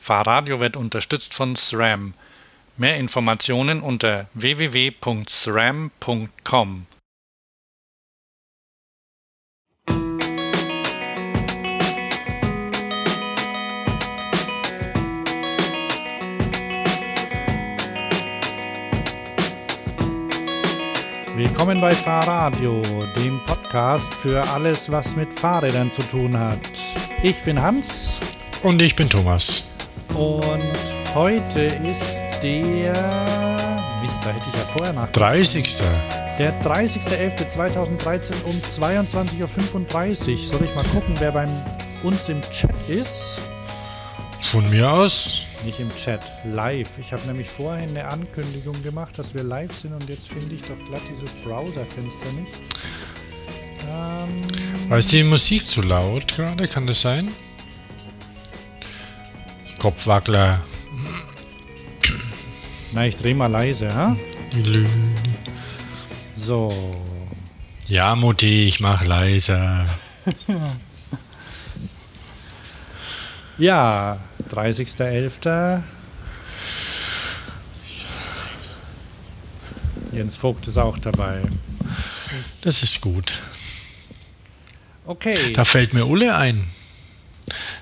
Fahrradio wird unterstützt von SRAM. Mehr Informationen unter www.sram.com. Willkommen bei Fahrradio, dem Podcast für alles, was mit Fahrrädern zu tun hat. Ich bin Hans. Und ich bin Thomas. Und heute ist der. Mist, da hätte ich ja vorher nach. 30. Der 30.11.2013 um 22.35 Uhr. Soll ich mal gucken, wer bei uns im Chat ist? Von mir aus. Nicht im Chat, live. Ich habe nämlich vorhin eine Ankündigung gemacht, dass wir live sind und jetzt finde ich doch glatt dieses Browserfenster nicht. Ähm, War ist die Musik zu laut gerade? Kann das sein? Kopfwackler. Na, ich dreh mal leise, ha? So. Ja, Mutti, ich mach leiser. ja, 30.11. Jens Vogt ist auch dabei. Das ist gut. Okay. Da fällt mir Ulle ein.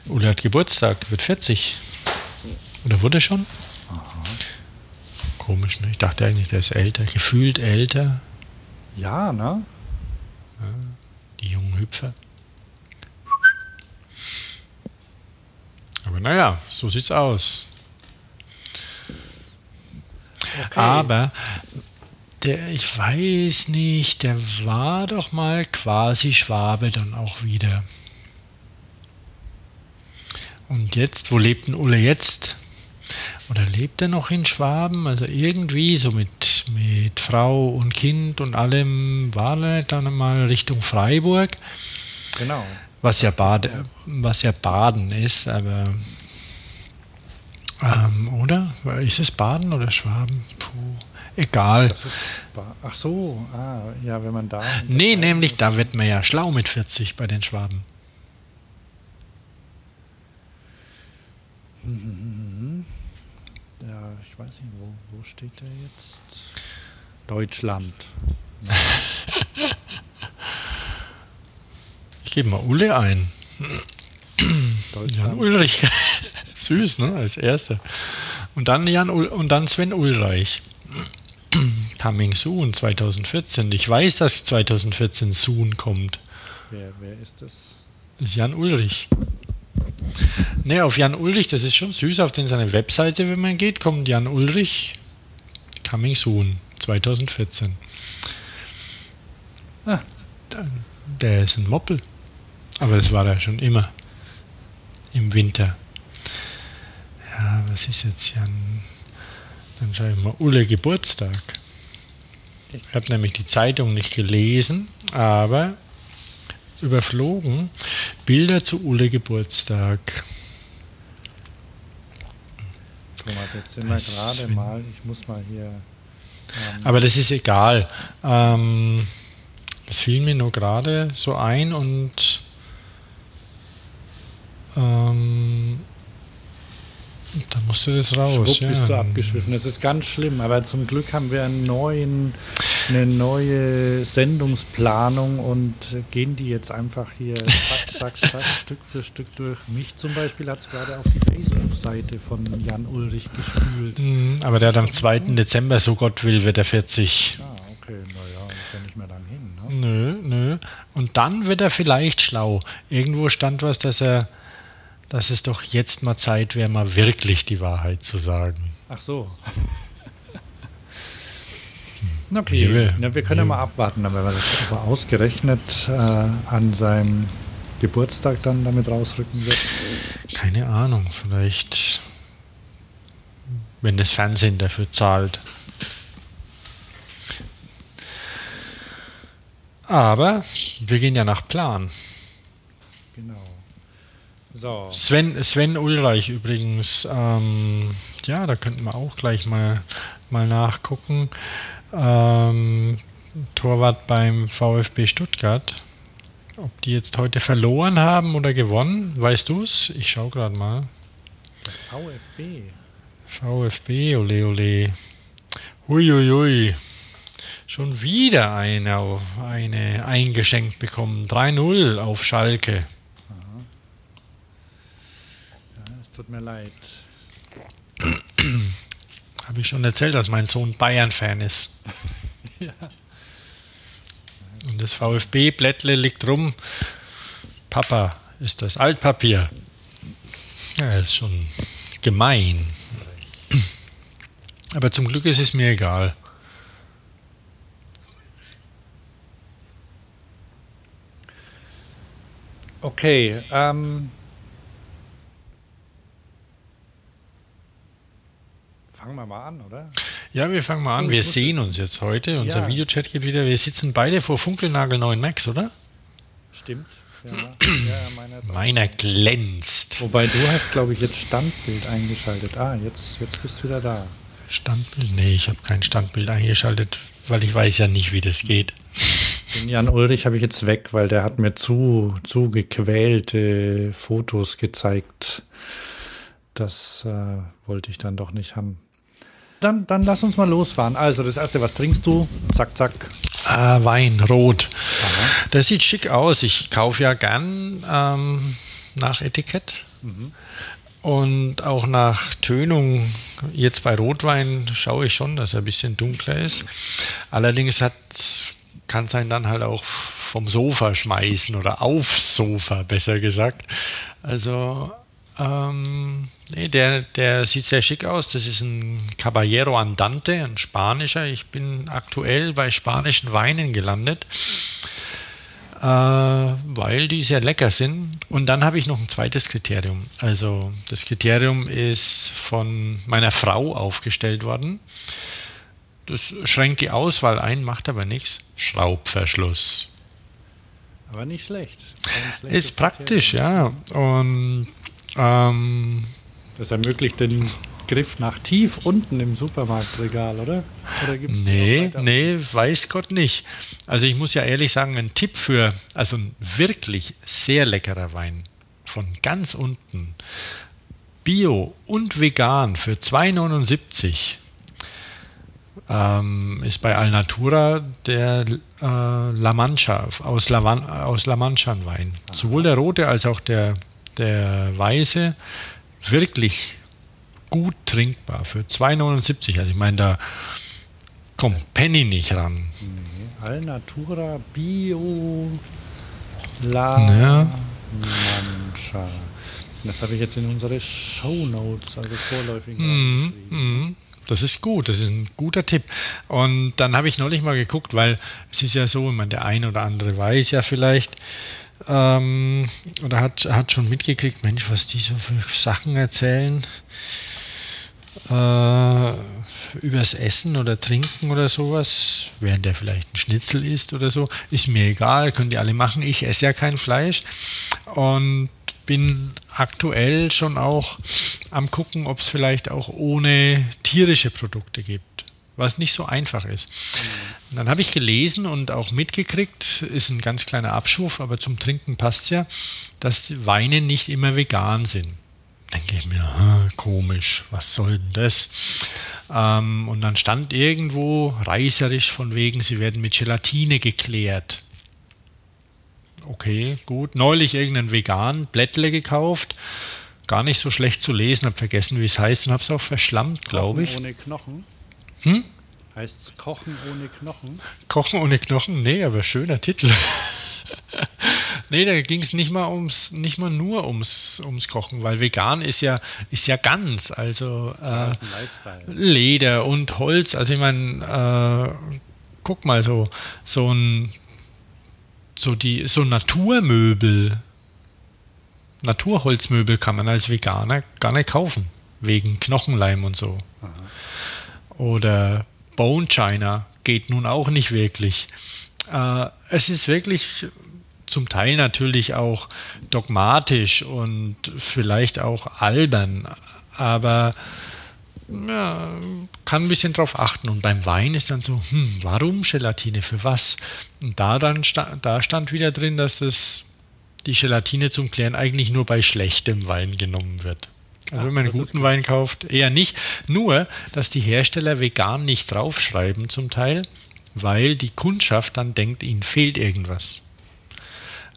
Ulle hat Geburtstag, wird 40. Oder wurde schon? Aha. Komisch, ne? Ich dachte eigentlich, der ist älter, gefühlt älter. Ja, ne? Ja, die jungen Hüpfer. Aber naja, so sieht's aus. Okay. Aber der, ich weiß nicht, der war doch mal quasi Schwabe dann auch wieder. Und jetzt, wo lebt denn Ulle jetzt? Oder lebt er noch in Schwaben? Also irgendwie so mit, mit Frau und Kind und allem war er dann mal Richtung Freiburg. Genau. Was ja, Bad, was ja Baden ist, aber. Ähm, oder? Ist es Baden oder Schwaben? Puh, egal. Ach so, ah, ja, wenn man da. Nee, nämlich da wird man ja schlau mit 40 bei den Schwaben. Ich weiß nicht, wo, wo steht der jetzt? Deutschland. ich gebe mal Ulle ein. Jan Ulrich. Süß, ne? Als erster. Und dann Jan Ul und dann Sven Ulreich. Coming Soon 2014. Ich weiß, dass 2014 Soon kommt. Wer, wer ist das? Das ist Jan Ulrich. Ne, auf Jan Ulrich, das ist schon süß. Auf den seine Webseite, wenn man geht, kommt Jan Ulrich Coming Soon 2014. Ah. Der ist ein Moppel. Aber das war er schon immer. Im Winter. Ja, was ist jetzt Jan? Dann schaue ich mal Ulle Geburtstag. Ich habe nämlich die Zeitung nicht gelesen, aber überflogen. Bilder zu Ulle Geburtstag. Thomas, jetzt sind wir gerade mal, ich muss mal hier. Ähm Aber das ist egal. Ähm, das fiel mir nur gerade so ein und ähm, da musste das raus. Schwupp ja. bist du abgeschwiffen. Das ist ganz schlimm. Aber zum Glück haben wir einen neuen, eine neue Sendungsplanung und gehen die jetzt einfach hier zack, zack, zack, Stück für Stück durch. Mich zum Beispiel hat es gerade auf die Facebook-Seite von Jan Ulrich gespült. Mhm, aber der hat am 2. Dezember, so Gott will, wird er 40. Ah, okay, naja, ist ja nicht mehr lang hin. Ne? Nö, nö. Und dann wird er vielleicht schlau. Irgendwo stand was, dass er dass es doch jetzt mal Zeit wäre, mal wirklich die Wahrheit zu sagen. Ach so. Okay, Liebe, ja, wir können ja mal abwarten, wenn wir das aber ausgerechnet äh, an seinem Geburtstag dann damit rausrücken wird. Keine Ahnung, vielleicht, wenn das Fernsehen dafür zahlt. Aber wir gehen ja nach Plan. Genau. So. Sven, Sven Ulreich übrigens, ähm, ja, da könnten wir auch gleich mal, mal nachgucken. Ähm, Torwart beim VfB Stuttgart. Ob die jetzt heute verloren haben oder gewonnen, weißt du es? Ich schaue gerade mal. VfB. VfB, ole ole. Huiuiui. Schon wieder eine, eine eingeschenkt bekommen. 3-0 auf Schalke. Ja, es tut mir leid. Habe ich schon erzählt, dass mein Sohn Bayern-Fan ist. Ja. Und das VfB-Blättle liegt rum. Papa, ist das Altpapier? Ja, ist schon gemein. Aber zum Glück ist es mir egal. Okay, ähm. Fangen wir mal an, oder? Ja, wir fangen mal an. Wir sehen uns jetzt heute. Unser Ja. Videochat geht wieder. Wir sitzen beide vor funkelnagelneuen Macs, oder? Stimmt. Ja, ja, meiner Meiner glänzt. Wobei du hast, glaube ich, jetzt Standbild eingeschaltet. Ah, jetzt, jetzt bist du wieder da. Standbild? Nee, ich habe kein Standbild eingeschaltet, weil ich weiß ja nicht, wie das geht. Den Jan Ulrich habe ich jetzt weg, weil der hat mir zu, zu gequälte Fotos gezeigt. Das äh, wollte ich dann doch nicht haben. Dann, dann lass uns mal losfahren. Also, das erste, was trinkst du? Zack, zack. Ah, Wein, rot. Das sieht schick aus. Ich kaufe ja gern ähm, nach Etikett. Und auch nach Tönung, jetzt bei Rotwein schaue ich schon, dass er ein bisschen dunkler ist. Allerdings kann es einen dann halt auch vom Sofa schmeißen oder aufs Sofa, besser gesagt. Also, ähm, nee, der, der sieht sehr schick aus. Das ist ein Caballero Andante, ein spanischer. Ich bin aktuell bei spanischen Weinen gelandet äh, weil die sehr lecker sind. Und dann habe ich noch ein zweites Kriterium. Also das Kriterium ist von meiner Frau aufgestellt worden. Das schränkt die Auswahl ein, macht aber nichts. Schraubverschluss. Aber nicht schlecht. Ist praktisch, ja. Und ähm, Das ermöglicht den Griff nach tief unten im Supermarktregal, oder? Oder gibt's Nee, nee, weiß Gott nicht. Also ich muss ja ehrlich sagen, ein Tipp für, also ein wirklich sehr leckerer Wein von ganz unten, Bio und vegan für 2,79 ähm, ist bei Alnatura der äh, La Mancha, aus La, aus La Mancha ein Wein. Sowohl der rote als auch der, der weiße wirklich gut trinkbar für 2,79. Also ich meine, da kommt Penny nicht ran. Alnatura Bio La Ja. Mancha. Das habe ich jetzt in unsere Shownotes, also vorläufig Mhm, geschrieben. mhm. Das ist gut, das ist ein guter Tipp. Und dann habe ich neulich mal geguckt, weil es ist ja so, ich meine, der eine oder andere weiß ja vielleicht ähm, oder hat, hat schon mitgekriegt, Mensch, was die so für Sachen erzählen äh, übers Essen oder Trinken oder sowas, während der vielleicht ein Schnitzel isst oder so, ist mir egal, könnt ihr alle machen. Ich esse ja kein Fleisch und bin aktuell schon auch am gucken, ob es vielleicht auch ohne tierische Produkte gibt, was nicht so einfach ist. Und Dann habe ich gelesen und auch mitgekriegt, ist ein ganz kleiner Abschuf, aber zum Trinken passt ja, dass Weine nicht immer vegan sind. Denke ich mir, komisch, was soll denn das? Ähm, und dann stand irgendwo reißerisch von wegen, sie werden mit Gelatine geklärt. Okay, gut. Neulich irgendeinen veganen Blättle gekauft. Gar nicht so schlecht zu lesen, habe vergessen, wie es heißt und habe es auch verschlammt, glaube ich. Ohne Knochen. Hm? Heißt es Kochen ohne Knochen? Kochen ohne Knochen? Nee, aber schöner Titel. nee, da ging es nicht mal ums, nicht mal nur ums, ums Kochen, weil vegan ist ja, ist ja ganz, also äh. Leder und Holz. Also ich meine, äh, guck mal, so, so ein so die so Naturmöbel, Naturholzmöbel kann man als Veganer gar nicht kaufen, wegen Knochenleim und so. Oder Bone China geht nun auch nicht wirklich. Äh, es ist wirklich zum Teil natürlich auch dogmatisch und vielleicht auch albern, aber ja, kann ein bisschen drauf achten. Und beim Wein ist dann so, hm, warum Gelatine, für was? Und da, dann da stand wieder drin, dass das, die Gelatine zum Klären eigentlich nur bei schlechtem Wein genommen wird. Also wenn man einen guten Wein kauft, eher nicht. Nur, dass die Hersteller vegan nicht draufschreiben zum Teil, weil die Kundschaft dann denkt, ihnen fehlt irgendwas.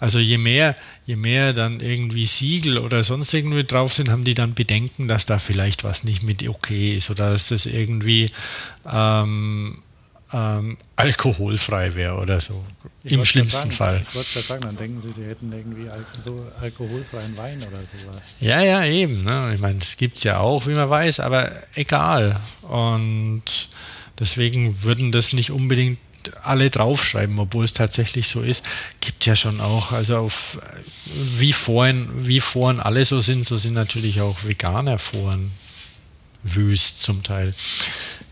Also je mehr, je mehr dann irgendwie Siegel oder sonst irgendwie drauf sind, haben die dann Bedenken, dass da vielleicht was nicht mit okay ist oder dass das irgendwie ähm, ähm, alkoholfrei wäre oder so. Ich Im schlimmsten sagen, Fall. Ich wollte gerade sagen, dann denken sie, sie hätten irgendwie al so alkoholfreien Wein oder sowas. Ja, ja, eben. Ne? Ich meine, das gibt es ja auch, wie man weiß, aber egal. Und deswegen würden das nicht unbedingt alle draufschreiben, obwohl es tatsächlich so ist. Gibt ja schon auch, also auf wie Foren, wie Foren alle so sind, so sind natürlich auch veganer Foren wüst zum Teil.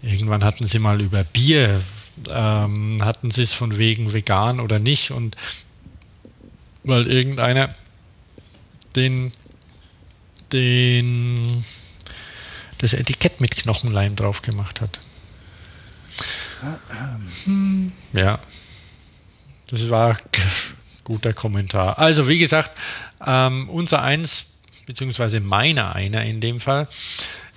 Irgendwann hatten sie mal über Bier, ähm, hatten sie es von wegen vegan oder nicht und weil irgendeiner den, den das Etikett mit Knochenleim drauf gemacht hat. Ja, das war guter Kommentar. Also wie gesagt, ähm, unser eins beziehungsweise meiner einer in dem Fall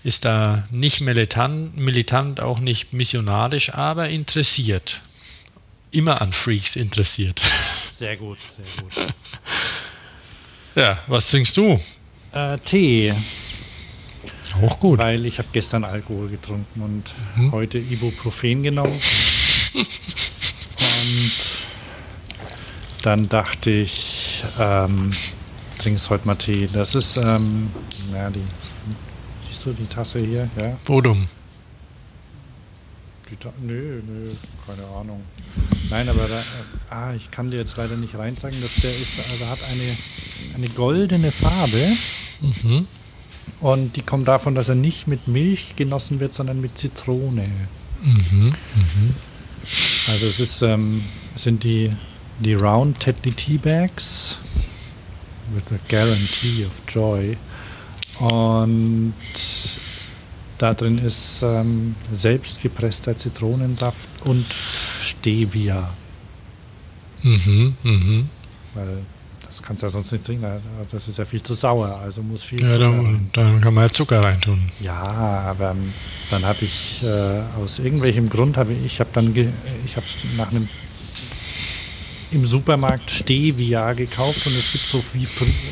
ist da nicht militant, militant, auch nicht missionarisch, aber interessiert. Immer an Freaks interessiert. Sehr gut, sehr gut. Ja, was trinkst du? Äh, Tee. Auch gut. Weil ich habe gestern Alkohol getrunken und Mhm. heute Ibuprofen genommen. und dann dachte ich, ähm, trinkst heute mal Tee. Das ist, ähm, ja, die, du die Tasse hier? Ja. Bodum. Die Ta nö, nö, keine Ahnung. Nein, aber da, äh, ah, ich kann dir jetzt leider nicht rein sagen, dass der ist, also hat eine, eine goldene Farbe Mhm. und die kommt davon, dass er nicht mit Milch genossen wird, sondern mit Zitrone. Mhm. Also es ist, ähm, es sind die, die Round Teddy Tea Bags with a guarantee of joy. Und da drin ist ähm, selbstgepresster Zitronensaft und Stevia. Mhm. Mhm. Weil das kannst du ja sonst nicht trinken. also Das ist ja viel zu sauer, also muss viel Ja, Zucker dann, dann kann man ja Zucker reintun. Ja, aber ähm, dann habe ich äh, aus irgendwelchem Grund habe ich, ich habe dann ich habe nach einem im Supermarkt Stevia gekauft und es gibt so wie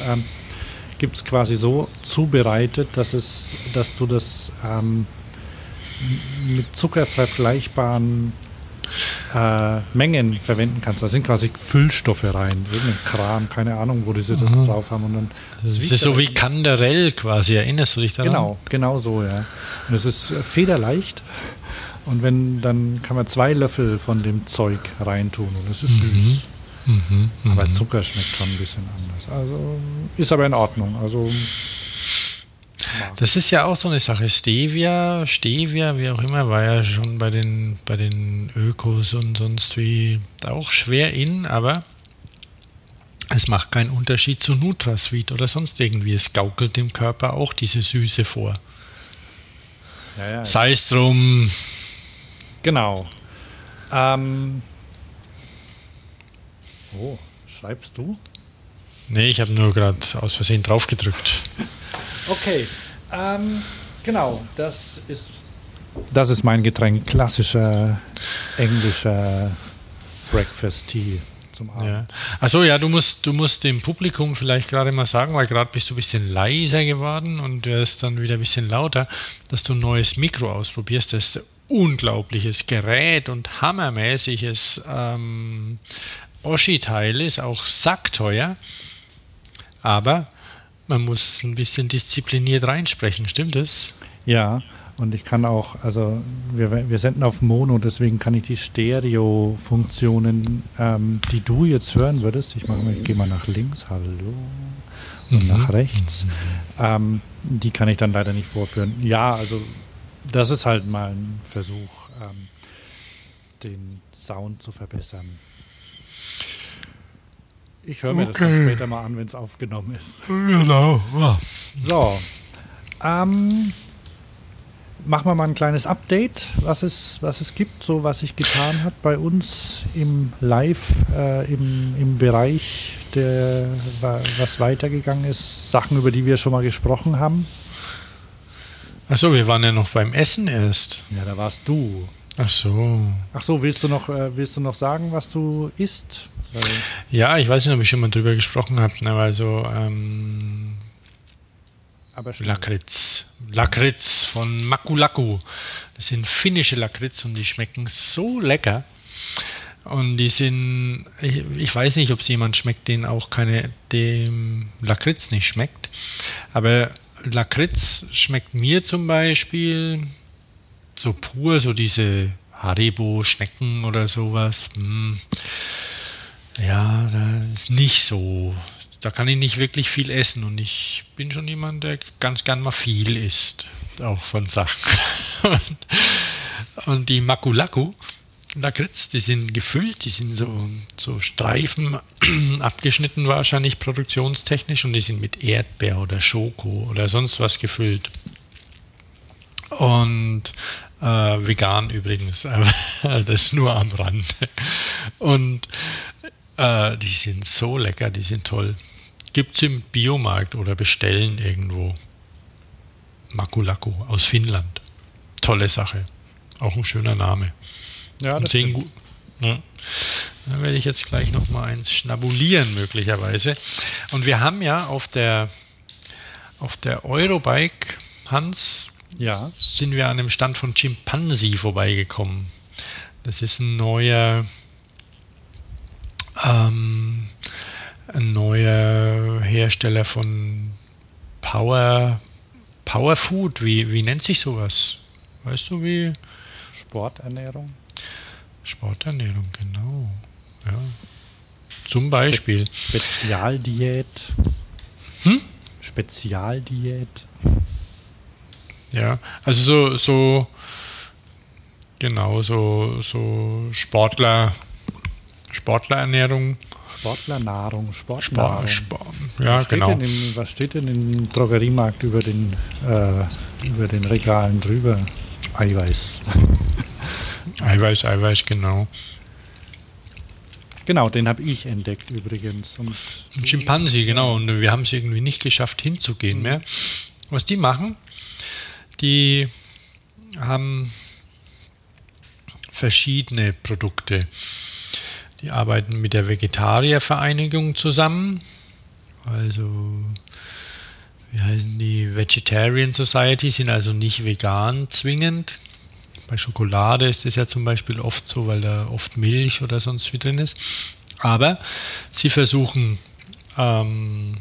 ähm, gibt es quasi so zubereitet, dass es, dass du das ähm, mit Zucker vergleichbaren äh, Mengen verwenden kannst. Da sind quasi Füllstoffe rein, irgendein Kram, keine Ahnung, wo die sie das Mhm. drauf haben und dann Das ist so wie Kanderell quasi. Erinnerst du dich daran? Genau, genau so, ja. Und es ist federleicht. Und wenn, dann kann man zwei Löffel von dem Zeug reintun und es ist süß. Mhm. Mhm. Aber Zucker schmeckt schon ein bisschen anders. Also ist aber in Ordnung. Also. Das ist ja auch so eine Sache. Stevia, Stevia, wie auch immer, war ja schon bei den, bei den Ökos und sonst wie auch schwer in, aber es macht keinen Unterschied zu Nutrasweet oder sonst irgendwie. Es gaukelt dem Körper auch diese Süße vor. ja, ja, Sei es drum. genau. Ähm, oh, schreibst du? Nee, ich habe nur gerade aus Versehen draufgedrückt. Okay. Ähm, genau, das ist. Das ist mein Getränk. Klassischer englischer Breakfast Tea zum Abend. Ja. Achso, ja, du musst, du musst dem Publikum vielleicht gerade mal sagen, weil gerade bist du ein bisschen leiser geworden und wirst dann wieder ein bisschen lauter, dass du ein neues Mikro ausprobierst, das ein unglaubliches Gerät und hammermäßiges ähm, Oschi-Teil ist, auch sackteuer, aber man muss ein bisschen diszipliniert reinsprechen, stimmt das? Ja, und ich kann auch, also wir, wir senden auf Mono, deswegen kann ich die Stereo-Funktionen, ähm, die du jetzt hören würdest, ich, ich gehe mal nach links, hallo, und Mhm. nach rechts, ähm, die kann ich dann leider nicht vorführen. Ja, also das ist halt mal ein Versuch, ähm, den Sound zu verbessern. Ich höre mir das dann Okay. später mal an, wenn es aufgenommen ist. Genau. Ja. So, ähm, machen wir mal ein kleines Update, was es, was es gibt, so was sich getan hat bei uns im Live, äh, im, im Bereich, der, wa- was weitergegangen ist, Sachen, über die wir schon mal gesprochen haben. Achso, wir waren ja noch beim Essen erst. Ja, da warst du. Ach so. Ach so, willst du noch, äh, willst du noch sagen, was du isst? Ja, ich weiß nicht, ob ich schon mal drüber gesprochen habe, ne, weil so ähm. Lakritz. Lakritz von Makulaku. Das sind finnische Lakritz und die schmecken so lecker. Und die sind, ich, ich weiß nicht, ob es jemand schmeckt, den auch keine, dem Lakritz nicht schmeckt. Aber Lakritz schmeckt mir zum Beispiel so pur, so diese Haribo-Schnecken oder sowas. Hm. Ja, da ist nicht so. Da kann ich nicht wirklich viel essen und ich bin schon jemand, der ganz gern mal viel isst. Auch von Sachen. Und, und die Makulaku, Lakritz, die sind gefüllt, die sind so, so Streifen abgeschnitten wahrscheinlich produktionstechnisch und die sind mit Erdbeer oder Schoko oder sonst was gefüllt. Und äh, vegan übrigens, aber das nur am Rand. Und äh, die sind so lecker, die sind toll. Gibt's im Biomarkt oder bestellen irgendwo. Makulaku aus Finnland. Tolle Sache. Auch ein schöner Name. Ja, Und das sehen gut. Ja. Da werde ich jetzt gleich noch mal eins schnabulieren möglicherweise. Und wir haben ja auf der auf der Eurobike Hans Ja, sind wir an dem Stand von Chimpanzee vorbeigekommen. Das ist ein neuer, ähm, ein neuer Hersteller von Power, Power Food. Wie, wie nennt sich sowas? Weißt du wie? Sporternährung. Sporternährung, genau. Ja. Zum Beispiel. Spezialdiät. Hm? Spezialdiät. Ja, also so, so genau, so, so Sportler, Sportlerernährung. Sportlernahrung, Sport, Sportnahrung. Sport, ja, was, steht genau. denn im, was steht denn im Drogeriemarkt über den, äh, über den Regalen drüber? Eiweiß. Eiweiß, Eiweiß, genau. Genau, den habe ich entdeckt übrigens. Und Ein Schimpanse, genau. Und wir haben es irgendwie nicht geschafft hinzugehen mehr. Was die machen, die haben verschiedene Produkte. Die arbeiten mit der Vegetariervereinigung zusammen. Also, wie heißen die? Vegetarian Society sind also nicht vegan zwingend. Bei Schokolade ist es ja zum Beispiel oft so, weil da oft Milch oder sonst wie drin ist. Aber sie versuchen ähm,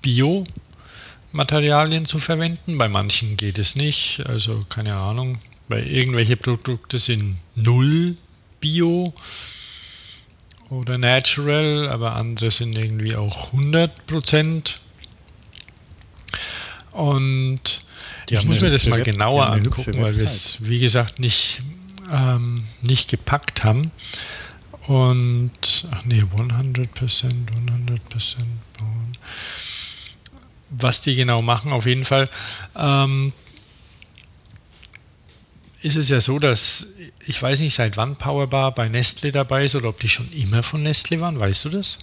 Bio-Materialien zu verwenden. Bei manchen geht es nicht. Also keine Ahnung. Bei irgendwelche Produkte sind null Bio oder Natural, aber andere sind irgendwie auch 100 Prozent. Und Die ich muss mir das mal Web- genauer angucken, weil wir es, wie gesagt, nicht, ähm, nicht gepackt haben. Und, ach nee, 100%, 100% bauen. Was die genau machen, auf jeden Fall, ähm, ist es ja so, dass ich weiß nicht, seit wann Powerbar bei Nestle dabei ist oder ob die schon immer von Nestle waren, weißt du das?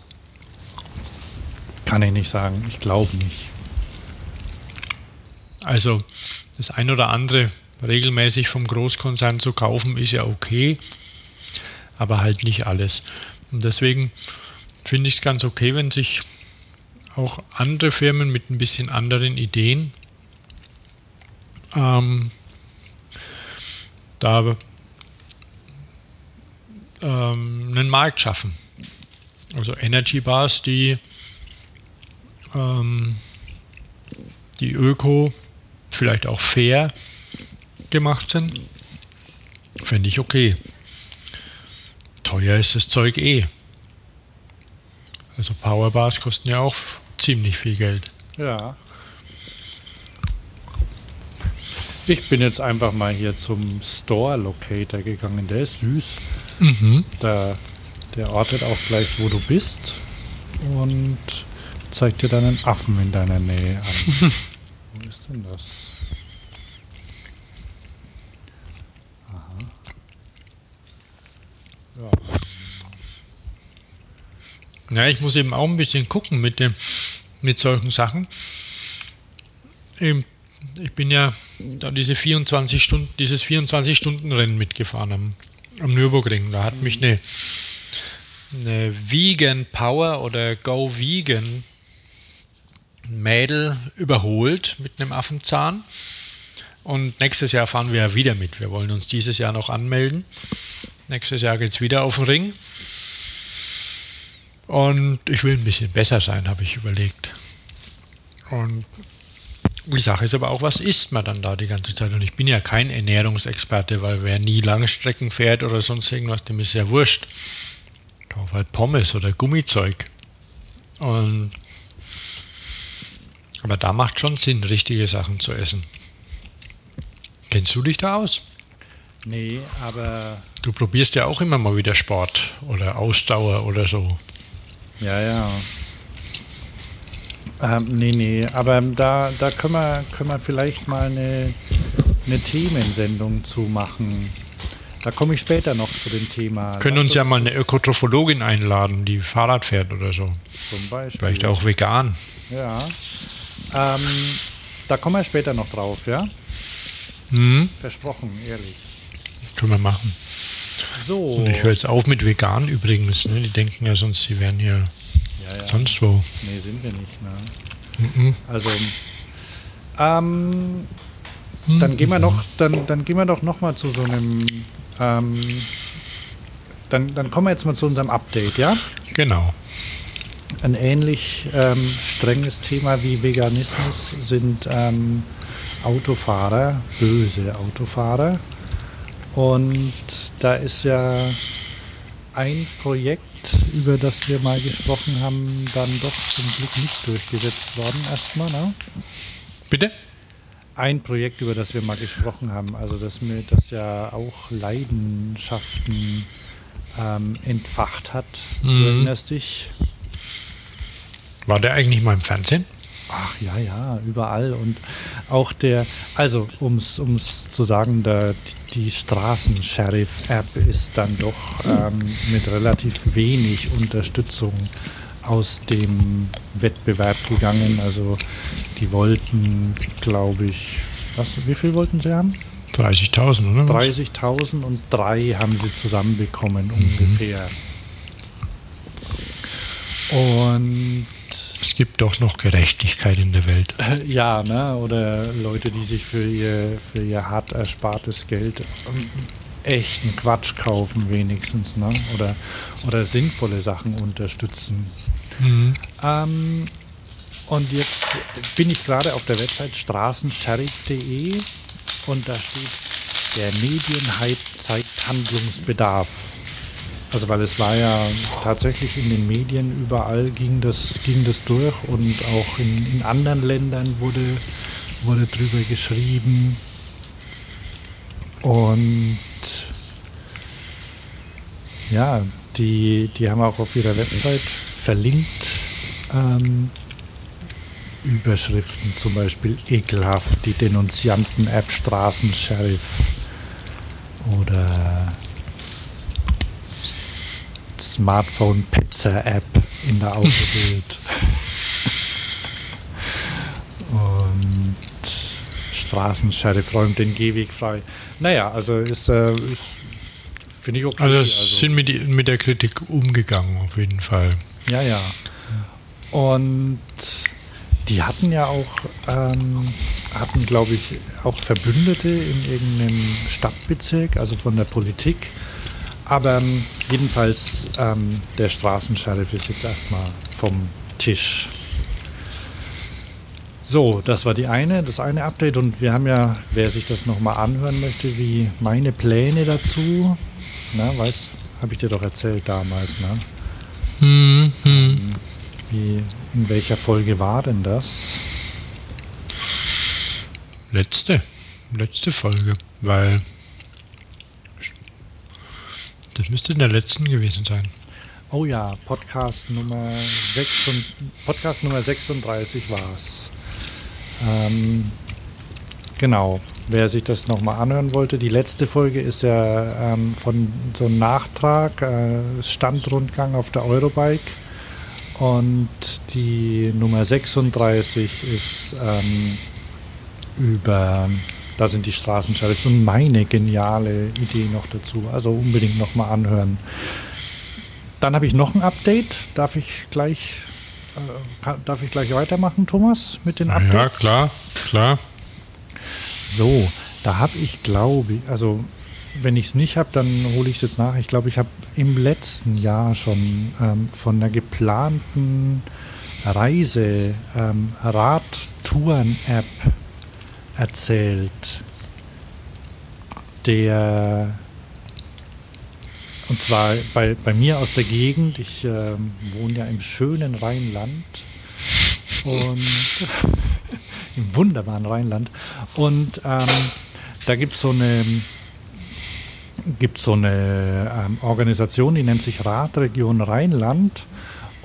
kann ich nicht sagen. Ich glaube nicht. Also das ein oder andere regelmäßig vom Großkonzern zu kaufen, ist ja okay, aber halt nicht alles. Und deswegen finde ich es ganz okay, wenn sich auch andere Firmen mit ein bisschen anderen Ideen ähm, da ähm, einen Markt schaffen. Also Energy Bars, die ähm, die öko, vielleicht auch fair gemacht sind, fände ich okay. Teuer ist das Zeug eh. Also Powerbars kosten ja auch ziemlich viel Geld. Ja. Ich bin jetzt einfach mal hier zum Store Locator gegangen. Der ist süß. Mhm. Da, der ortet auch gleich, wo du bist und zeigt dir dann einen Affen in deiner Nähe an. wo ist denn das? Aha. Ja. Ja, ich muss eben auch ein bisschen gucken mit dem, mit solchen Sachen. Ich bin ja da diese 24 Stunden, dieses 24-Stunden-Rennen mitgefahren am, am Nürburgring. Da hat mich eine, eine Vegan Power oder Go Vegan Mädel überholt mit einem Affenzahn. Und nächstes Jahr fahren wir ja wieder mit. Wir wollen uns dieses Jahr noch anmelden. Nächstes Jahr geht es wieder auf den Ring. Und ich will ein bisschen besser sein, habe ich überlegt. Und die Sache ist aber auch, was isst man dann da die ganze Zeit? Und ich bin ja kein Ernährungsexperte, weil wer nie Langstrecken fährt oder sonst irgendwas, dem ist ja wurscht. Ich kaufe halt Pommes oder Gummizeug. Und aber da macht schon Sinn, richtige Sachen zu essen. Kennst du dich da aus? Nee, aber. Du probierst ja auch immer mal wieder Sport oder Ausdauer oder so. Ja, ja. Ähm, nee, nee, aber da, da können, wir, können wir vielleicht mal eine, eine Themensendung zu machen. Da komme ich später noch zu dem Thema. Können Lass uns ja mal eine Ökotrophologin einladen, die Fahrrad fährt oder so. Zum Beispiel. Vielleicht auch vegan. Ja. Ähm, da kommen wir später noch drauf, ja? Mhm. Versprochen, ehrlich. Können wir machen. So. Und ich höre jetzt auf mit vegan übrigens. Ne? Die denken ja sonst, sie wären hier ja, sonst wo. Nee, sind wir nicht. Ne? Mhm. Also, ähm, mhm. dann gehen wir noch, dann, dann gehen wir doch noch mal zu so einem, ähm, dann, dann kommen wir jetzt mal zu unserem Update, ja? Genau. Ein ähnlich ähm, strenges Thema wie Veganismus sind ähm, Autofahrer, böse Autofahrer. Und da ist ja ein Projekt, über das wir mal gesprochen haben, dann doch zum Glück nicht durchgesetzt worden erstmal. Ne? Bitte? Ein Projekt, über das wir mal gesprochen haben, also das mir das ja auch Leidenschaften ähm, entfacht hat. Mhm. Du erinnerst dich? War der eigentlich mal im Fernsehen? Ach ja, ja, überall. Und auch der, also um es zu sagen, der, die Straßensheriff-App ist dann doch ähm, mit relativ wenig Unterstützung aus dem Wettbewerb gegangen. Also die wollten, glaube ich, was, wie viel wollten sie haben? 30.000, oder? 30.000 und drei haben sie zusammenbekommen mhm. ungefähr. Und es gibt doch noch Gerechtigkeit in der Welt. Ja, ne? oder Leute, die sich für ihr, für ihr hart erspartes Geld ähm, echten Quatsch kaufen wenigstens, ne? oder, oder sinnvolle Sachen unterstützen. Mhm. Ähm, und jetzt bin ich gerade auf der Website straßensheriff.de und da steht, der Medienhype zeigt Handlungsbedarf. Also weil es war ja tatsächlich in den Medien überall ging das, ging das durch und auch in, in anderen Ländern wurde, wurde drüber geschrieben. Und ja, die, die haben auch auf ihrer Website verlinkt ähm, Überschriften, zum Beispiel ekelhaft, die Denunzianten-App Straßensheriff oder Smartphone-Petzer-App in der Autobild. Und Straßensheriff räumt den Gehweg frei. Naja, also ist, äh, ist finde ich okay. Also, also sind mit, mit der Kritik umgegangen, auf jeden Fall. Ja, ja. Und die hatten ja auch, ähm, hatten glaube ich auch Verbündete in irgendeinem Stadtbezirk, also von der Politik. Aber ähm, jedenfalls, ähm, der Straßensheriff ist jetzt erstmal vom Tisch. So, das war die eine, das eine Update und wir haben ja, wer sich das nochmal anhören möchte, wie meine Pläne dazu, na, weiß, habe ich dir doch erzählt damals, ne? Hm, hm. Wie, in welcher Folge war denn das? Letzte, letzte Folge, weil das müsste in der letzten gewesen sein. Oh ja, Podcast Nummer, 6, Podcast Nummer 36 war es. Ähm, genau, wer sich das nochmal anhören wollte, die letzte Folge ist ja ähm, von so einem Nachtrag, äh, Standrundgang auf der Eurobike. Und die Nummer 36 ist ähm, über, da sind die Straßensheriffs und meine geniale Idee noch dazu. Also unbedingt nochmal anhören. Dann habe ich noch ein Update. Darf ich gleich, äh, kann, darf ich gleich weitermachen, Thomas, mit den Updates? Ja, klar, klar. So, da habe ich, glaube ich, also wenn ich es nicht habe, dann hole ich es jetzt nach. Ich glaube, ich habe im letzten Jahr schon ähm, von einer geplanten Reise ähm, Radtouren-App erzählt, der und zwar bei, bei mir aus der Gegend. Ich ähm, wohne ja im schönen Rheinland und im wunderbaren Rheinland. Und ähm, da gibt es so eine gibt so eine ähm, Organisation, die nennt sich Radregion Rheinland.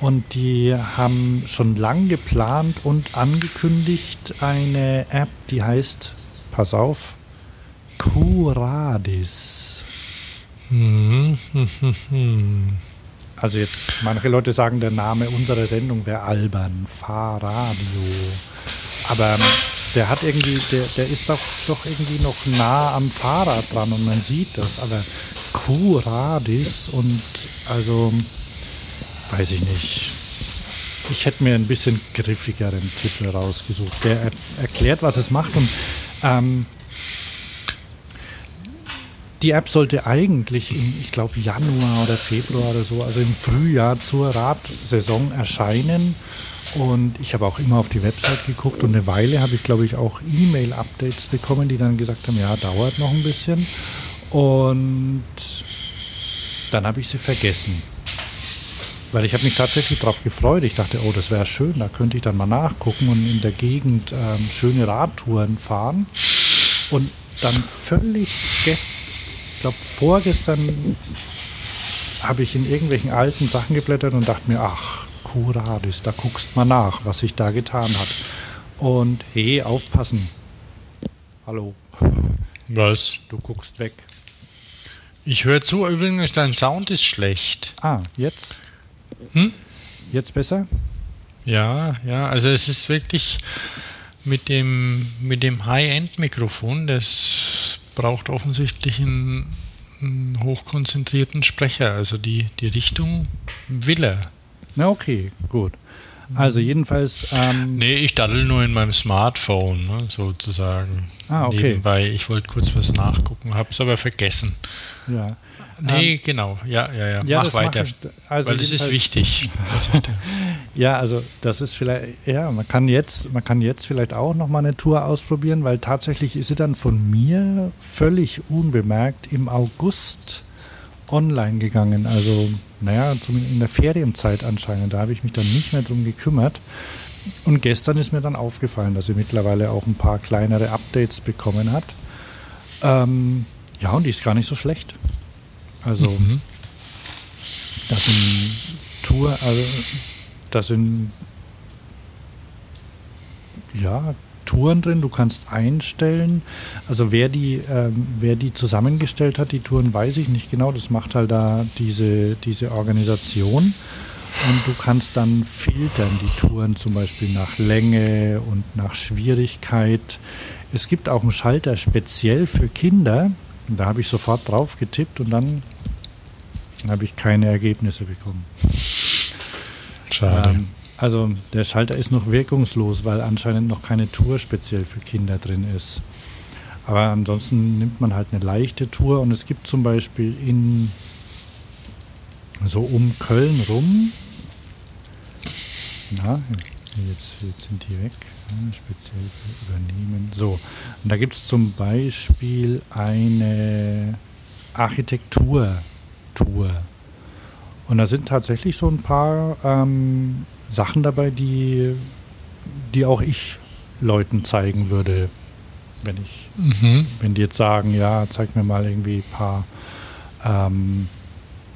Und die haben schon lang geplant und angekündigt eine App, die heißt, pass auf, Curadis. Also jetzt, manche Leute sagen, der Name unserer Sendung wäre albern, Fahrradio. Aber der hat irgendwie, der, der ist doch, doch irgendwie noch nah am Fahrrad dran und man sieht das. Aber Curadis und also weiß ich nicht. Ich hätte mir ein bisschen griffigeren Titel rausgesucht. Der er erklärt, was es macht und ähm, die App sollte eigentlich im, ich glaube, Januar oder Februar oder so, also im Frühjahr zur Radsaison erscheinen. Und ich habe auch immer auf die Website geguckt und eine Weile habe ich, glaube ich, auch E-Mail-Updates bekommen, die dann gesagt haben, ja, dauert noch ein bisschen. Und dann habe ich sie vergessen. Weil ich habe mich tatsächlich darauf gefreut. Ich dachte, oh, das wäre schön, da könnte ich dann mal nachgucken und in der Gegend ähm, schöne Radtouren fahren. Und dann völlig gestern glaube, vorgestern habe ich in irgendwelchen alten Sachen geblättert und dachte mir, ach, Kuradis, da guckst mal nach, was sich da getan hat. Und hey, aufpassen. Hallo. Was? Du guckst weg. Ich höre zu, übrigens, dein Sound ist schlecht. Ah, jetzt? Hm? Jetzt besser? Ja, ja, also es ist wirklich mit dem, mit dem High-End-Mikrofon, das braucht offensichtlich einen, einen, hochkonzentrierten Sprecher. Also die, die Richtung will er. Na okay, gut. Also jedenfalls. Ähm nee, ich daddel nur in meinem Smartphone, ne, sozusagen. Ah, okay. Nebenbei. Ich wollte kurz was nachgucken, habe es aber vergessen. Ja. Nee, ähm, genau. Ja, ja, ja. ja Mach weiter. Ich, also weil das ist wichtig. ja, also das ist vielleicht, ja, man kann jetzt, man kann jetzt vielleicht auch noch mal eine Tour ausprobieren, weil tatsächlich ist sie dann von mir völlig unbemerkt im August online gegangen. Also, naja, zumindest in der Ferienzeit anscheinend. Da habe ich mich dann nicht mehr drum gekümmert. Und gestern ist mir dann aufgefallen, dass sie mittlerweile auch ein paar kleinere Updates bekommen hat. Ähm, ja, und die ist gar nicht so schlecht. Also mhm. das sind Tour, also das sind ja Touren drin. Du kannst einstellen. Also wer die, ähm, wer die zusammengestellt hat, die Touren, weiß ich nicht genau. Das macht halt da diese, diese Organisation. Und du kannst dann filtern die Touren zum Beispiel nach Länge und nach Schwierigkeit. Es gibt auch einen Schalter speziell für Kinder. Da habe ich sofort drauf getippt und dann habe ich keine Ergebnisse bekommen. Schade. Ähm, also der Schalter ist noch wirkungslos, weil anscheinend noch keine Tour speziell für Kinder drin ist. Aber ansonsten nimmt man halt eine leichte Tour und es gibt zum Beispiel in so um Köln rum. Na, jetzt, jetzt sind die weg. Speziell für Übernehmen. So, und da gibt es zum Beispiel eine Architektur Tour. Und da sind tatsächlich so ein paar ähm, Sachen dabei, die, die auch ich Leuten zeigen würde, wenn ich, mhm. wenn die jetzt sagen, ja, zeig mir mal irgendwie ein paar, ähm,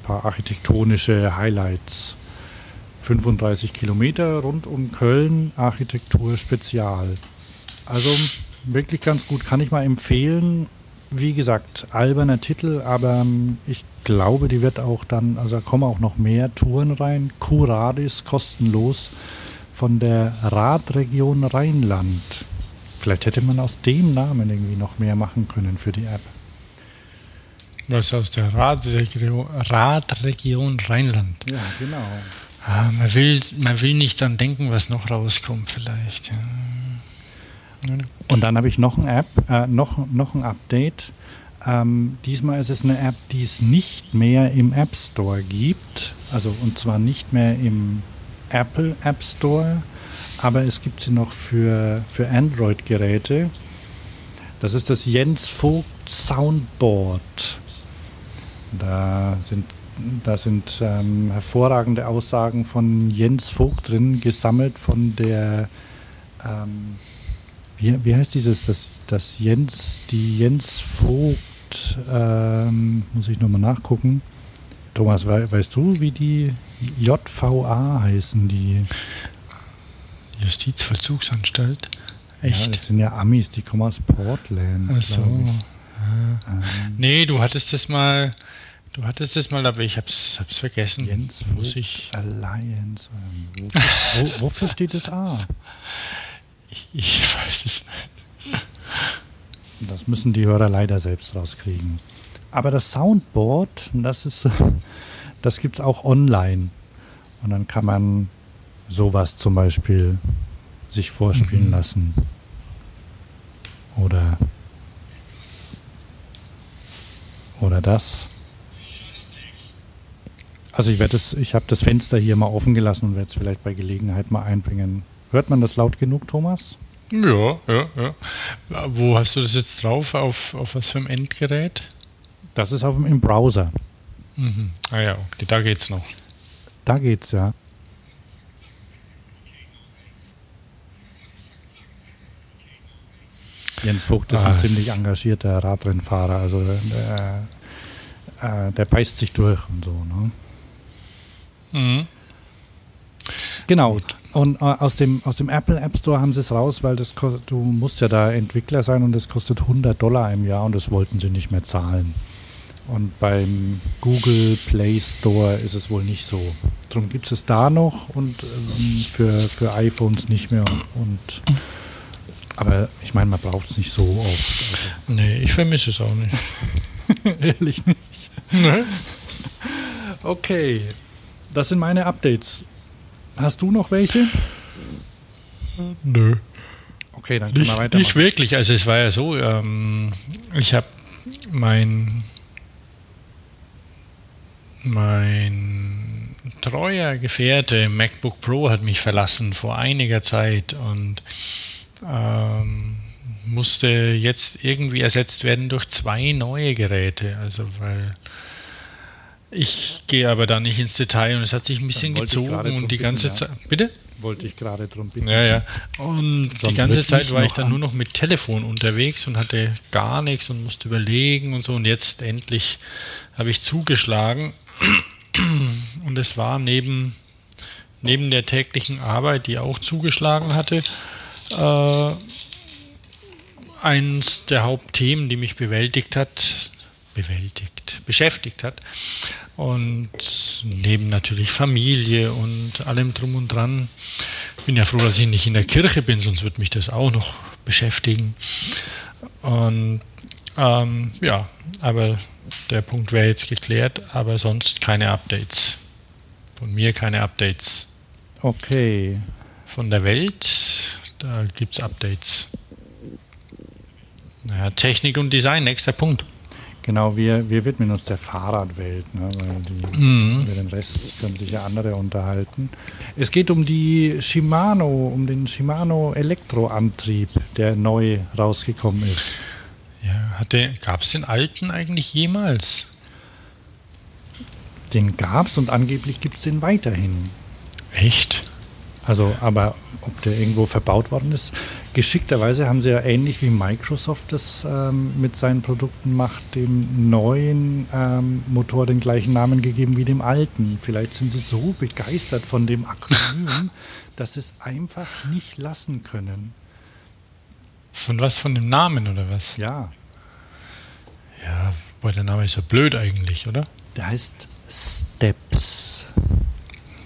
paar architektonische Highlights. 35 Kilometer rund um Köln, Architektur Spezial. Also wirklich ganz gut, kann ich mal empfehlen wie gesagt, alberner Titel, aber ähm, ich glaube, die wird auch dann, also da kommen auch noch mehr Touren rein. Q-Radis kostenlos von der Radregion Rheinland. Vielleicht hätte man aus dem Namen irgendwie noch mehr machen können für die App. Was aus der Radregion, Radregion Rheinland. Ja, genau. Ah, man, will, man will nicht dann denken, was noch rauskommt, vielleicht. Ja. Und dann habe ich noch ein App, äh, noch, noch ein Update. Ähm, diesmal ist es eine App, die es nicht mehr im App Store gibt. Also und zwar nicht mehr im Apple App Store, aber es gibt sie noch für, für Android-Geräte. Das ist das Jens Vogt Soundboard. Da sind, da sind ähm, hervorragende Aussagen von Jens Vogt drin, gesammelt von der ähm, wie, wie heißt dieses, das, das Jens, die Jens Vogt, ähm, muss ich nochmal nachgucken. Thomas, we, weißt du, wie die JVA heißen, die Justizvollzugsanstalt? Echt? Ja, das sind ja Amis, die kommen aus Portland. Ach so. Ja. Ähm, nee, du hattest das mal, du hattest das mal, aber ich hab's, hab's vergessen. Jens Vogt ich Alliance. Wofür, wo, wofür steht das A? Ich weiß es nicht. Das müssen die Hörer leider selbst rauskriegen. Aber das Soundboard, das ist, das gibt es auch online. Und dann kann man sowas zum Beispiel sich vorspielen mhm. lassen. Oder, oder das. Also ich werde es, ich habe das Fenster hier mal offen gelassen und werde es vielleicht bei Gelegenheit mal einbringen. Hört man das laut genug, Thomas? Ja, ja, ja. Wo hast du das jetzt drauf? Auf, auf was für ein Endgerät? Das ist auf dem im Browser. Mhm. Ah ja, okay, da geht's noch. Da geht's, ja. Jens Vogt ist ah, ein ziemlich engagierter Radrennfahrer, also der, äh, der beißt sich durch und so. Ne? Mhm. Genau. Gut. Und äh, aus, dem, aus dem Apple App Store haben sie es raus, weil das du musst ja da Entwickler sein und das kostet 100 Dollar im Jahr und das wollten sie nicht mehr zahlen. Und beim Google Play Store ist es wohl nicht so. Darum gibt es da noch und ähm, für, für iPhones nicht mehr. Und, aber ich meine, man braucht es nicht so oft. Also. Nee, ich vermisse es auch nicht. Ehrlich nicht. Nee. Okay, das sind meine Updates. Hast du noch welche? Nö. Okay, dann können nicht, wir weitermachen. Nicht wirklich. Also es war ja so, ähm, ich habe mein mein treuer Gefährte MacBook Pro hat mich verlassen vor einiger Zeit und ähm, musste jetzt irgendwie ersetzt werden durch zwei neue Geräte. Also weil ich gehe aber da nicht ins Detail und es hat sich ein bisschen gezogen und die ganze Zeit. Ja. Bitte? Wollte ich gerade drum bitten. Ja, ja. Und Sonst die ganze Zeit war ich dann an. nur noch mit Telefon unterwegs und hatte gar nichts und musste überlegen und so. Und jetzt endlich habe ich zugeschlagen. Und es war neben, neben der täglichen Arbeit, die auch zugeschlagen hatte, äh, eins der Hauptthemen, die mich bewältigt hat, bewältigt, beschäftigt hat. Und neben natürlich Familie und allem drum und dran. Bin ja froh, dass ich nicht in der Kirche bin, sonst wird mich das auch noch beschäftigen. Und ähm, ja, aber der Punkt wäre jetzt geklärt, aber sonst keine Updates. Von mir keine Updates. Okay. Von der Welt, da gibt es Updates. Naja, Technik und Design, nächster Punkt. Genau, wir, wir widmen uns der Fahrradwelt, ne, weil die, mhm. über den Rest können sich ja andere unterhalten. Es geht um die Shimano, um den Shimano Elektroantrieb, der neu rausgekommen ist. Ja, gab es den alten eigentlich jemals? Den gab es und angeblich gibt es den weiterhin. Echt? Also, aber ob der irgendwo verbaut worden ist, geschickterweise haben sie ja ähnlich wie Microsoft das ähm, mit seinen Produkten macht, dem neuen ähm, Motor den gleichen Namen gegeben wie dem alten. Vielleicht sind sie so begeistert von dem Akronym, dass sie es einfach nicht lassen können. Von was? Von dem Namen oder was? Ja. Ja, weil der Name ist ja blöd eigentlich, oder? Der heißt Steps.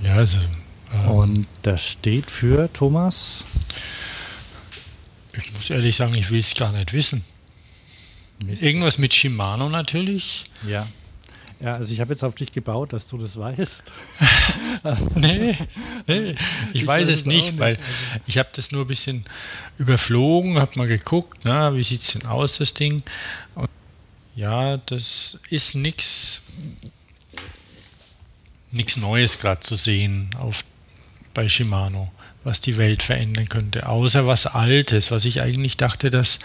Ja, also und das steht für Thomas? Ich muss ehrlich sagen, ich will es gar nicht wissen. Mist. Irgendwas mit Shimano natürlich. Ja. Ja, also ich habe jetzt auf dich gebaut, dass du das weißt. nee, nee, ich, ich weiß, weiß es nicht, nicht, weil ich habe das nur ein bisschen überflogen, habe mal geguckt, na, wie sieht es denn aus, das Ding. Und ja, das ist nichts nichts Neues gerade zu sehen auf, bei Shimano, was die Welt verändern könnte, außer was Altes, was ich eigentlich dachte, das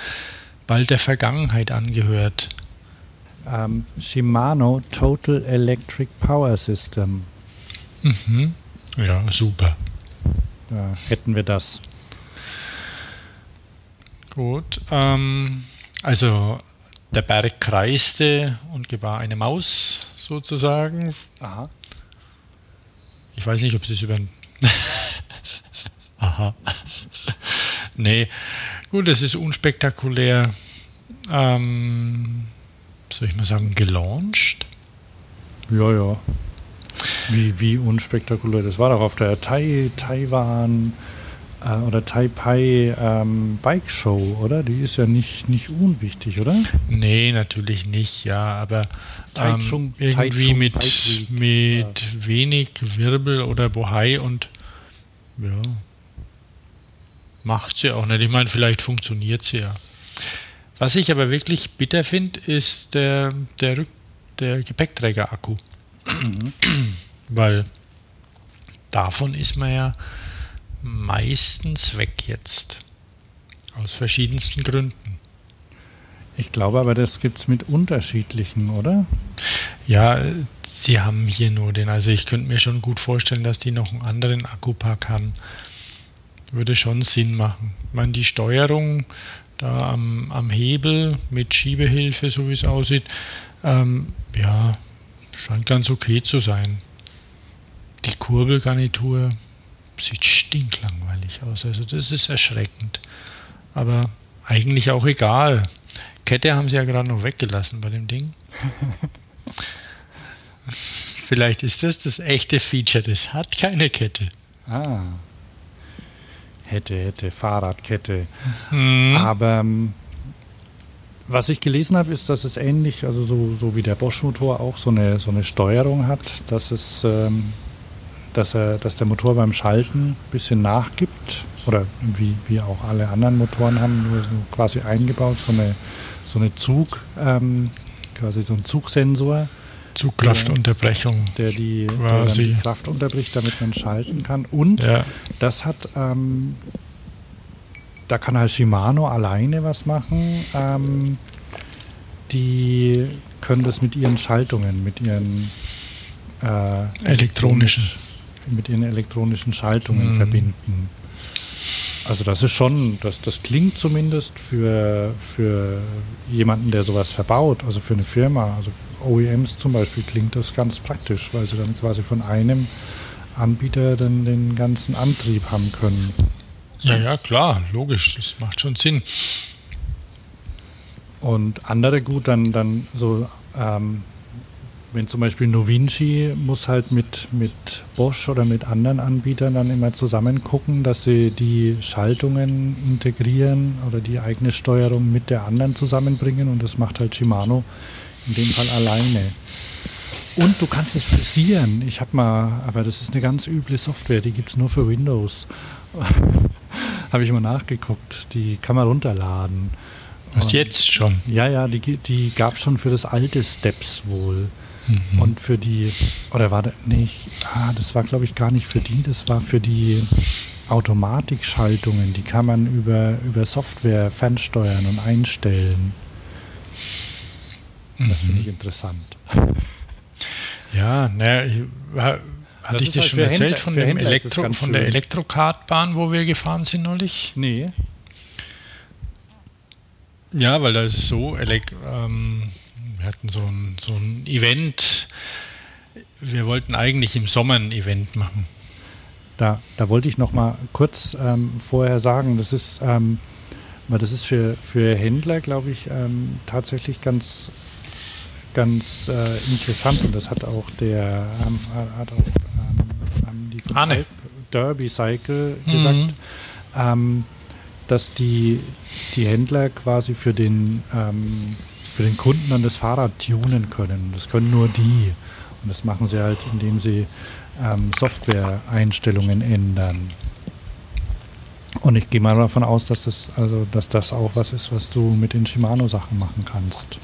bald der Vergangenheit angehört ähm, Shimano Total Electric Power System. Mhm. Ja, super. Da hätten wir das. Gut. Ähm, also der Berg kreiste und gebar eine Maus sozusagen. Aha. Ich weiß nicht, ob sie es über. Aha. nee. Gut, es ist unspektakulär. Ähm, soll ich mal sagen, gelauncht. Ja, ja. Wie, wie unspektakulär. Das war doch auf der Tai, Taiwan äh, oder Taipei ähm, Bike Show, oder? Die ist ja nicht, nicht unwichtig, oder? Nee, natürlich nicht, ja, aber ähm, irgendwie mit, mit ja. wenig Wirbel oder Bohai und ja, macht sie auch nicht. Ich meine, vielleicht funktioniert sie ja. Was ich aber wirklich bitter finde, ist der, der, der Gepäckträger-Akku. Mhm. Weil davon ist man ja meistens weg jetzt. Aus verschiedensten Gründen. Ich glaube aber, das gibt es mit unterschiedlichen, oder? Ja, sie haben hier nur den. Also ich könnte mir schon gut vorstellen, dass die noch einen anderen Akkupack haben. Würde schon Sinn machen. Ich meine, die Steuerung da am, am Hebel mit Schiebehilfe, so wie es aussieht, ähm, ja, scheint ganz okay zu sein. Die Kurbelgarnitur sieht stinklangweilig aus, also das ist erschreckend. Aber eigentlich auch egal. Kette haben sie ja gerade noch weggelassen bei dem Ding. Vielleicht ist das das echte Feature, das hat keine Kette. Ah hätte, hätte, Fahrradkette. Mhm. Aber ähm, was ich gelesen habe, ist, dass es ähnlich, also so, so wie der Bosch-Motor auch so eine, so eine Steuerung hat, dass es, ähm, dass er, dass der Motor beim Schalten ein bisschen nachgibt oder wie, wie auch alle anderen Motoren haben, nur so quasi eingebaut, so eine, so eine Zug, ähm, quasi so ein Zugsensor Zugkraftunterbrechung. Der, die, der die Kraft unterbricht, damit man schalten kann. Und ja. das hat, ähm, da kann halt Shimano alleine was machen. Ähm, die können das mit ihren Schaltungen, mit ihren äh, elektronischen, mit ihren elektronischen Schaltungen mhm. verbinden. Also das ist schon, das, das klingt zumindest für, für jemanden, der sowas verbaut, also für eine Firma, also OEMs zum Beispiel, klingt das ganz praktisch, weil sie dann quasi von einem Anbieter dann den ganzen Antrieb haben können. Ja, ja, klar, logisch, das macht schon Sinn. Und andere gut, dann, dann so ähm, wenn zum Beispiel Novinci muss halt mit, mit Bosch oder mit anderen Anbietern dann immer zusammen gucken, dass sie die Schaltungen integrieren oder die eigene Steuerung mit der anderen zusammenbringen und das macht halt Shimano in dem Fall alleine. Und du kannst es frisieren. Ich habe mal, aber das ist eine ganz üble Software, die gibt es nur für Windows. habe ich mal nachgeguckt. Die kann man runterladen. Was jetzt schon? Ja, ja, die, die gab es schon für das alte Steps wohl. Mhm. Und für die, oder war das nicht, ah, das war glaube ich gar nicht für die, das war für die Automatikschaltungen, die kann man über, über Software fernsteuern und einstellen. Das mhm. finde ich interessant. Ja, naja, hatte ich dir halt schon erzählt Händler, von, dem Elektro, von der Elektrokartbahn, wo wir gefahren sind neulich? Nee. Ja, weil da ist es so, Elekt ähm, wir hatten so ein, so ein Event. Wir wollten eigentlich im Sommer ein Event machen. Da, da wollte ich noch mal kurz ähm, vorher sagen, das ist, ähm, das ist für, für Händler, glaube ich, ähm, tatsächlich ganz, ganz äh, interessant und das hat auch der ähm, hat auch, ähm, ähm, die Arne. Derby Cycle gesagt. Mhm dass die, die Händler quasi für den, ähm, für den Kunden dann das Fahrrad tunen können. Das können nur die. Und das machen sie halt, indem sie ähm, Software-Einstellungen ändern. Und ich gehe mal davon aus, dass das, also, dass das auch was ist, was du mit den Shimano-Sachen machen kannst.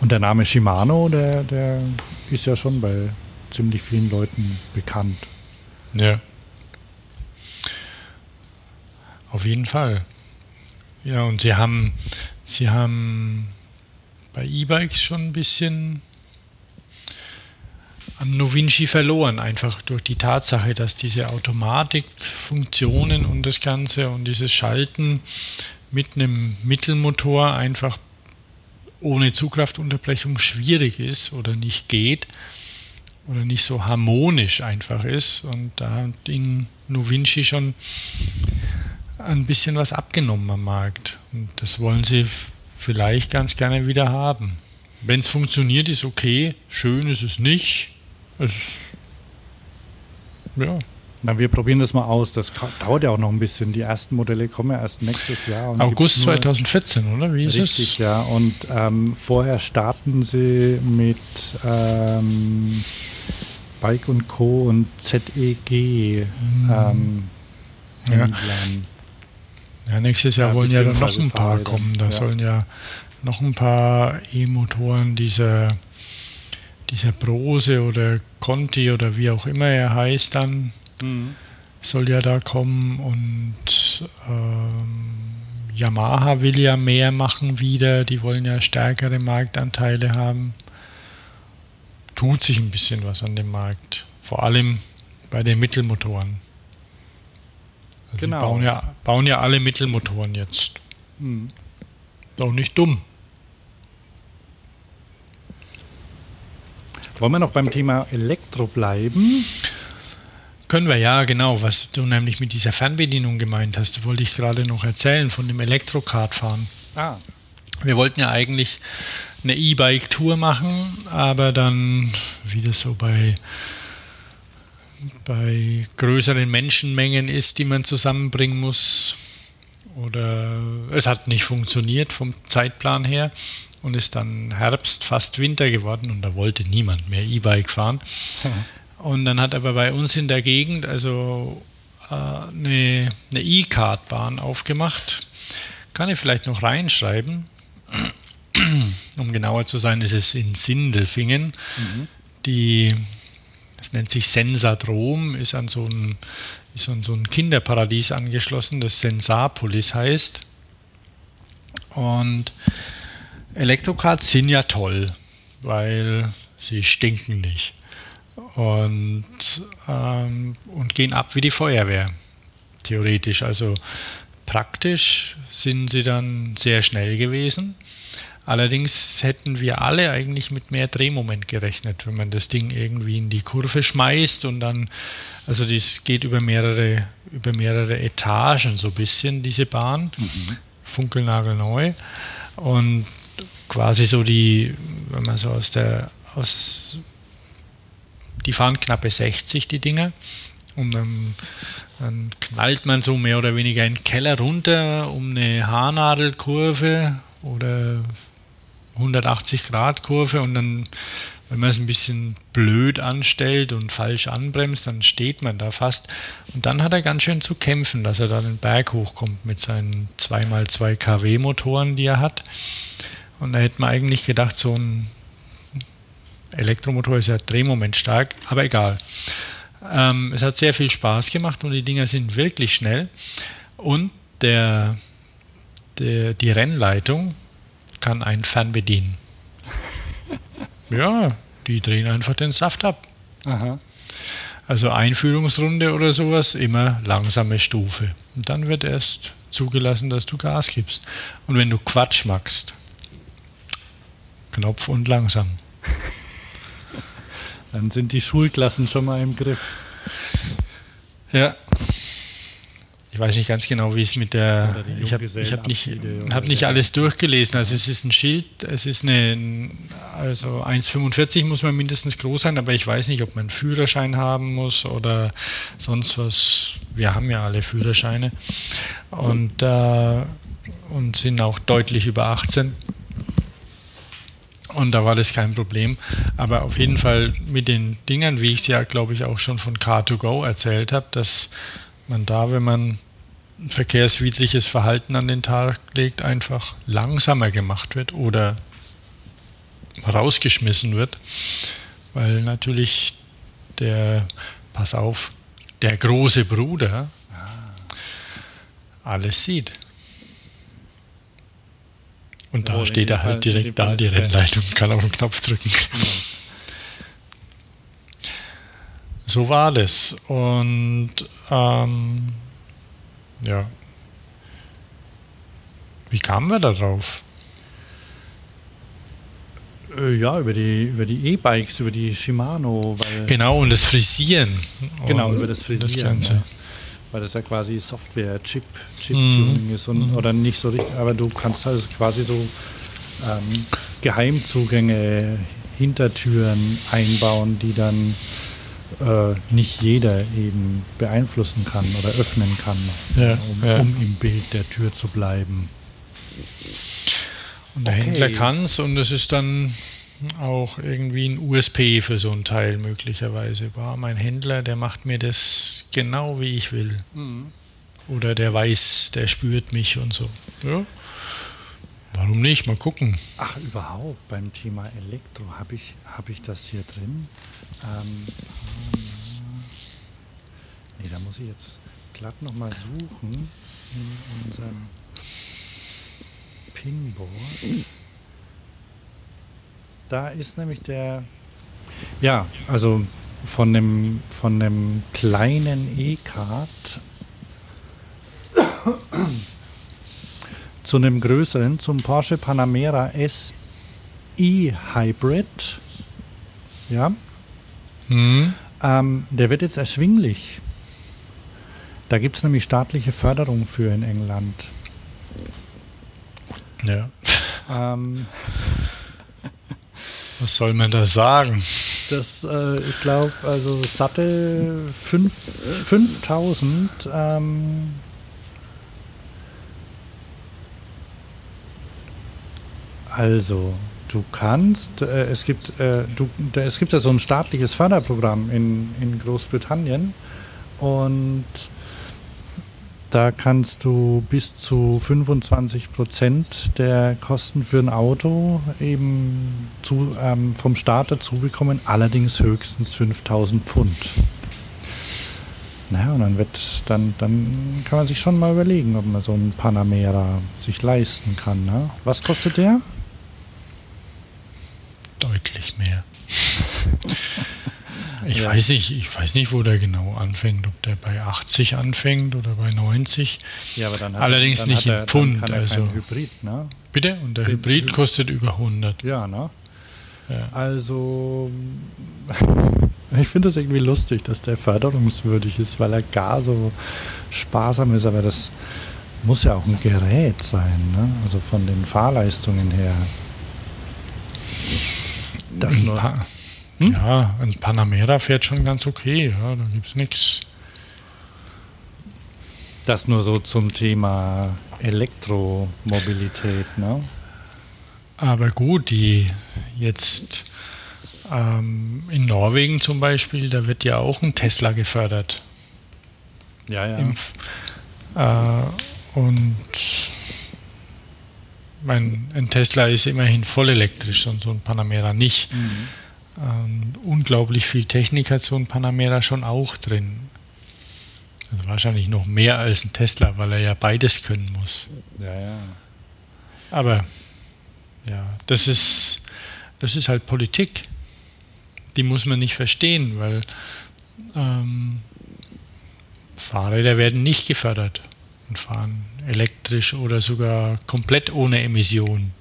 Und der Name Shimano, der, der ist ja schon bei ziemlich vielen Leuten bekannt. Ja. Auf jeden Fall. Ja, und sie haben, sie haben bei E-Bikes schon ein bisschen an Novinci verloren, einfach durch die Tatsache, dass diese Automatikfunktionen und das Ganze und dieses Schalten mit einem Mittelmotor einfach ohne Zugkraftunterbrechung schwierig ist oder nicht geht oder nicht so harmonisch einfach ist. Und da hat in Novinci schon ein bisschen was abgenommen am Markt. Und das wollen sie vielleicht ganz gerne wieder haben. Wenn es funktioniert, ist okay. Schön ist es nicht. Es, ja. Na, wir probieren das mal aus. Das dauert ja auch noch ein bisschen. Die ersten Modelle kommen ja erst nächstes Jahr. August 2014, oder? Wie ist richtig, es? ja. Und ähm, vorher starten sie mit ähm, Bike und Co. und ZEG mhm. ähm, ja. Ja. nächstes Jahr ja, wollen ja dann noch ein paar Fahrräder. kommen. Da ja. sollen ja noch ein paar E-Motoren dieser dieser Brose oder Conti oder wie auch immer er heißt dann mhm. soll ja da kommen und ähm, Yamaha will ja mehr machen wieder, die wollen ja stärkere Marktanteile haben. Tut sich ein bisschen was an dem Markt, vor allem bei den Mittelmotoren. Also genau. Die bauen ja, bauen ja alle Mittelmotoren jetzt. Mhm. Doch nicht dumm. Wollen wir noch beim Thema Elektro bleiben? Können wir, ja, genau. Was du nämlich mit dieser Fernbedienung gemeint hast, wollte ich gerade noch erzählen von dem Elektrokart-Fahren. Ah. Wir wollten ja eigentlich eine E-Bike-Tour machen, aber dann, wie das so bei, bei größeren Menschenmengen ist, die man zusammenbringen muss, oder es hat nicht funktioniert vom Zeitplan her und ist dann Herbst, fast Winter geworden und da wollte niemand mehr E-Bike fahren. Mhm. Und dann hat aber bei uns in der Gegend also äh, eine, eine E-Card-Bahn aufgemacht. Kann ich vielleicht noch reinschreiben. um genauer zu sein, ist es in Sindelfingen. Mhm. Die, das nennt sich Sensadrom, ist an so ein, ist an so ein Kinderparadies angeschlossen, das Sensapolis heißt. Und Elektrokarts sind ja toll, weil sie stinken nicht und, ähm, und gehen ab wie die Feuerwehr, theoretisch. Also praktisch sind sie dann sehr schnell gewesen. Allerdings hätten wir alle eigentlich mit mehr Drehmoment gerechnet, wenn man das Ding irgendwie in die Kurve schmeißt und dann, also das geht über mehrere, über mehrere Etagen so ein bisschen, diese Bahn, mhm. funkelnagelneu. Und quasi so die, wenn man so aus der, aus, die fahren knappe 60, die Dinger. Und dann, dann knallt man so mehr oder weniger in den Keller runter um eine Haarnadelkurve oder 180 Grad Kurve und dann, wenn man es ein bisschen blöd anstellt und falsch anbremst, dann steht man da fast. Und dann hat er ganz schön zu kämpfen, dass er da den Berg hochkommt mit seinen 2x2 kW Motoren, die er hat. Und da hätte man eigentlich gedacht, so ein Elektromotor ist ja drehmomentstark, aber egal. Ähm, es hat sehr viel Spaß gemacht und die Dinger sind wirklich schnell. Und der, der, die Rennleitung kann einen fernbedienen. ja, die drehen einfach den Saft ab. Aha. Also Einführungsrunde oder sowas, immer langsame Stufe. Und dann wird erst zugelassen, dass du Gas gibst. Und wenn du Quatsch machst, Knopf und langsam. Dann sind die Schulklassen schon mal im Griff. Ja. Ich weiß nicht ganz genau, wie es mit der. Ich habe hab nicht, hab nicht alles durchgelesen. Also es ist ein Schild, es ist eine, also 1,45 muss man mindestens groß sein, aber ich weiß nicht, ob man einen Führerschein haben muss oder sonst was. Wir haben ja alle Führerscheine und, äh, und sind auch deutlich über 18. Und da war das kein Problem. Aber auf jeden Fall mit den Dingern, wie ich es ja, glaube ich, auch schon von Car2Go erzählt habe, dass man da, wenn man verkehrswidriges Verhalten an den Tag legt, einfach langsamer gemacht wird oder rausgeschmissen wird, weil natürlich der, pass auf, der große Bruder alles sieht. Und da oh, steht er halt Fall, direkt da, die Rennleitung, kann auf den Knopf drücken. Genau. So war das. Und ähm, ja. Wie kamen wir darauf? Äh, ja, über die über die E-Bikes, über die Shimano. genau, und das Frisieren. Genau, und über das Frisieren. Das ja. Weil das ja quasi Software, Chip, Chip-Tuning mm. ist und, mm. oder nicht so richtig, aber du kannst halt quasi so ähm, Geheimzugänge, Hintertüren einbauen, die dann äh, nicht jeder eben beeinflussen kann oder öffnen kann, ja, um, ja. um, im Bild der Tür zu bleiben. Und der okay. Händler kann es und es ist dann auch irgendwie ein USP für so ein Teil möglicherweise. War mein Händler, der macht mir das genau wie ich will. Mhm. Oder der weiß, der spürt mich und so. Ja. Warum nicht? Mal gucken. Ach, überhaupt beim Thema Elektro habe ich, hab ich das hier drin. Ähm, nee, da muss ich jetzt glatt nochmal suchen in unserem Pinboard. Da ist nämlich der, ja, also von dem, von dem kleinen E-Card zu einem größeren, zum Porsche Panamera SE Hybrid. Ja. Mhm. Ähm, der wird jetzt erschwinglich. Da gibt es nämlich staatliche Förderung für in England. Ja. Ähm, Was soll man da sagen? Das, äh, ich glaube, also satte 5000 ähm, Also, du kannst, äh, es gibt, äh, du, da, es gibt ja so ein staatliches Förderprogramm in, in Großbritannien und da kannst du bis zu 25 Prozent der Kosten für ein Auto eben zu, ähm, vom Staat dazu bekommen, allerdings höchstens 5000 Pfund. Naja, und dann wird, dann, dann kann man sich schon mal überlegen, ob man so einen Panamera sich leisten kann. Ne? Was kostet der? deutlich mehr. Ich ja. weiß nicht, ich weiß nicht, wo der genau anfängt, ob der bei 80 anfängt oder bei 90. Ja, aber dann hat Allerdings er, nicht in Pfund. also Hybrid, ne? Bitte? Und der Hybrid Hy kostet über 100. Ja, ne? Ja. Also, ich finde das irgendwie lustig, dass der förderungswürdig ist, weil er gar so sparsam ist, aber das muss ja auch ein Gerät sein, ne? Also von den Fahrleistungen her. Das nur. Hm? Ja, ein Panamera fährt schon ganz okay, ja, da gibt es nichts. Das nur so zum Thema Elektromobilität, ne? Aber gut, die jetzt ähm, in Norwegen zum Beispiel, da wird ja auch ein Tesla gefördert. Ja, ja. Im, äh, und mein, ein Tesla ist immerhin voll elektrisch und so ein Panamera nicht. Mhm. Ähm, unglaublich viel Technik hat so ein Panamera schon auch drin. Also wahrscheinlich noch mehr als ein Tesla, weil er ja beides können muss. Ja, ja. Aber ja, das ist, das ist halt Politik. Die muss man nicht verstehen, weil ähm, Fahrräder werden nicht gefördert und fahren elektrisch oder sogar komplett ohne Emission.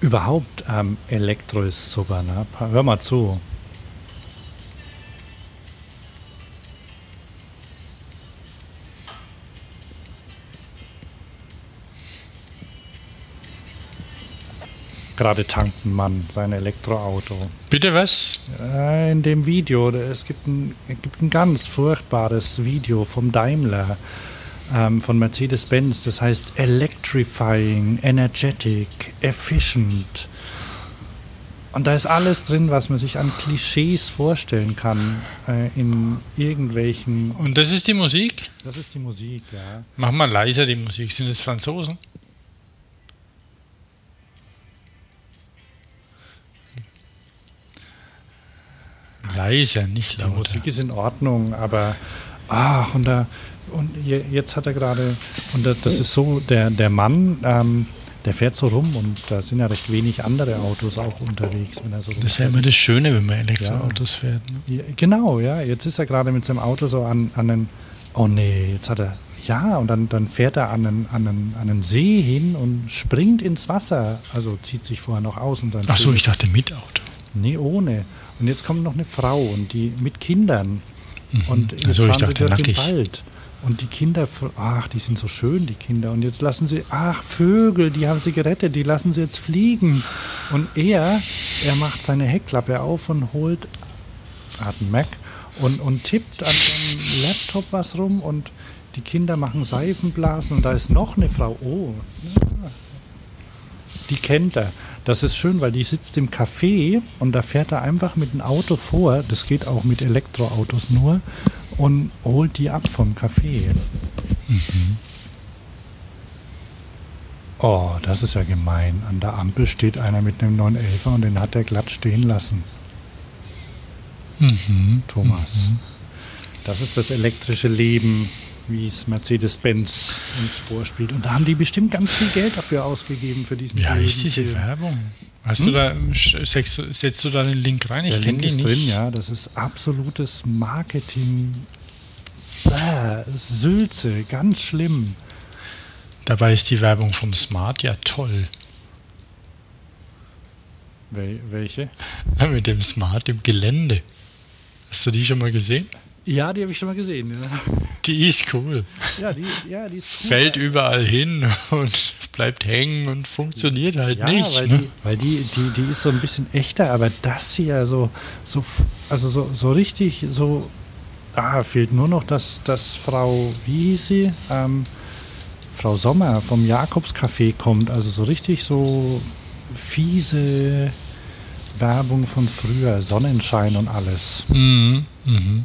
Überhaupt ähm, Elektro ist super, ne? Hör mal zu. gerade tankt ein Mann sein Elektroauto. Bitte was? In dem Video, es gibt ein, es gibt ein ganz furchtbares Video vom Daimler, ähm, von Mercedes-Benz, das heißt Electrifying, Energetic, Efficient. Und da ist alles drin, was man sich an Klischees vorstellen kann äh, in irgendwelchen. Und das ist die Musik? Das ist die Musik, ja. Mach mal leiser die Musik. Sind es Franzosen? Leiser, nicht Die lauter. Musik ist in Ordnung, aber ach, und da und je- jetzt hat er gerade und da- das ist so, der, der Mann, ähm, der fährt so rum und da sind ja recht wenig andere Autos auch unterwegs, wenn er so Das ist ja immer das Schöne, wenn man Elektroautos fährt. Ne? Ja, genau, ja. Jetzt ist er gerade mit seinem Auto so an, an einen. Oh nee, jetzt hat er. Ja, und dann, dann fährt er an einen, an, einen, an einen See hin und springt ins Wasser. Also zieht sich vorher noch aus und dann. Ach so, ich dachte mit Auto. Nee, ohne. Und jetzt kommt noch eine Frau und die mit Kindern. Und jetzt Ach so, ich dachte durch nackig. den Wald. Und die Kinder, ach, die sind so schön, die Kinder. Und jetzt lassen sie, ach, Vögel, die haben sie gerettet, die lassen sie jetzt fliegen. Und er, er macht seine Heckklappe auf und holt, hat einen Mac, und, und tippt an seinem Laptop was rum und die Kinder machen Seifenblasen und da ist noch eine Frau. Oh, die kennt er. Das ist schön, weil die sitzt im Café und da fährt er einfach mit dem Auto vor. Das geht auch mit Elektroautos nur und holt die ab vom Café. Oh, das ist ja gemein. An der Ampel steht einer mit einem 911er und den hat er glatt stehen lassen. Mhm. Thomas. Das ist das elektrische Leben, wie es Mercedes-Benz uns vorspielt. Und da haben die bestimmt ganz viel Geld dafür ausgegeben für diesen diese Film. Werbung? Hast du da, setzt, du- setzt du da den Link rein? Ich Der kenne ist nicht. drin, ja. Das ist absolutes Marketing. Bäh, Sülze, ganz schlimm. Dabei ist die Werbung vom Smart ja toll. Wel welche? Mit dem Smart im Gelände. Hast du die schon mal gesehen? Ja, die habe ich schon mal gesehen. Ja, Die ist cool. ja, die, ja die ist cool. Fällt überall hin und bleibt hängen und funktioniert halt ja, nicht. weil, ne? die, weil die, die, die ist so ein bisschen echter, aber das hier so, so f- also so, so richtig, so, ah, fehlt nur noch, dass, dass Frau, wie hieß sie? Ähm, Frau Sommer vom Jakobscafé kommt, also so richtig so fiese Werbung von früher, Sonnenschein und alles. Mhm, mhm.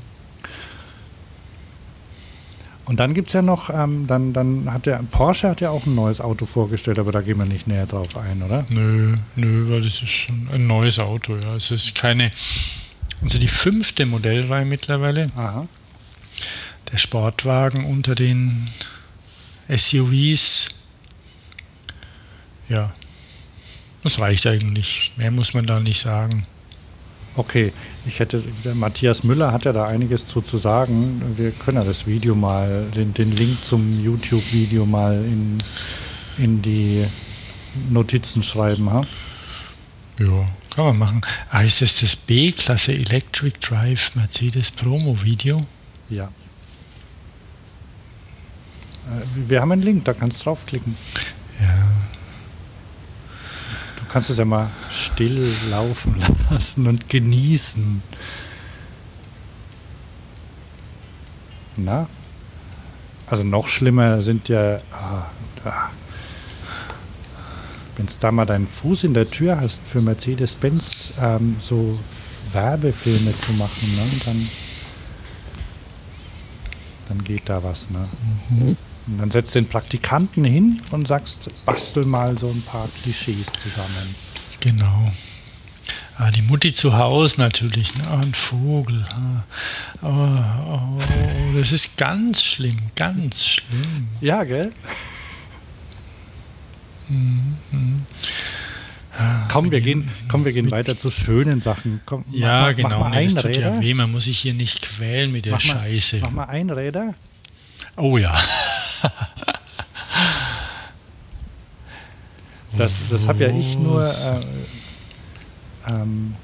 Und dann gibt es ja noch, ähm, dann, dann hat der Porsche hat ja auch ein neues Auto vorgestellt, aber da gehen wir nicht näher drauf ein, oder? Nö, nö, weil das ist schon ein neues Auto. Ja. Es ist keine, also die fünfte Modellreihe mittlerweile. Aha. Der Sportwagen unter den SUVs. Ja, das reicht eigentlich. Mehr muss man da nicht sagen. Okay, ich hätte, Matthias Müller hat ja da einiges zu, zu sagen. Wir können ja das Video mal, den, den Link zum YouTube-Video mal in, in die Notizen schreiben, ha? Ja, kann man machen. Ah, ist das das B-Klasse Electric Drive Mercedes Promo Video? Ja. Äh, Wir haben einen Link, da kannst du draufklicken. Ja. Du kannst es ja mal still laufen lassen und genießen. Na? Also noch schlimmer sind ja. Ah, ah. Wenn du da mal deinen Fuß in der Tür hast für Mercedes-Benz ähm, so Werbefilme zu machen, ne? dann, dann geht da was. Ne? Und dann setzt den Praktikanten hin und sagst, bastel mal so ein paar Klischees zusammen. Genau. Ah, die Mutti zu Hause natürlich, ne? Ah, ein Vogel. Oh, oh, oh, das ist ganz schlimm, ganz schlimm. Ja, gell? Komm, wir gehen, komm, wir gehen weiter zu schönen Sachen. Komm, mach Ja, mal, genau. Mach mal nee, das tut ja weh, man muss sich hier nicht quälen mit der Mach mal, Scheiße. mach mal Einräder. Oh ja. Das, das habe ja ich nur. Äh, ähm,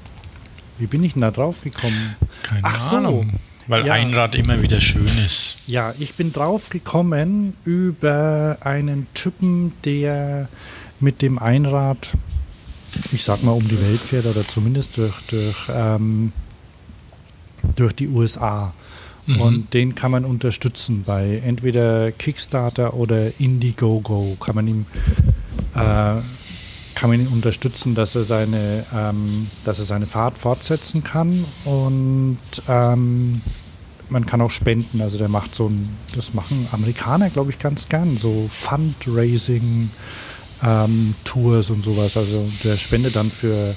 wie bin ich denn da drauf gekommen? Keine Ach so. Ahnung. Weil Ja. Einrad immer wieder schön ist. Ja, ich bin drauf gekommen über einen Typen, der mit dem Einrad ich sag mal, um die Welt fährt oder zumindest durch, durch, ähm, durch die USA. Mhm. Und den kann man unterstützen bei entweder Kickstarter oder Indiegogo. Kann man ihm, äh, kann man ihn unterstützen, dass er seine, ähm, dass er seine Fahrt fortsetzen kann. Und ähm, man kann auch spenden. Also der macht so ein, das machen Amerikaner, glaube ich, ganz gern, so Fundraising. Ähm, Tours und sowas. Also der spendet dann für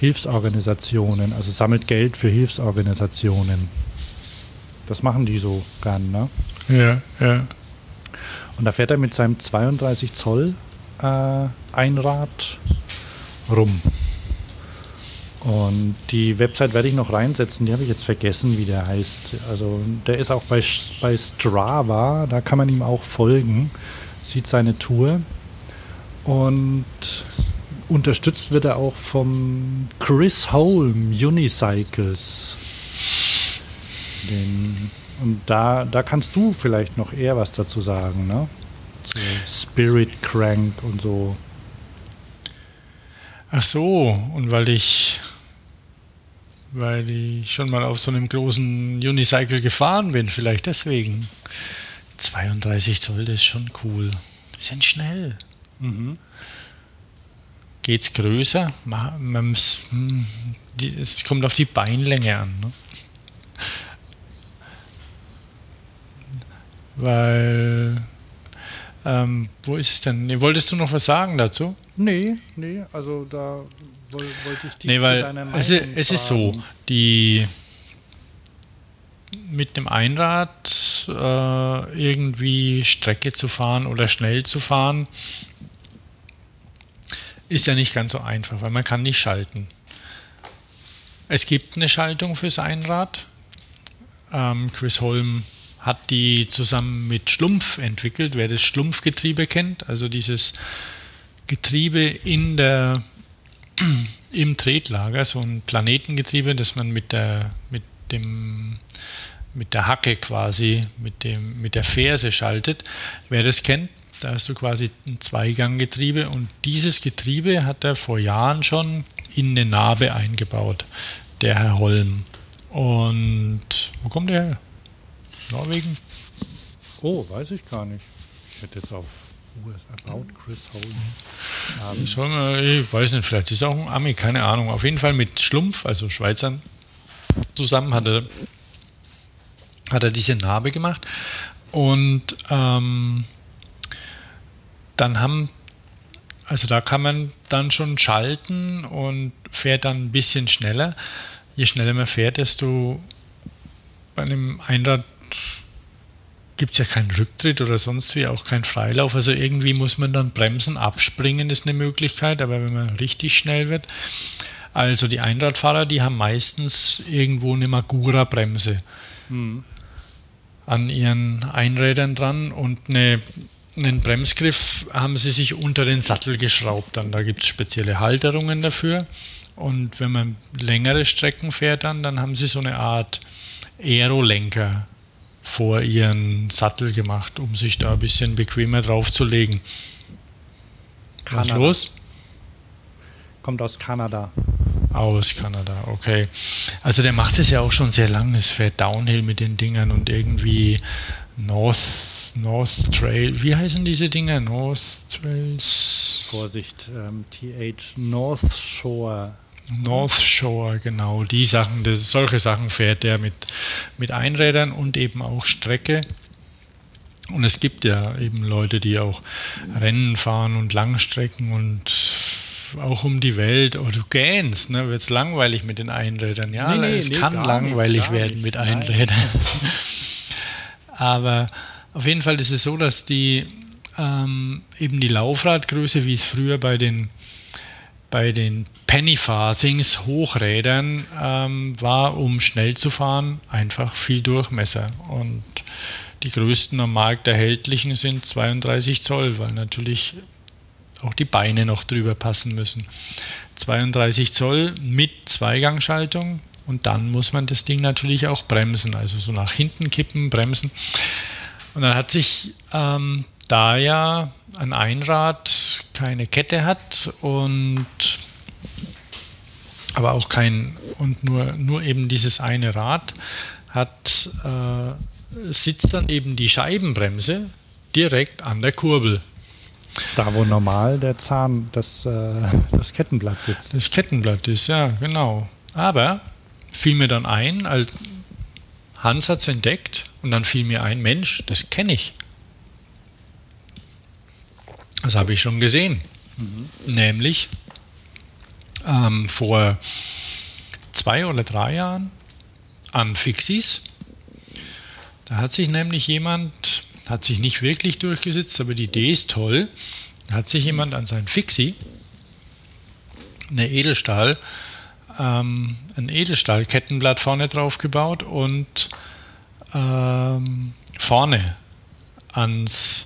Hilfsorganisationen, also sammelt Geld für Hilfsorganisationen. Das machen die so gern, ne? Ja, ja. Und da fährt er mit seinem 32 Zoll äh, Einrad rum. Und die Website werde ich noch reinsetzen, die habe ich jetzt vergessen, wie der heißt. Also der ist auch bei, bei Strava, da kann man ihm auch folgen, sieht seine Tour. Und unterstützt wird er auch vom Chris Holm Unicycles. Den, und da, da kannst du vielleicht noch eher was dazu sagen, ne? Zu Spirit Crank und so. Ach so, und weil ich weil ich schon mal auf so einem großen Unicycle gefahren bin, vielleicht deswegen. 32 Zoll, das ist schon cool. Die sind schnell. Mhm. Geht es größer? Hm, es kommt auf die Beinlänge an. Ne? Weil, ähm, wo ist es denn? Wolltest du noch was sagen dazu? Nee, nee, also da wollte ich dich nee, weil es, es ist so, die mit dem Einrad äh, irgendwie Strecke zu fahren oder schnell zu fahren, ist ja nicht ganz so einfach, weil man kann nicht schalten. Es gibt eine Schaltung fürs Einrad. Ähm, Chris Holm hat die zusammen mit Schlumpf entwickelt, wer das Schlumpfgetriebe kennt, also dieses Getriebe in der, im Tretlager, so ein Planetengetriebe, das man mit der, mit dem mit der Hacke quasi, mit, dem, mit der Ferse schaltet. Wer das kennt, da hast du quasi ein Zweiganggetriebe und dieses Getriebe hat er vor Jahren schon in eine Narbe eingebaut, der Herr Holm. Und wo kommt der her? Norwegen? Oh, weiß ich gar nicht. Ich hätte jetzt auf US About Chris Holm. Ähm, ich weiß nicht, vielleicht ist auch ein Ami, keine Ahnung. Auf jeden Fall mit Schlumpf, also Schweizern, zusammen hat er, hat er diese Narbe gemacht. Und ähm, dann haben, also da kann man dann schon schalten und fährt dann ein bisschen schneller. Je schneller man fährt, desto bei einem Einrad gibt es ja keinen Rücktritt oder sonst wie, auch keinen Freilauf. Also irgendwie muss man dann bremsen, abspringen ist eine Möglichkeit, aber wenn man richtig schnell wird. Also die Einradfahrer, die haben meistens irgendwo eine Magura-Bremse mhm. an ihren Einrädern dran und eine, einen Bremsgriff haben sie sich unter den Sattel geschraubt. Dann da gibt es spezielle Halterungen dafür. Und wenn man längere Strecken fährt, dann, dann haben sie so eine Art Aerolenker vor ihren Sattel gemacht, um sich da ein bisschen bequemer draufzulegen. Was los? Kommt aus Kanada. Aus Kanada, okay. Also der macht es ja auch schon sehr lange. Es fährt Downhill mit den Dingern und irgendwie North, North Trail. Wie heißen diese Dinger? North Trails? Vorsicht, ähm, TH North Shore North Shore, genau, die Sachen, das, solche Sachen fährt er mit, mit Einrädern und eben auch Strecke. Und es gibt ja eben Leute, die auch Rennen fahren und Langstrecken und auch um die Welt. Oh, du gähnst, ne? Wird es langweilig mit den Einrädern? Ja, nee, nee, es nee, kann langweilig nicht, werden nicht, mit Einrädern. Aber auf jeden Fall ist es so, dass die ähm, eben die Laufradgröße, wie es früher bei den bei den Penny Farthings Hochrädern ähm, war, um schnell zu fahren, einfach viel Durchmesser. Und die größten am Markt erhältlichen sind 32 Zoll, weil natürlich auch die Beine noch drüber passen müssen. 32 Zoll mit Zweigangschaltung und dann muss man das Ding natürlich auch bremsen, also so nach hinten kippen, bremsen. Und dann hat sich ähm, da ja ein Einrad keine Kette hat und aber auch kein, und nur, nur eben dieses eine Rad hat, äh, sitzt dann eben die Scheibenbremse direkt an der Kurbel. Da, wo normal der Zahn, das, äh, das Kettenblatt sitzt. Das Kettenblatt ist, ja, genau. Aber fiel mir dann ein, als Hans hat es entdeckt und dann fiel mir ein, Mensch, das kenne ich. Das habe ich schon gesehen. Mhm. Nämlich ähm, vor zwei oder drei Jahren an Fixis. Da hat sich nämlich jemand, hat sich nicht wirklich durchgesetzt, aber die Idee ist toll. Da hat sich jemand an sein Fixie eine Edelstahl, ähm, ein Edelstahlkettenblatt vorne drauf gebaut und ähm, vorne ans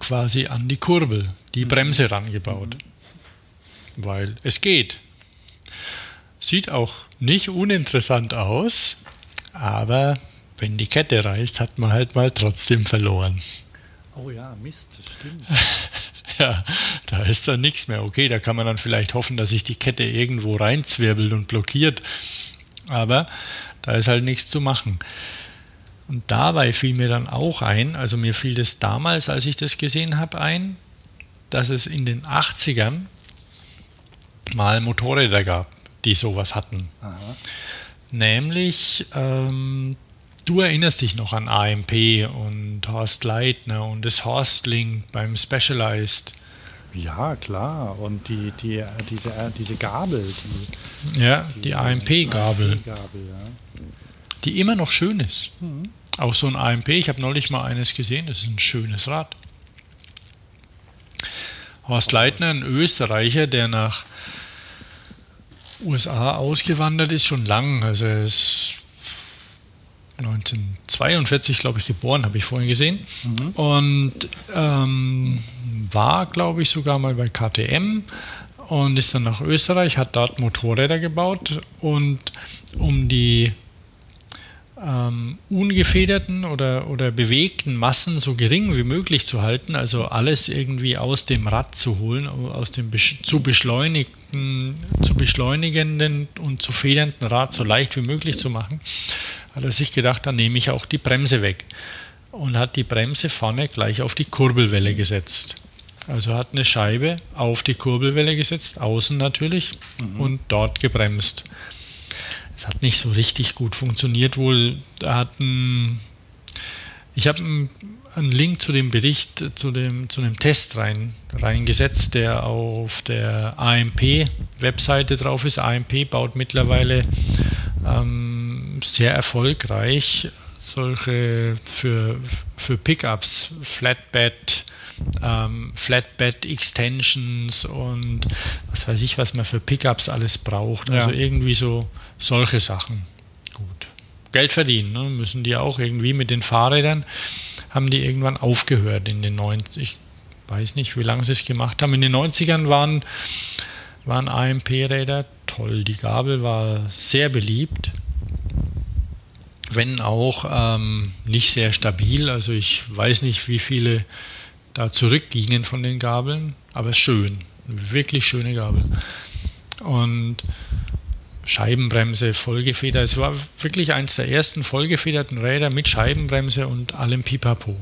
quasi an die Kurbel, die mhm. Bremse rangebaut. Mhm. Weil es geht. Sieht auch nicht uninteressant aus, aber wenn die Kette reißt, hat man halt mal trotzdem verloren. Oh ja, Mist, stimmt. ja, da ist dann nichts mehr. Okay, da kann man dann vielleicht hoffen, dass sich die Kette irgendwo reinzwirbelt und blockiert. Aber da ist halt nichts zu machen. Und dabei fiel mir dann auch ein, also mir fiel das damals, als ich das gesehen habe, ein, dass es in den 80ern mal Motorräder gab, die sowas hatten. Aha. Nämlich, ähm, du erinnerst dich noch an AMP und Horst Leitner und das Horstlink beim Specialized. Ja, klar. Und die, die, diese, diese Gabel. Die, ja, die, die AMP-Gabel. AMP ja. Die immer noch schön ist. Mhm. Auch so ein AMP. Ich habe neulich mal eines gesehen. Das ist ein schönes Rad. Horst Leitner, ein Österreicher, der nach USA ausgewandert ist, schon lang. Also er ist 1942, glaube ich, geboren, habe ich vorhin gesehen. Mhm. Und ähm, war, glaube ich, sogar mal bei KTM und ist dann nach Österreich, hat dort Motorräder gebaut und um die ähm, ungefederten oder, oder bewegten Massen so gering wie möglich zu halten, also alles irgendwie aus dem Rad zu holen, aus dem zu beschleunigten, zu beschleunigenden und zu federnden Rad so leicht wie möglich zu machen, hat er sich gedacht, dann nehme ich auch die Bremse weg und hat die Bremse vorne gleich auf die Kurbelwelle gesetzt. Also hat eine Scheibe auf die Kurbelwelle gesetzt, außen natürlich, mhm. und dort gebremst. Es hat nicht so richtig gut funktioniert wohl. Da hat ein, ich habe einen, einen Link zu dem Bericht, zu dem, zu dem Test rein, reingesetzt, der auf der AMP-Webseite drauf ist. AMP baut mittlerweile ähm, sehr erfolgreich solche für, für Pickups, Flatbed, ähm, Flatbed Extensions und was weiß ich, was man für Pickups alles braucht. Also ja. irgendwie so solche Sachen. Gut. Geld verdienen ne? müssen die auch irgendwie mit den Fahrrädern. Haben die irgendwann aufgehört in den 90 ich weiß nicht, wie lange sie es gemacht haben. In den 90ern waren, waren AMP-Räder toll. Die Gabel war sehr beliebt wenn auch ähm, nicht sehr stabil. Also ich weiß nicht, wie viele da zurückgingen von den Gabeln, aber schön, wirklich schöne Gabel. Und Scheibenbremse, Vollgefeder. Es war wirklich eines der ersten vollgefederten Räder mit Scheibenbremse und allem Pipapo.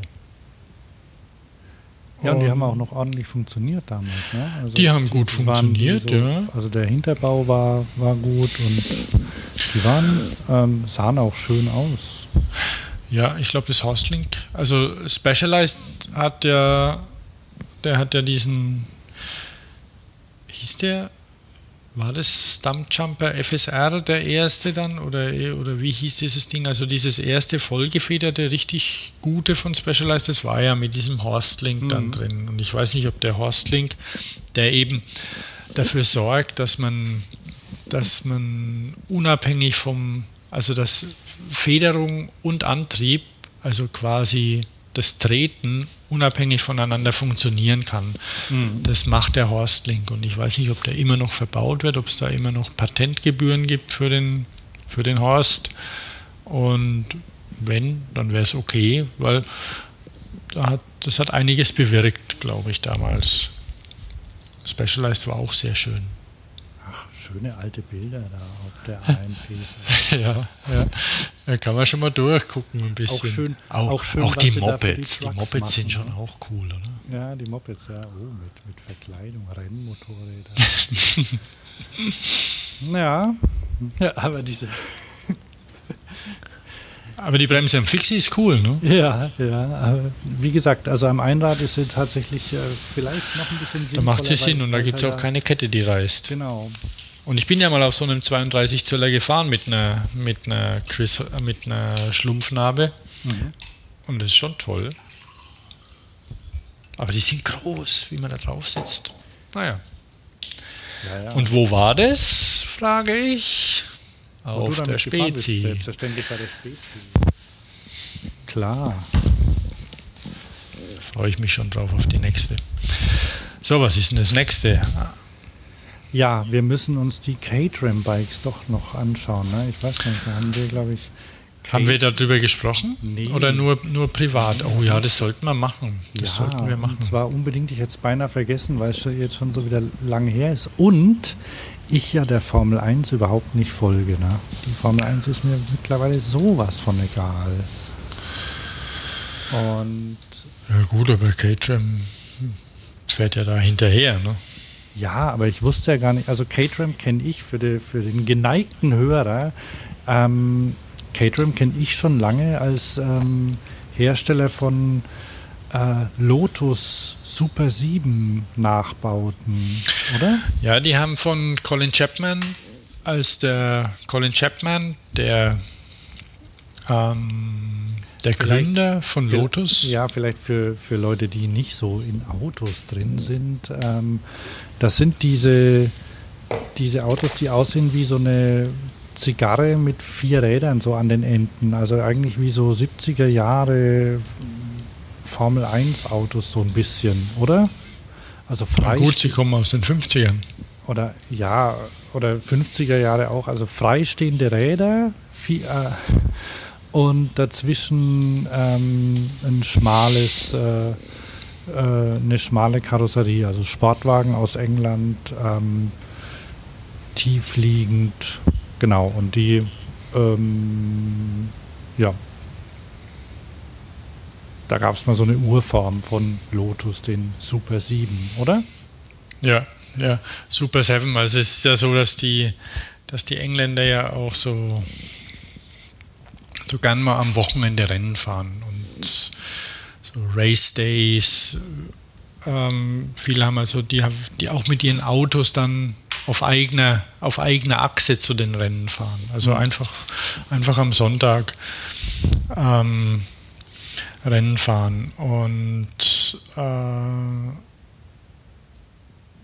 Ja, und die haben auch noch ordentlich funktioniert damals. Ne? Also die haben gut funktioniert, so, ja. Also der Hinterbau war, war gut und die waren, ähm, sahen auch schön aus. Ja, ich glaube, das Hostlink, also Specialized hat ja, der hat ja diesen, hieß der, war das Stumpjumper FSR der erste dann oder, oder wie hieß dieses Ding? Also dieses erste vollgefederte, richtig gute von Specialized, das war ja mit diesem Horstlink mhm. dann drin. Und ich weiß nicht, ob der Horstlink, der eben dafür sorgt, dass man, dass man unabhängig vom, also dass Federung und Antrieb, also quasi das Treten unabhängig voneinander funktionieren kann. Mhm. Das macht der Horstlink und ich weiß nicht, ob der immer noch verbaut wird, ob es da immer noch Patentgebühren gibt für den, für den Horst. Und wenn, dann wäre es okay, weil da hat, das hat einiges bewirkt, glaube ich, damals. Specialized war auch sehr schön. Schöne alte Bilder da auf der AMP. ja, ja. Da kann man schon mal durchgucken ein bisschen. Auch schön, auch, auch schön, auch die da Mopeds. Die, Trucks Mopeds sind machen, schon ne? auch cool, oder? Ja, die Mopeds, ja. Oh, mit, mit Verkleidung, Rennmotorräder. ja. ja, aber diese. Aber die Bremse am Fixie ist cool, ne? Ja, ja. Wie gesagt, also am Einrad ist sie tatsächlich äh, vielleicht noch ein bisschen Da sinnvoller. macht sie Sinn und da gibt es halt auch da- keine Kette, die reißt. Genau. Und ich bin ja mal auf so einem 32 Zöller gefahren mit einer, mit einer, Chris, mit einer Schlumpfnarbe. Mhm. Und das ist schon toll. Aber die sind groß, wie man da drauf sitzt. Naja. Ja, ja. Und wo war das, frage ich? Wo Auf der Spezi. Selbstverständlich bei der Spezi. Klar. Freue ich mich schon drauf auf die nächste. So, was ist denn das nächste? Ja, wir müssen uns die Caterham-Bikes doch noch anschauen. Ne? Ich weiß gar nicht, da haben wir, glaube ich. Haben wir darüber gesprochen? Nee. Oder nur, nur privat? Oh ja, das sollten wir machen. Das ja, sollten wir machen. Und zwar unbedingt, ich hätte es beinahe vergessen, weil es jetzt schon so wieder lange her ist. Und ich ja der Formel 1 überhaupt nicht folge. Ne? Die Formel 1 ist mir mittlerweile sowas von egal. Und Ja gut, aber Caterham fährt ja da hinterher, ne? Ja, aber ich wusste ja gar nicht, also Caterham kenne ich für, die, für den geneigten Hörer. Ähm, Caterham kenne ich schon lange als ähm, Hersteller von äh, Lotus Super 7 Nachbauten, oder? Ja, die haben von Colin Chapman, als der Colin Chapman, der, ähm, der Vielleicht- Gründer von Lotus, Ja, vielleicht für, für Leute, die nicht so in Autos drin sind. Ähm, das sind diese, diese Autos, die aussehen wie so eine Zigarre mit vier Rädern so an den Enden. Also eigentlich wie so 70er Jahre Formel 1 Autos so ein bisschen, oder? Also frei gut, sie kommen aus den 50ern. oder ja, oder 50er Jahre auch, also freistehende Räder vi- äh, und dazwischen ähm, ein schmales, äh, äh, eine schmale Karosserie, also Sportwagen aus England, ähm, tiefliegend, genau, und die, ähm, ja, da gab es mal so eine Urform von Lotus, den Super 7, oder? Ja, ja, Super Seven. Also es ist ja so, dass die, dass die Engländer ja auch so, so gern mal am Wochenende Rennen fahren und so Race Days. Ähm, viele haben also, die, die auch mit ihren Autos dann auf eigener, auf eigener Achse zu den Rennen fahren. Also einfach, einfach am Sonntag ähm, Rennen fahren. Und äh,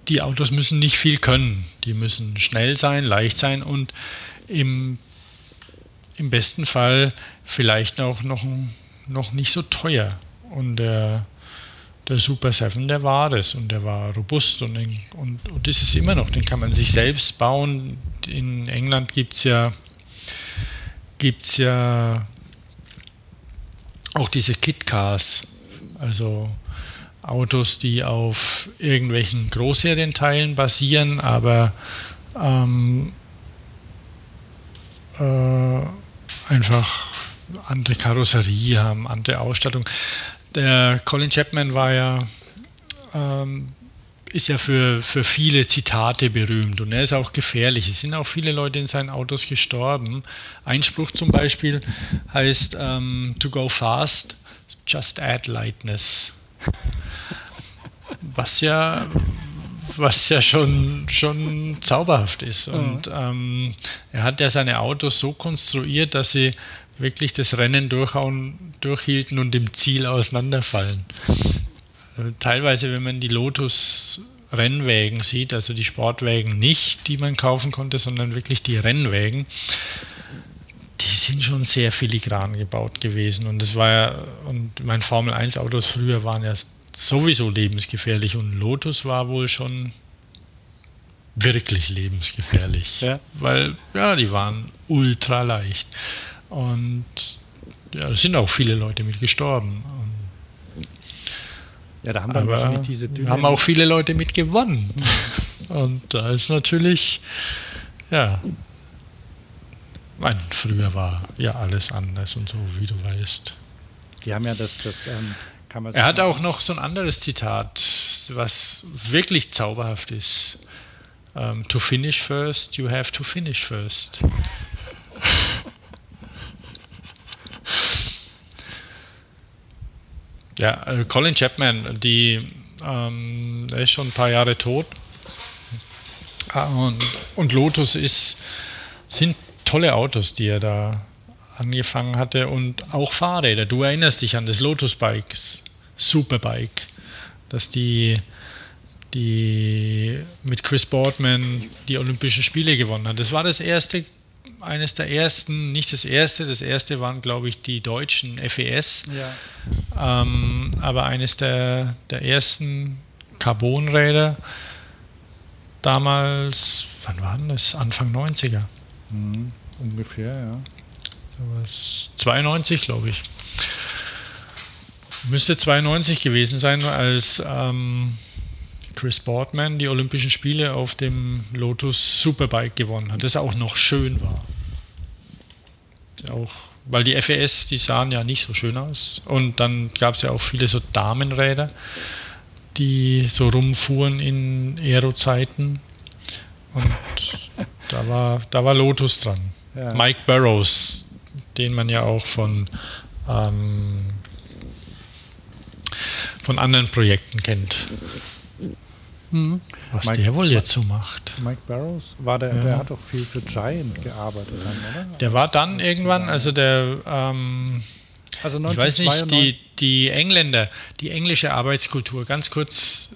die Autos müssen nicht viel können. Die müssen schnell sein, leicht sein und im, im besten Fall vielleicht auch noch, noch nicht so teuer. Und der, der Super 7, der war das und der war robust und, und, und das ist immer noch, den kann man sich selbst bauen. In England gibt es ja, gibt's ja auch diese Kit-Cars, also Autos, die auf irgendwelchen Großserienteilen basieren, aber ähm, äh, einfach andere Karosserie haben, andere Ausstattung. Der Colin Chapman war ja ähm, ist ja für, für viele Zitate berühmt und er ist auch gefährlich. Es sind auch viele Leute in seinen Autos gestorben. Ein Spruch zum Beispiel heißt ähm, To go fast, just add lightness. Was ja, was ja schon, schon zauberhaft ist. Und ähm, er hat ja seine Autos so konstruiert, dass sie wirklich das Rennen durchhauen, durchhielten und im Ziel auseinanderfallen. Also teilweise, wenn man die Lotus Rennwägen sieht, also die Sportwägen nicht, die man kaufen konnte, sondern wirklich die Rennwägen, die sind schon sehr filigran gebaut gewesen. Und das war ja, und mein Formel 1 Autos früher waren ja sowieso lebensgefährlich und Lotus war wohl schon wirklich lebensgefährlich. Ja. Weil, ja, die waren ultra leicht. Und ja, es sind auch viele Leute mit gestorben. Ja, da haben dann wahrscheinlich diese dünnen, haben auch viele Leute mit gewonnen. Und da ist natürlich Ja. Mein, früher war ja alles anders und so, wie du weißt. Die haben ja das, das ähm, kann man Er hat auch noch so ein anderes Zitat, was wirklich zauberhaft ist. Um, ähm, to finish first, you have to finish first. ja, äh, Colin Chapman, die, ähm, ist schon ein paar Jahre tot. Ah, und, und Lotus ist, sind tolle Autos, die er da angefangen hatte und auch Fahrräder. Du erinnerst dich an das Lotus Bikes, Superbike, dass die, die mit Chris Boardman die Olympischen Spiele gewonnen hat. Das war das erste, eines der ersten, nicht das erste, das erste waren, glaube ich, die deutschen FES, ja. ähm, aber eines der, der ersten Carbonräder damals, wann war das? Anfang 90er. Mhm. Ungefähr, ja. So 92, glaube ich. Müsste 92 gewesen sein, als ähm, Chris Boardman die Olympischen Spiele auf dem Lotus Superbike gewonnen hat, das auch noch schön war. Auch, weil die FES, die sahen ja nicht so schön aus. Und dann gab es ja auch viele so Damenräder, die so rumfuhren in Aero-Zeiten. Und da war, da war Lotus dran. Ja. Mike Burrows, den man ja auch von, ähm, von anderen Projekten kennt. Mhm. Was Mike, der wohl jetzt so macht. Mike Barrows, war der, ja. der hat doch viel für Giant gearbeitet dann, oder? Der war dann irgendwann, also der ähm, also ich weiß nicht, die, die Engländer, die englische Arbeitskultur, ganz kurz,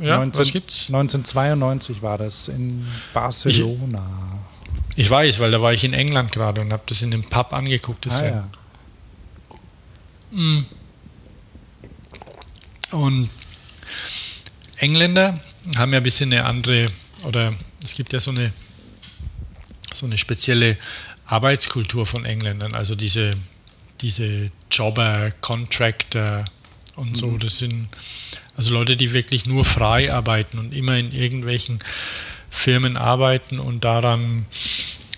ja, 19, was gibt's? 1992 war das in Barcelona. Ich, ich weiß, weil da war ich in England gerade und habe das in dem Pub angeguckt. Ah, ja. Mm. Und Engländer haben ja ein bisschen eine andere, oder es gibt ja so eine, so eine spezielle Arbeitskultur von Engländern, also diese, diese Jobber, Contractor und so, mhm. das sind also Leute, die wirklich nur frei arbeiten und immer in irgendwelchen Firmen arbeiten und daran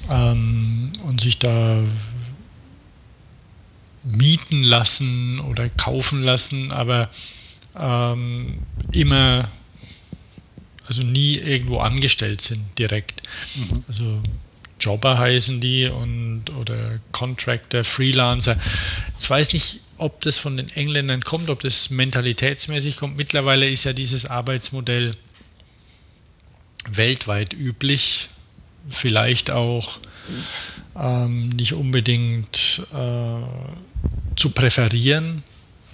ähm, und sich da mieten lassen oder kaufen lassen, aber ähm, immer, also nie irgendwo angestellt sind direkt. Mhm. Also Jobber heißen die und oder Contractor, Freelancer. Ich weiß nicht, ob das von den Engländern kommt, ob das mentalitätsmäßig kommt. Mittlerweile ist ja dieses Arbeitsmodell weltweit üblich, vielleicht auch ähm, nicht unbedingt äh, zu präferieren,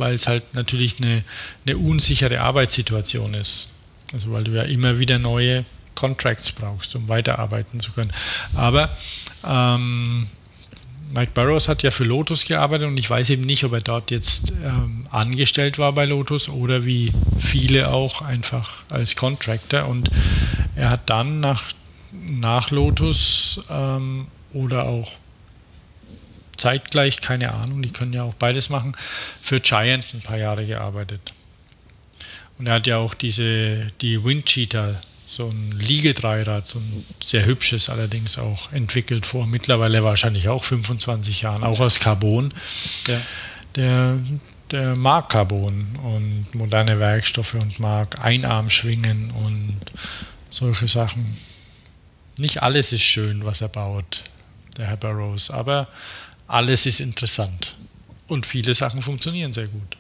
weil es halt natürlich eine, eine unsichere Arbeitssituation ist. Also weil du ja immer wieder neue Contracts brauchst, um weiterarbeiten zu können. Aber ähm, Mike Burrows hat ja für Lotus gearbeitet und ich weiß eben nicht, ob er dort jetzt ähm, angestellt war bei Lotus oder wie viele auch einfach als Contractor. Und er hat dann nach, nach Lotus ähm, oder auch zeitgleich, keine Ahnung, die können ja auch beides machen, für Giant ein paar Jahre gearbeitet. Und er hat ja auch diese, die Windcheater, so ein Liegedreirad, so ein sehr hübsches allerdings auch entwickelt vor mittlerweile wahrscheinlich auch 25 Jahren, auch aus Carbon. Ja. Der, der mag Carbon und moderne Werkstoffe und mag Einarmschwingen und solche Sachen. Nicht alles ist schön, was er baut, der Herr Burroughs, aber alles ist interessant. Und viele Sachen funktionieren sehr gut.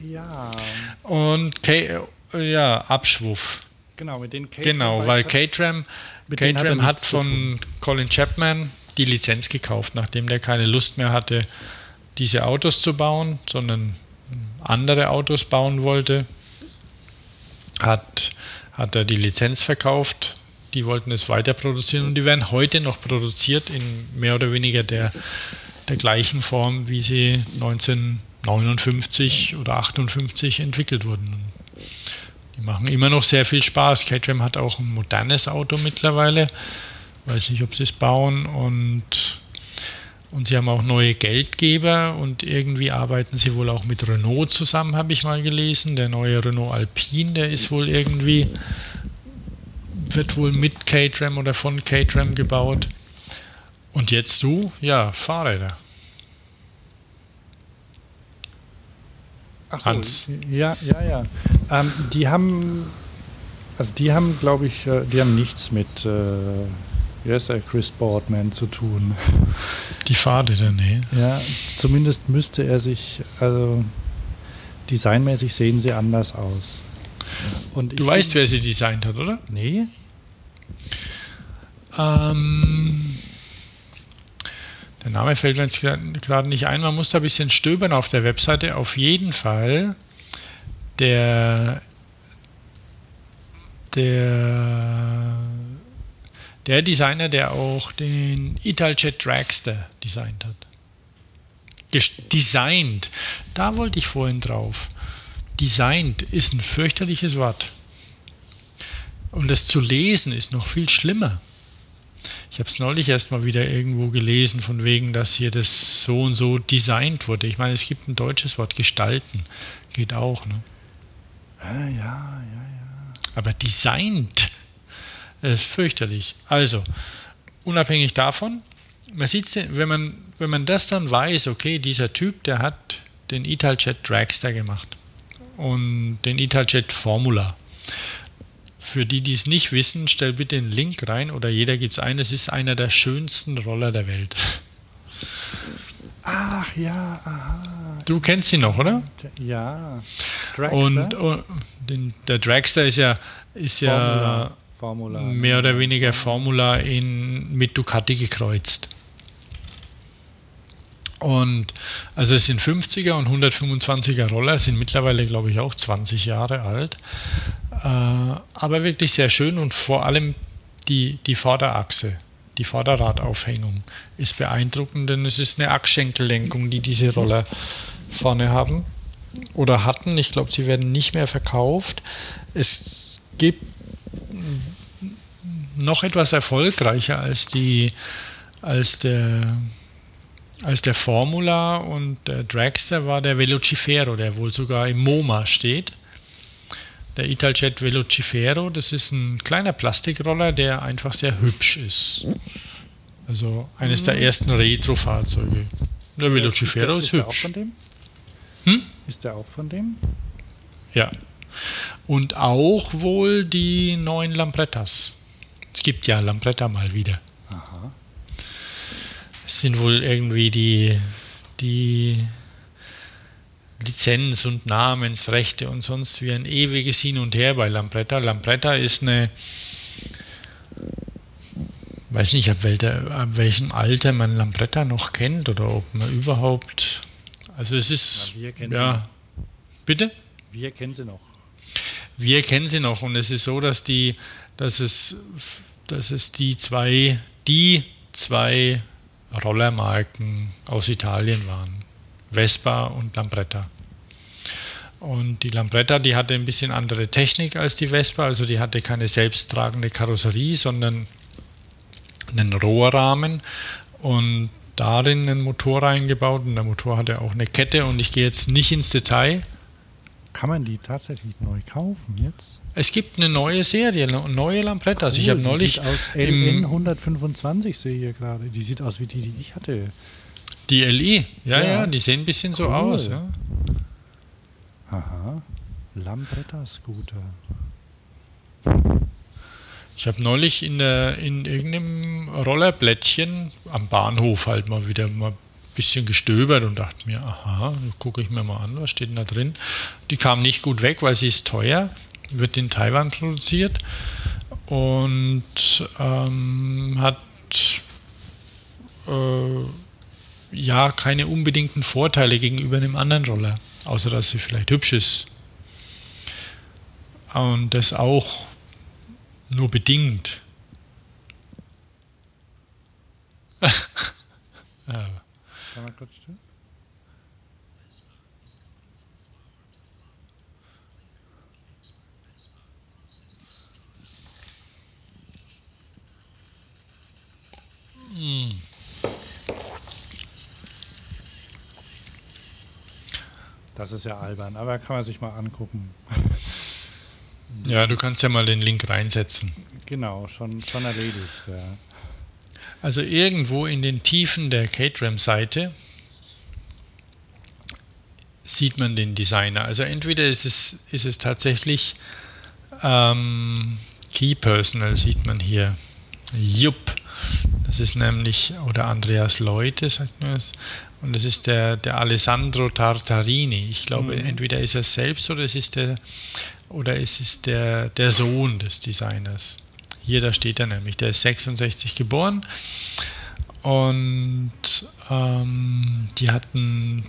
Ja. Und K ja, Abschwuff. Genau, mit den Caterham Genau, weil Caterham hat, hat von Colin Chapman die Lizenz gekauft, nachdem der keine Lust mehr hatte, diese Autos zu bauen, sondern andere Autos bauen wollte, hat, hat er die Lizenz verkauft die wollten es weiter produzieren und die werden heute noch produziert in mehr oder weniger der, der gleichen Form, wie sie 1959 oder 58 entwickelt wurden. Die machen immer noch sehr viel Spaß. Caterham hat auch ein modernes Auto mittlerweile. Weiß nicht, ob sie es bauen und und sie haben auch neue Geldgeber und irgendwie arbeiten sie wohl auch mit Renault zusammen, habe ich mal gelesen. Der neue Renault Alpine, der ist wohl irgendwie wird wohl mit Caterham oder von Caterham gebaut. Und jetzt du, ja, Fahrräder. Ach so, Hans. Ja, ja, ja. Ähm, die haben, also die haben, glaube ich, äh, die haben nichts mit, äh, wie heißt der, Chris Boardman zu tun. Die Fahrräder, nee. Ja, zumindest müsste er sich, also designmäßig sehen sie anders aus. du weißt, wer sie designt hat, oder? Nee. Ähm, der Name fällt mir jetzt gerade nicht ein. Man muss da ein bisschen stöbern auf der Webseite. Auf jeden Fall der, der, der Designer, der auch den Italjet Dragster designt hat. Designt. Da wollte ich vorhin drauf. Designt ist ein fürchterliches Wort. Und das zu lesen ist noch viel schlimmer. Ich habe es neulich erst mal wieder irgendwo gelesen, von wegen, dass hier das so und so designt wurde. Ich meine, es gibt ein deutsches Wort, gestalten. Geht auch, ne? Ja, ja, ja. ja. Aber designt ist fürchterlich. Also, unabhängig davon, man sieht wenn man, wenn man das dann weiß, okay, dieser Typ, der hat den Italjet Dragster gemacht und den Italjet Formula. Für die, die es nicht wissen, stell bitte den Link rein oder jeder gibt es ein. Es ist einer der schönsten Roller der Welt. Ach ja, aha. Du kennst ihn noch, oder? Ja. Dragster. Und, und den, der Dragster ist ja, ist Formula. ja Formula. mehr oder weniger Formula in, mit Ducati gekreuzt. Und also es sind 50er und 125er Roller, sind mittlerweile, glaube ich, auch 20 Jahre alt. Äh, aber wirklich sehr schön und vor allem die, die Vorderachse, die Vorderradaufhängung ist beeindruckend, denn es ist eine Achsschenkellenkung, die diese Roller vorne haben oder hatten. Ich glaube, sie werden nicht mehr verkauft. Es gibt noch etwas erfolgreicher als die als der als der Formula und der Dragster war der Velocifero, der wohl sogar im MoMA steht. Der Italjet Velocifero, das ist ein kleiner Plastikroller, der einfach sehr hübsch ist. Also eines mhm. der ersten Retro-Fahrzeuge. Der Velocifero ist, der, ist, ist hübsch. Der auch von dem? Hm? Ist der auch von dem? Ja. Und auch wohl die neuen Lambrettas. Es gibt ja Lambretta mal wieder. Aha. Es sind wohl irgendwie die, die Lizenz- und Namensrechte und sonst wie ein ewiges Hin und Her bei Lambretta. Lambretta ist eine, weiß nicht, ab, welcher, ab welchem Alter man Lambretta noch kennt oder ob man überhaupt, also es ist, Na, ja, bitte? Wir kennen sie noch. Wir kennen sie noch und es ist so, dass die, dass es, dass es die zwei, die zwei Rollermarken aus Italien waren. Vespa und Lambretta. Und die Lambretta, die hatte ein bisschen andere Technik als die Vespa, also die hatte keine selbsttragende Karosserie, sondern einen Rohrrahmen und darin einen Motor reingebaut und der Motor hatte auch eine Kette und ich gehe jetzt nicht ins Detail. Kann man die tatsächlich neu kaufen jetzt? Es gibt eine neue Serie, neue Lambrettas. Cool, ich habe neulich. Die sieht aus LN 125 sehe ich hier gerade. Die sieht aus wie die, die ich hatte. Die LI, ja, ja, ja die sehen ein bisschen cool. so aus. Ja. Aha. Lambretta Scooter. Ich habe neulich in, der, in irgendeinem Rollerblättchen am Bahnhof halt mal wieder mal bisschen gestöbert und dachte mir, aha, gucke ich mir mal an, was steht denn da drin. Die kam nicht gut weg, weil sie ist teuer, wird in Taiwan produziert und ähm, hat äh, ja keine unbedingten Vorteile gegenüber einem anderen Roller, außer dass sie vielleicht hübsch ist. Und das auch nur bedingt. ja. Kann man kurz stehen? Mm. Das ist ja albern, aber kann man sich mal angucken. Ja, du kannst ja mal den Link reinsetzen. Genau, schon, schon erledigt, ja. Also irgendwo in den Tiefen der Caterham-Seite sieht man den Designer. Also entweder ist es, ist es tatsächlich ähm, Key Personal, sieht man hier. Jupp. Das ist nämlich, oder Andreas Leute, sagt man es. Und das ist der, der Alessandro Tartarini. Ich glaube, mhm. entweder ist er selbst oder es ist der, oder es ist der, der Sohn des Designers. Hier, da steht er nämlich. Der ist 66 geboren. Und ähm, die hatten,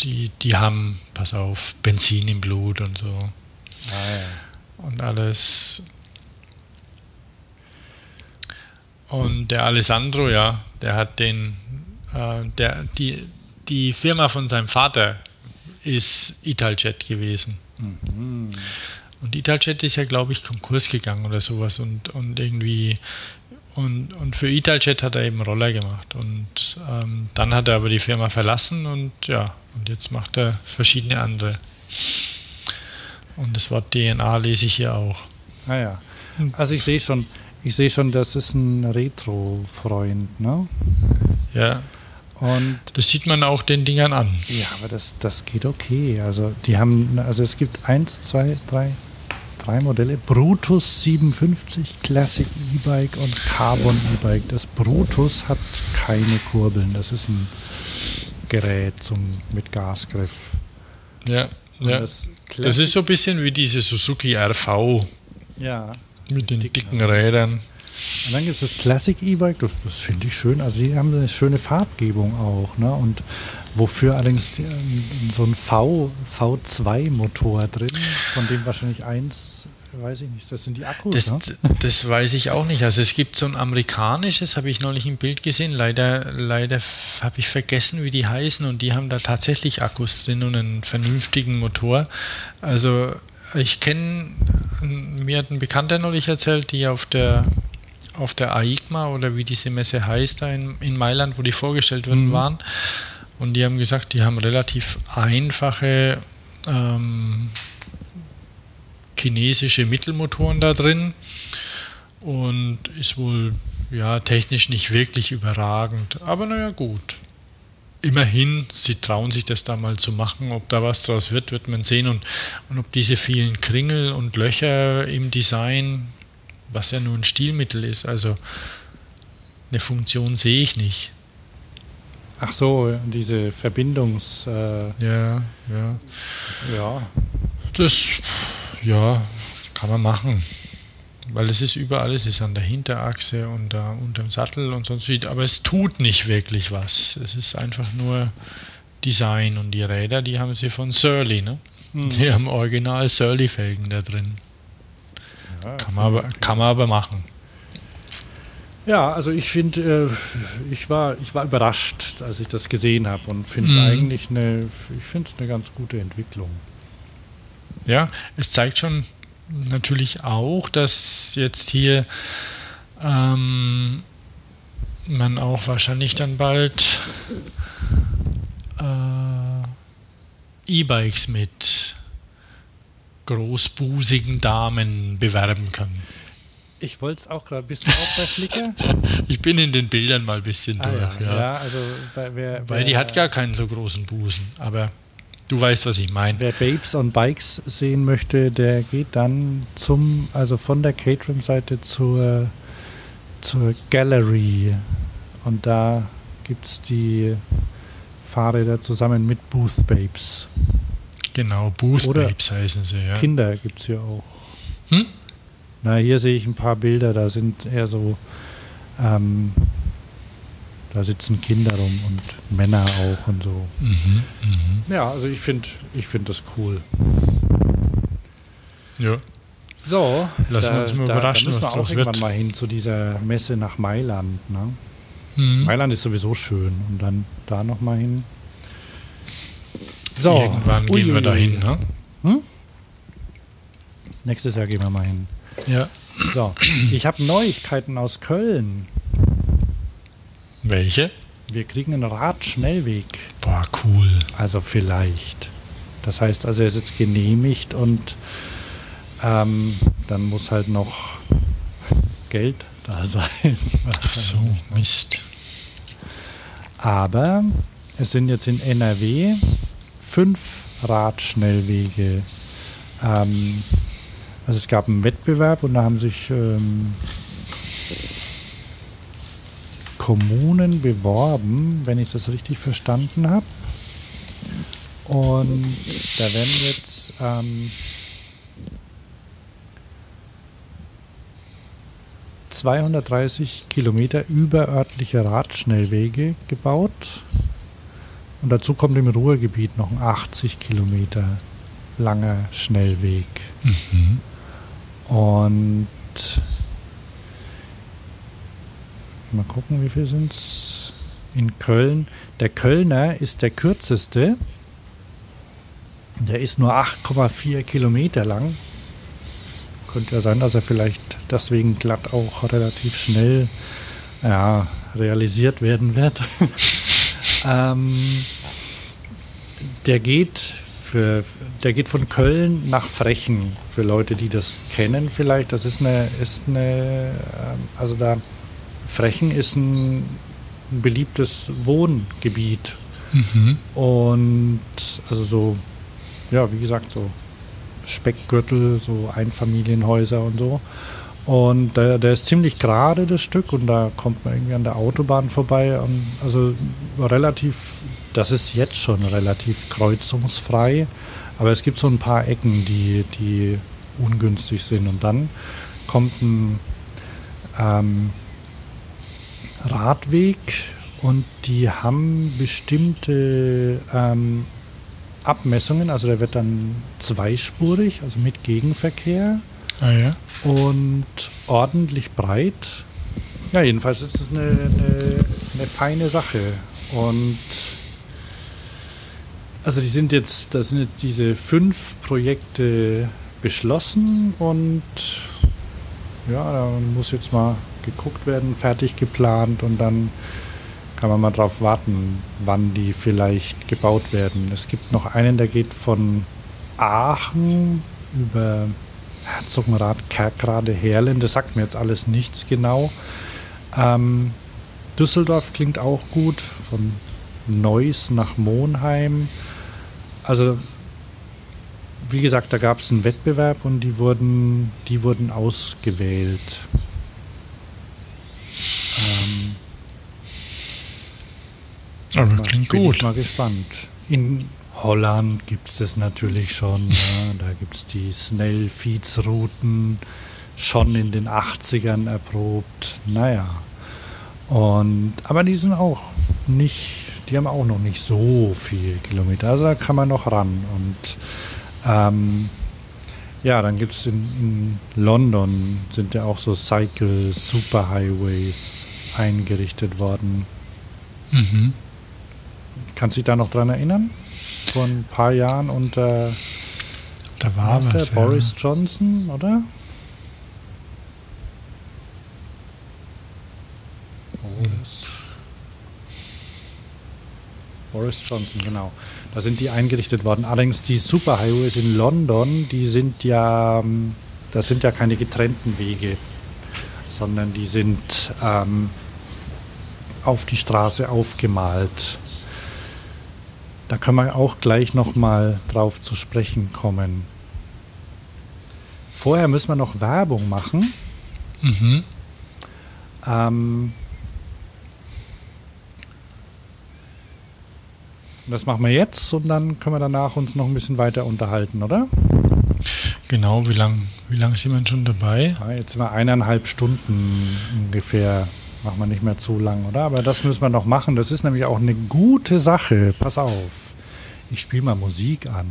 die, die haben, pass auf, Benzin im Blut und so. Ah, ja. Und alles. Und der Alessandro, ja, der hat den äh, der, die, die Firma von seinem Vater ist Italjet gewesen. Mhm. Und Italjet ist ja, glaube ich, Konkurs gegangen oder sowas und, und irgendwie und, und für Italjet hat er eben Roller gemacht. Und ähm, dann hat er aber die Firma verlassen und ja, und jetzt macht er verschiedene andere. Und das Wort DNA lese ich hier auch. Ah ja. Also ich sehe schon, ich sehe schon, das ist ein Retro-Freund, ne? Ja. Und das sieht man auch den Dingern an. Ja, aber das, das geht okay. Also die haben, also es gibt eins, zwei, drei, drei Modelle. Brutus 57, Classic E-Bike und Carbon E-Bike. Das Brutus hat keine Kurbeln. Das ist ein Gerät zum, mit Gasgriff. Ja, ja. Das, das, ist so ein bisschen wie diese Suzuki RV. Ja. Mit den dicken Rädern. Und dann gibt es das Classic E-Bike, das, das finde ich schön. Also sie haben eine schöne Farbgebung auch. Ne? Und wofür allerdings die, ähm, so ein V, V2-Motor drin, von dem wahrscheinlich eins, weiß ich nicht, das sind die Akkus. Das, ne? das weiß ich auch nicht. Also es gibt so ein amerikanisches, habe ich neulich im Bild gesehen. Leider, leider habe ich vergessen, wie die heißen. Und die haben da tatsächlich Akkus drin und einen vernünftigen Motor. Also ich kenne, mir hat ein Bekannter neulich erzählt, die auf der auf der AIGMA oder wie diese Messe heißt, da in, in Mailand, wo die vorgestellt worden mhm. waren. Und die haben gesagt, die haben relativ einfache ähm, chinesische Mittelmotoren da drin und ist wohl ja technisch nicht wirklich überragend. Aber naja, gut. Immerhin, sie trauen sich das da mal zu machen. Ob da was draus wird, wird man sehen. Und, und ob diese vielen Kringel und Löcher im Design was ja nur ein Stilmittel ist. Also eine Funktion sehe ich nicht. Ach so, diese Verbindungs. Äh ja, ja. Ja. Das, ja, kann man machen. Weil es ist überall, es ist an der Hinterachse und da unterm Sattel und sonst wie, aber es tut nicht wirklich was. Es ist einfach nur Design und die Räder, die haben sie von Surly, ne? Hm. Die haben original Surly-Felgen da drin. Ja, kann, man aber, kann man aber machen. Ja, also ich finde, äh, ich, war, ich war überrascht, als ich das gesehen habe und finde es mhm. eigentlich eine, ich finde es eine ganz gute Entwicklung. Ja, es zeigt schon natürlich auch, dass jetzt hier ähm, man auch wahrscheinlich dann bald äh, E-Bikes mit großbusigen Damen bewerben kann. Ich wollte es auch gerade. Bist du auch bei Flickr? ich bin in den Bildern mal ein bisschen ah, durch. Ja, ja. also wer, wer, weil die hat gar keinen so großen Busen, aber du weißt, was ich meine. Wer Babes on Bikes sehen möchte, der geht dann zum, also von der Caterham-Seite zur, zur Gallery und da gibt es die Fahrräder zusammen mit Booth Babes. Genau, Boost Oder Babes heißen sie, ja. Kinder gibt es hier auch. Hm? Na, hier sehe ich ein paar Bilder, da sind eher so, ähm, da sitzen Kinder rum und Männer auch und so. Mhm, mh. Ja, also ich finde ich find das cool. Ja. So, lassen da, wir uns mal da, überraschen, da müssen wir auch irgendwann wird. mal hin zu dieser Messe nach Mailand. Ne? Mhm. Mailand ist sowieso schön und dann da noch mal hin. So. Irgendwann Ui. gehen wir da hin, ne? Hm? Nächstes Jahr gehen wir mal hin. Ja. So, ich habe Neuigkeiten aus Köln. Welche? Wir kriegen einen Radschnellweg. Boah, cool. Also vielleicht. Das heißt also, er ist jetzt genehmigt und Ähm, dann muss halt noch Geld da sein. Ach so, Mist. Aber es sind jetzt in NRW fünf Radschnellwege. Ähm, also es gab einen Wettbewerb und da haben sich ähm, Kommunen beworben, wenn ich das richtig verstanden habe. Und da werden jetzt ähm, 230 Kilometer überörtliche Radschnellwege gebaut. Und dazu kommt im Ruhrgebiet noch ein 80 Kilometer langer Schnellweg. Mhm. Und mal gucken, wie viel sind es in Köln. Der Kölner ist der kürzeste. Der ist nur 8,4 Kilometer lang. Könnte ja sein, dass er vielleicht deswegen glatt auch relativ schnell ja, realisiert werden wird. ähm, der geht für, der geht von Köln nach Frechen, für Leute, die das kennen vielleicht. Das ist eine, ist eine ähm, also da, Frechen ist ein, beliebtes Wohngebiet. Mhm. Und also so, ja, wie gesagt, so Speckgürtel, so Einfamilienhäuser und so. Und der, der ist ziemlich gerade, das Stück, und da kommt man irgendwie an der Autobahn vorbei. Und also relativ, das ist jetzt schon relativ kreuzungsfrei, aber es gibt so ein paar Ecken, die, die ungünstig sind. Und dann kommt ein ähm, Radweg und die haben bestimmte ähm, Abmessungen, also der wird dann zweispurig, also mit Gegenverkehr Ah ja. und ordentlich breit. Ja, jedenfalls ist es eine, eine, eine feine Sache. Und also die sind jetzt, da sind jetzt diese fünf Projekte beschlossen und ja, da muss jetzt mal geguckt werden, fertig geplant und dann kann man mal drauf warten, wann die vielleicht gebaut werden. Es gibt noch einen, der geht von Aachen über Herzogenrath, Kerkrade, Herlen. Das sagt mir jetzt alles nichts genau. Ähm, Düsseldorf klingt auch gut, von Neuss nach Monheim. Also, wie gesagt, da gab es einen Wettbewerb und die wurden, die wurden ausgewählt. Aber das klingt bin gut. ich mal gespannt. In Holland gibt es das natürlich schon. ja. Da gibt es die Snell-Feeds-Routen schon in den 80ern erprobt. Naja. Und, aber die sind auch nicht, die haben auch noch nicht so viel Kilometer. Also da kann man noch ran. Und ähm, ja, dann gibt es in, in London sind ja auch so Cycle Superhighways eingerichtet worden. Mhm. Kannst du dich da noch dran erinnern? Vor ein paar Jahren unter Da war was der was. Boris Johnson, oder? Boris. Boris Johnson, genau. Da sind die eingerichtet worden. Allerdings die Superhighways in London, die sind ja, ähm, das sind ja keine getrennten Wege, sondern die sind ähm, auf die Straße aufgemalt. Da können wir auch gleich nochmal drauf zu sprechen kommen. Vorher müssen wir noch Werbung machen. Mhm. Ähm, das machen wir jetzt und dann können wir danach uns noch ein bisschen weiter unterhalten, oder? Genau, wie lange wie lang sind wir schon dabei? Ja, jetzt sind wir eineinhalb Stunden ungefähr. Machen wir nicht mehr zu lang, oder? Aber das müssen wir noch machen. Das ist nämlich auch eine gute Sache. Pass auf. Ich spiele mal Musik an.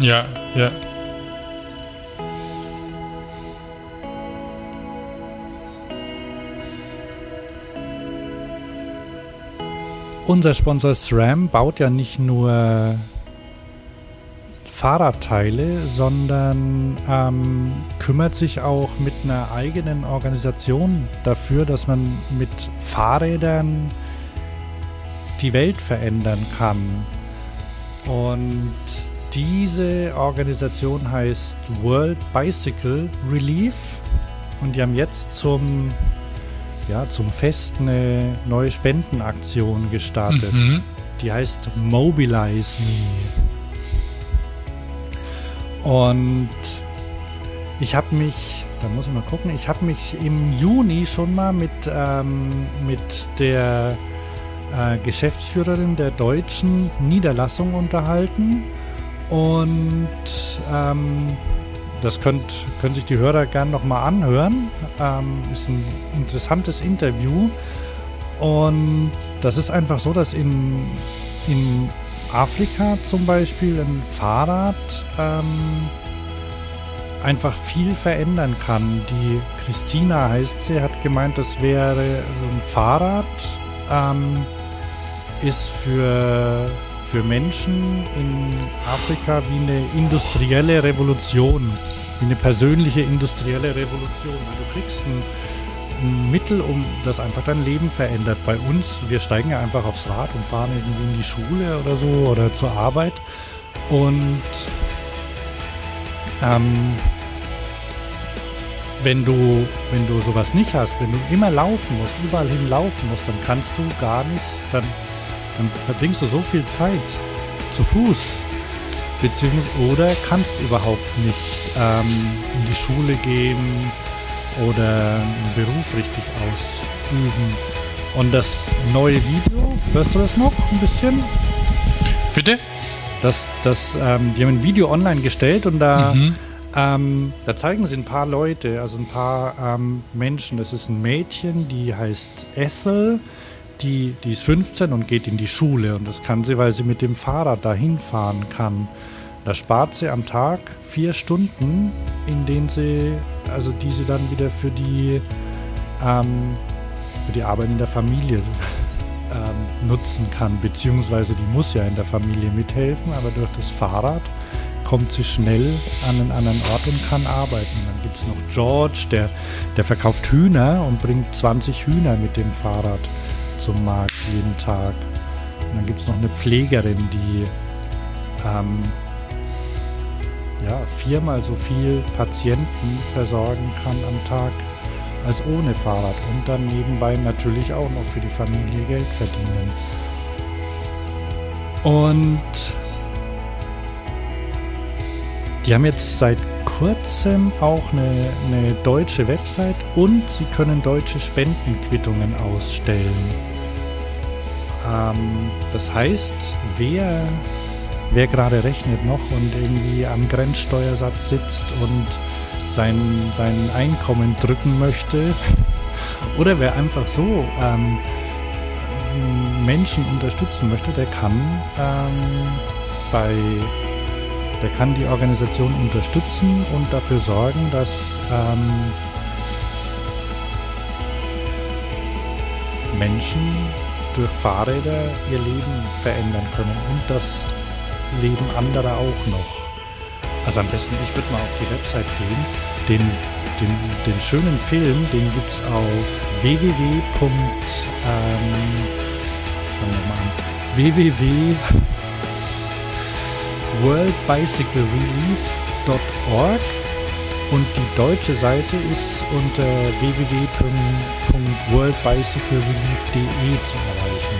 Ja, ja. Unser Sponsor SRAM baut ja nicht nur Fahrradteile, sondern ähm, kümmert sich auch mit einer eigenen Organisation dafür, dass man mit Fahrrädern die Welt verändern kann. Und diese Organisation heißt World Bicycle Relief und die haben jetzt zum, ja, zum Fest eine neue Spendenaktion gestartet. Mhm. Die heißt Mobilize Me. Und ich habe mich, da muss ich mal gucken, ich habe mich im Juni schon mal mit, ähm, mit der äh, Geschäftsführerin der deutschen Niederlassung unterhalten. Und ähm, das könnt, können sich die Hörer gerne nochmal anhören. Ähm, ist ein interessantes Interview. Und das ist einfach so, dass in, in Afrika zum Beispiel ein Fahrrad ähm, einfach viel verändern kann. Die Christina heißt sie, hat gemeint, das wäre ein Fahrrad, ähm, ist für, für Menschen in Afrika wie eine industrielle Revolution, wie eine persönliche industrielle Revolution. Du kriegst ein ein Mittel, um das einfach dein Leben verändert. Bei uns, wir steigen ja einfach aufs Rad und fahren irgendwie in die Schule oder so oder zur Arbeit. Und ähm, wenn du, wenn du sowas nicht hast, wenn du immer laufen musst, überall hin laufen musst, dann kannst du gar nicht, dann, dann verbringst du so viel Zeit zu Fuß, beziehungsweise oder kannst überhaupt nicht ähm, in die Schule gehen, oder einen Beruf richtig ausüben. Und das neue Video, hörst du das noch ein bisschen? Bitte? Das, das, ähm, die haben ein Video online gestellt und da, mhm. ähm, da zeigen sie ein paar Leute, also ein paar ähm, Menschen. Das ist ein Mädchen, die heißt Ethel. Die, die ist 15 und geht in die Schule und das kann sie, weil sie mit dem Fahrrad dahin fahren kann. Da spart sie am Tag vier Stunden, in denen sie, also die sie dann wieder für die, ähm, für die Arbeit in der Familie ähm, nutzen kann. Beziehungsweise die muss ja in der Familie mithelfen, aber durch das Fahrrad kommt sie schnell an einen anderen Ort und kann arbeiten. Dann gibt es noch George, der, der verkauft Hühner und bringt 20 Hühner mit dem Fahrrad zum Markt jeden Tag. Und dann gibt es noch eine Pflegerin, die ähm, ja, viermal so viel Patienten versorgen kann am Tag als ohne Fahrrad und dann nebenbei natürlich auch noch für die Familie Geld verdienen. Und die haben jetzt seit kurzem auch eine, eine deutsche Website und sie können deutsche Spendenquittungen ausstellen. Ähm, das heißt, wer wer gerade rechnet noch und irgendwie am Grenzsteuersatz sitzt und sein, sein Einkommen drücken möchte? Oder wer einfach so ähm, Menschen unterstützen möchte, der kann ähm, bei der kann die Organisation unterstützen und dafür sorgen, dass ähm, Menschen durch Fahrräder ihr Leben verändern können und das leben andere auch noch. Also am besten, ich würde mal auf die Website gehen. Den, den, den schönen Film, den gibt es auf www. Ähm, fangen wir mal an. www.worldbicyclerelief.org und die deutsche Seite ist unter www.worldbicyclerelief.de zu erreichen.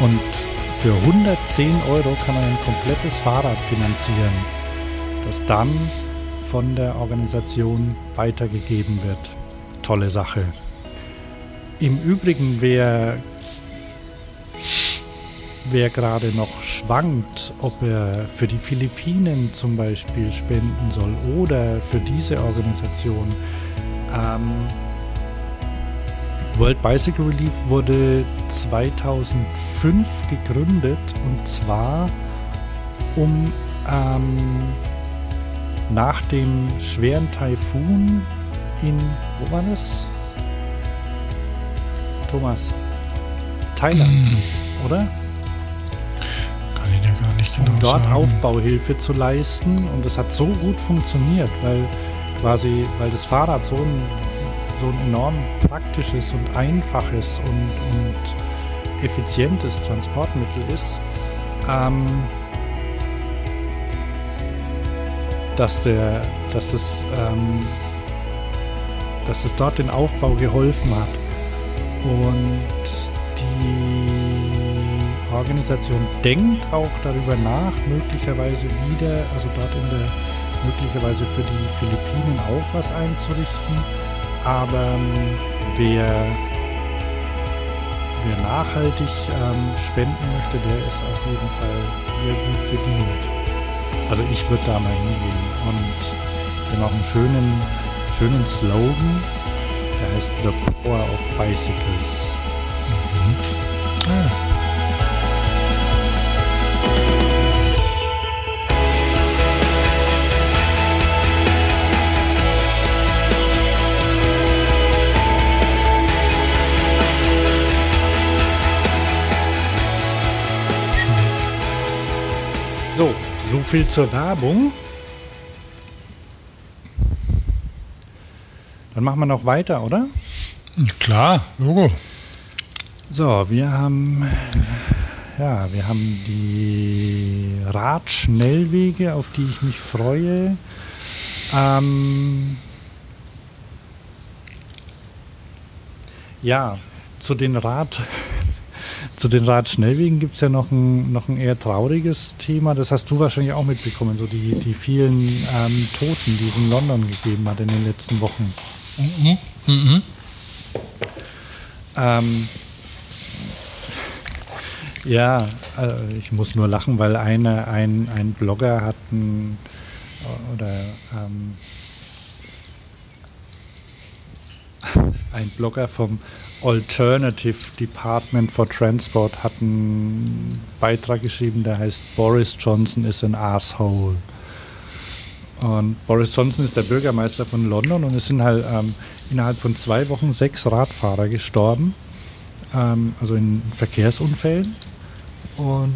Und für 110 Euro kann man ein komplettes Fahrrad finanzieren, das dann von der Organisation weitergegeben wird. Tolle Sache. Im Übrigen, wer, wer gerade noch schwankt, ob er für die Philippinen zum Beispiel spenden soll oder für diese Organisation, ähm, World Bicycle Relief wurde 2005 gegründet und zwar um ähm, nach dem schweren Taifun in, wo war das? Thomas, Thailand, mm. oder? Gar nicht genau um dort sagen. Aufbauhilfe zu leisten. Und das hat so gut funktioniert, weil quasi, weil das Fahrrad so ein, so ein enorm praktisches und einfaches und, und effizientes Transportmittel ist, ähm, dass, der, dass, das, ähm, dass das dort den Aufbau geholfen hat. Und Organisation denkt auch darüber nach, möglicherweise wieder, also dort in der, möglicherweise für die Philippinen auch was einzurichten. Aber ähm, wer, wer nachhaltig ähm, spenden möchte, der ist auf jeden Fall sehr gut bedient. Also ich würde da mal hingehen. Und wir haben auch einen schönen, schönen Slogan, der heißt The Power of Bicycles. So, viel zur Werbung. Dann machen wir noch weiter, oder? Klar, Logo. So, wir haben ja, wir haben die Radschnellwege, auf die ich mich freue. Ähm, ja, zu den Rad zu den Radschnellwegen gibt es ja noch ein, noch ein eher trauriges Thema. Das hast du wahrscheinlich auch mitbekommen, so die, die vielen ähm, Toten, die es in London gegeben hat in den letzten Wochen. Mhm. Mhm. Ähm, ja, äh, ich muss nur lachen, weil eine, ein, ein Blogger hat ein, oder ähm, ein Blogger vom Alternative Department for Transport hat einen Beitrag geschrieben, der heißt Boris Johnson is an asshole. Und Boris Johnson ist der Bürgermeister von London und es sind halt ähm, innerhalb von zwei Wochen sechs Radfahrer gestorben, ähm, also in Verkehrsunfällen. Und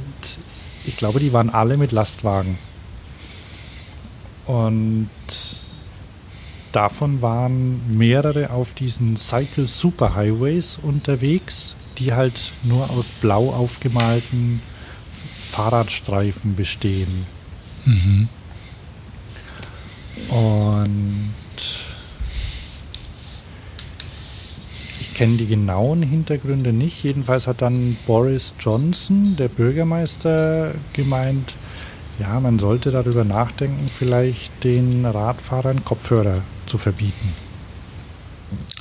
ich glaube, die waren alle mit Lastwagen. Und davon waren mehrere auf diesen Cycle Superhighways unterwegs, die halt nur aus blau aufgemalten Fahrradstreifen bestehen. Mhm. Und ich kenne die genauen Hintergründe nicht. Jedenfalls hat dann Boris Johnson, der Bürgermeister, gemeint, ja, man sollte darüber nachdenken, vielleicht den Radfahrern Kopfhörer zu verbieten.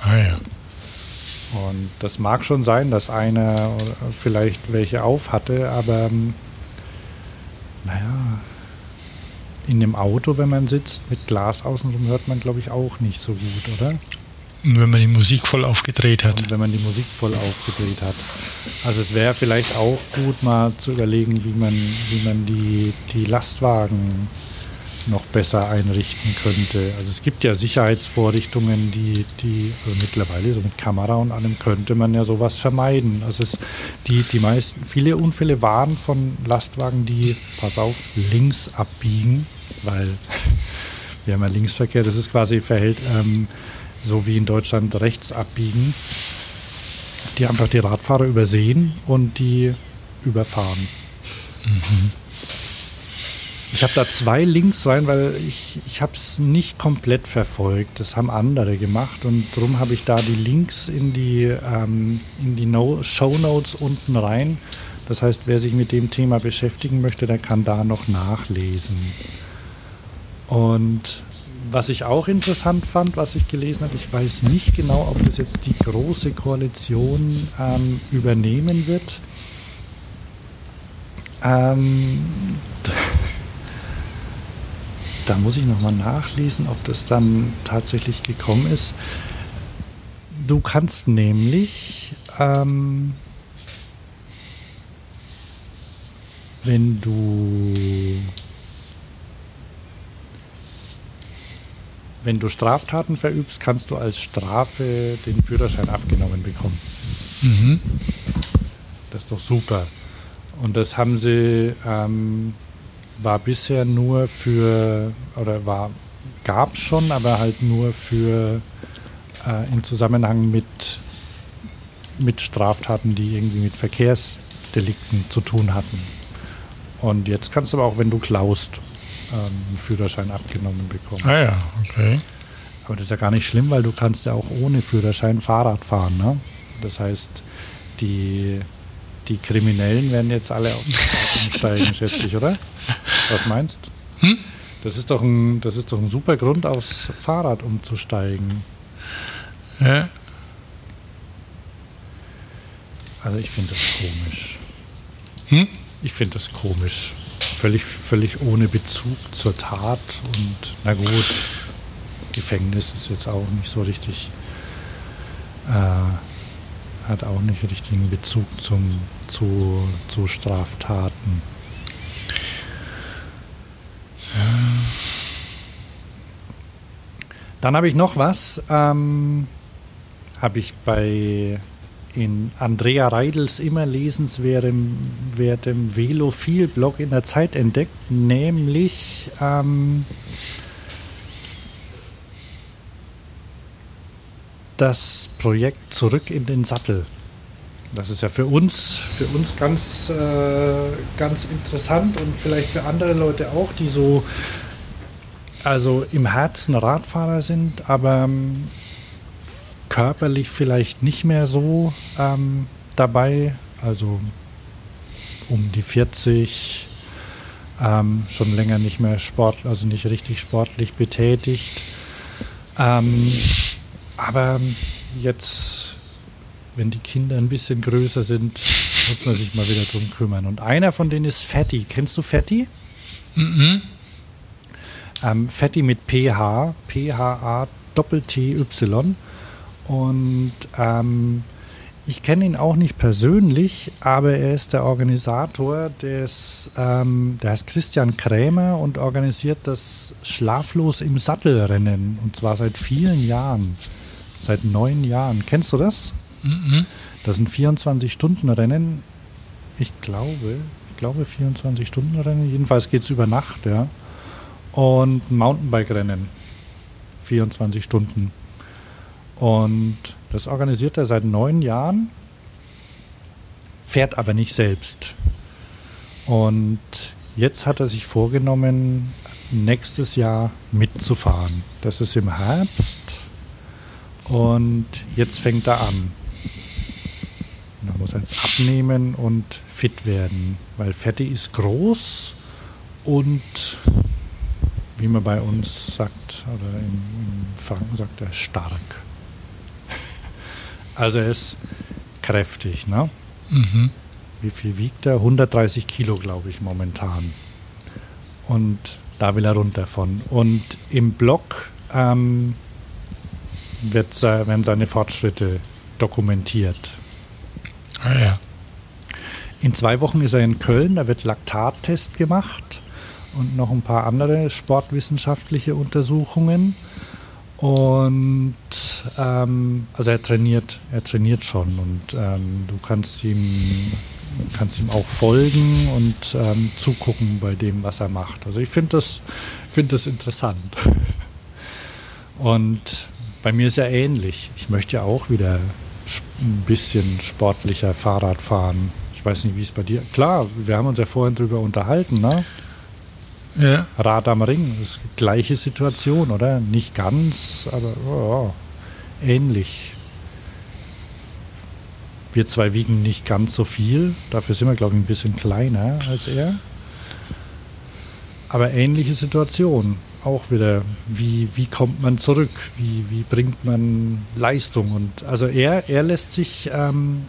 Ah ja. Und das mag schon sein, dass einer vielleicht welche auf hatte, aber ähm, naja, in dem Auto, wenn man sitzt, mit Glas außenrum, hört man, glaube ich, auch nicht so gut, oder? Wenn man die Musik voll aufgedreht hat. Und wenn man die Musik voll aufgedreht hat. Also es wäre vielleicht auch gut, mal zu überlegen, wie man, wie man die, die Lastwagen noch besser einrichten könnte. Also es gibt ja Sicherheitsvorrichtungen, die, die also mittlerweile so mit Kamera und allem könnte man ja sowas vermeiden. Also es, die, die meisten, viele Unfälle waren von Lastwagen, die, pass auf, links abbiegen, weil wir haben ja Linksverkehr, das ist quasi verhält, ähm, so wie in Deutschland rechts abbiegen, die einfach die Radfahrer übersehen und die überfahren. Mhm. Ich habe da zwei Links rein, weil ich, ich habe es nicht komplett verfolgt. Das haben andere gemacht und darum habe ich da die Links in die, ähm, in die no Show Notes unten rein. Das heißt, wer sich mit dem Thema beschäftigen möchte, der kann da noch nachlesen. Und was ich auch interessant fand, was ich gelesen habe, ich weiß nicht genau, ob das jetzt die große Koalition ähm, übernehmen wird. Ähm, da muss ich nochmal nachlesen, ob das dann tatsächlich gekommen ist. Du kannst nämlich, ähm, wenn du wenn du Straftaten verübst, kannst du als Strafe den Führerschein abgenommen bekommen. Mhm. Das ist doch super. Und das haben sie, ähm, war bisher nur für, oder war, gab es schon, aber halt nur für äh, im Zusammenhang mit, mit Straftaten, die irgendwie mit Verkehrsdelikten zu tun hatten. Und jetzt kannst du aber auch, wenn du klaust, ähm, einen Führerschein abgenommen bekommen. Ah ja, okay. Aber das ist ja gar nicht schlimm, weil du kannst ja auch ohne Führerschein Fahrrad fahren. Ne? Das heißt, die, die Kriminellen werden jetzt alle aufs Fahrrad umsteigen, schätze ich, oder? Was meinst du? Hm? Das ist, doch ein, das ist doch ein super Grund, aufs Fahrrad umzusteigen. Ja. Also ich finde das komisch. Hm? Ich finde das komisch. Völlig, völlig ohne Bezug zur Tat und na gut, Gefängnis ist jetzt auch nicht so richtig, äh, hat auch nicht richtigen Bezug zum, zu, zu Straftaten. Dann habe ich noch was. Ähm, habe ich bei in Andrea Reidels immer lesenswertem wertem Velophil-Blog in der Zeit entdeckt, nämlich ähm, das Projekt Zurück in den Sattel. Das ist ja für uns, für uns ganz, äh, ganz interessant und vielleicht für andere Leute auch, die so also im Herzen Radfahrer sind, aber ähm, körperlich vielleicht nicht mehr so ähm, dabei. Also um die 40, ähm, schon länger nicht mehr Sport, also nicht richtig sportlich betätigt. Ähm, aber jetzt, wenn die Kinder ein bisschen größer sind, muss man sich mal wieder drum kümmern. Und einer von denen ist Fatty. Kennst du Fatty? Mhm. Ähm, Fatty mit PH, P-H-A Doppel-T-Y. Und ähm, ich kenne ihn auch nicht persönlich, aber er ist der Organisator des, ähm, der heißt Christian Krämer und organisiert das Schlaflos im Sattelrennen. Und zwar seit vielen Jahren. Seit neun Jahren. Kennst du das? Mhm. Das sind 24-Stunden-Rennen. Ich glaube, ich glaube 24-Stunden-Rennen. Jedenfalls geht es über Nacht, ja. Und Mountainbike-Rennen. 24 Stunden. Und das organisiert er seit neun Jahren, fährt aber nicht selbst. Und jetzt hat er sich vorgenommen, nächstes Jahr mitzufahren. Das ist im Herbst und jetzt fängt er an. Er muss jetzt abnehmen und fit werden, weil Fetti ist groß und wie man bei uns sagt, oder in, in Franken sagt er stark. Also er ist kräftig, ne? Mhm. Wie viel wiegt er? 130 Kilo, glaube ich, momentan. Und da will er runter von. Und im Blog ähm, wird, werden seine Fortschritte dokumentiert. Ah ja. In zwei Wochen ist er in Köln, da wird Laktattest gemacht und noch ein paar andere sportwissenschaftliche Untersuchungen. Und ähm, also er trainiert, er trainiert schon und ähm, du kannst ihm, kannst ihm auch folgen und ähm, zugucken bei dem, was er macht. Also ich finde das, finde das interessant. Und bei mir ist ja ähnlich. Ich möchte ja auch wieder ein bisschen sportlicher Fahrrad fahren. Ich weiß nicht, wie es bei dir. Klar, wir haben uns ja vorhin drüber unterhalten, ne? Ja. Rad am Ring, das ist die gleiche Situation, oder? Nicht ganz, aber oh, ähnlich. Wir zwei wiegen nicht ganz so viel, dafür sind wir, glaube ich, ein bisschen kleiner als er. Aber ähnliche Situation. Auch wieder, wie, wie kommt man zurück? Wie, wie bringt man Leistung? Und also er, er lässt sich, ähm,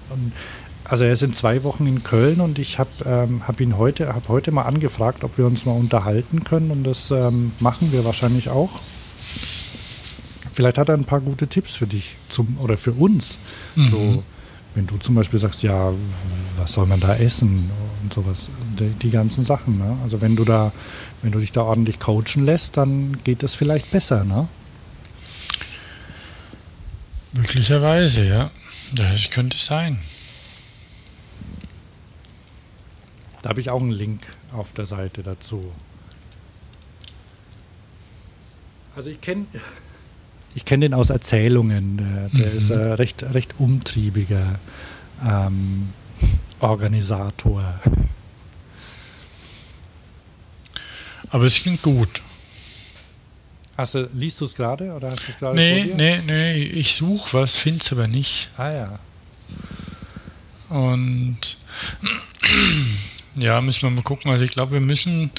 also er ist in zwei Wochen in Köln und ich habe ähm, hab ihn heute, habe heute mal angefragt, ob wir uns mal unterhalten können und das ähm, machen wir wahrscheinlich auch. Vielleicht hat er ein paar gute Tipps für dich zum, oder für uns. Mhm. So, wenn du zum Beispiel sagst, ja, was soll man da essen und sowas, die, die ganzen Sachen. Ne? Also wenn du da, wenn du dich da ordentlich coachen lässt, dann geht es vielleicht besser, ne? Möglicherweise, ja. Das könnte sein. Da habe ich auch einen Link auf der Seite dazu. Also ich kenne ich kenn den aus Erzählungen. Der, der mhm. ist ein recht, recht umtriebiger ähm, Organisator. Aber es klingt gut. Hast du, liest du es gerade oder hast du es gerade nee, Nee, nee, ich suche was, finde es aber nicht. Ah ja. Und ja, müssen wir mal gucken. Also ich glaube, wir müssen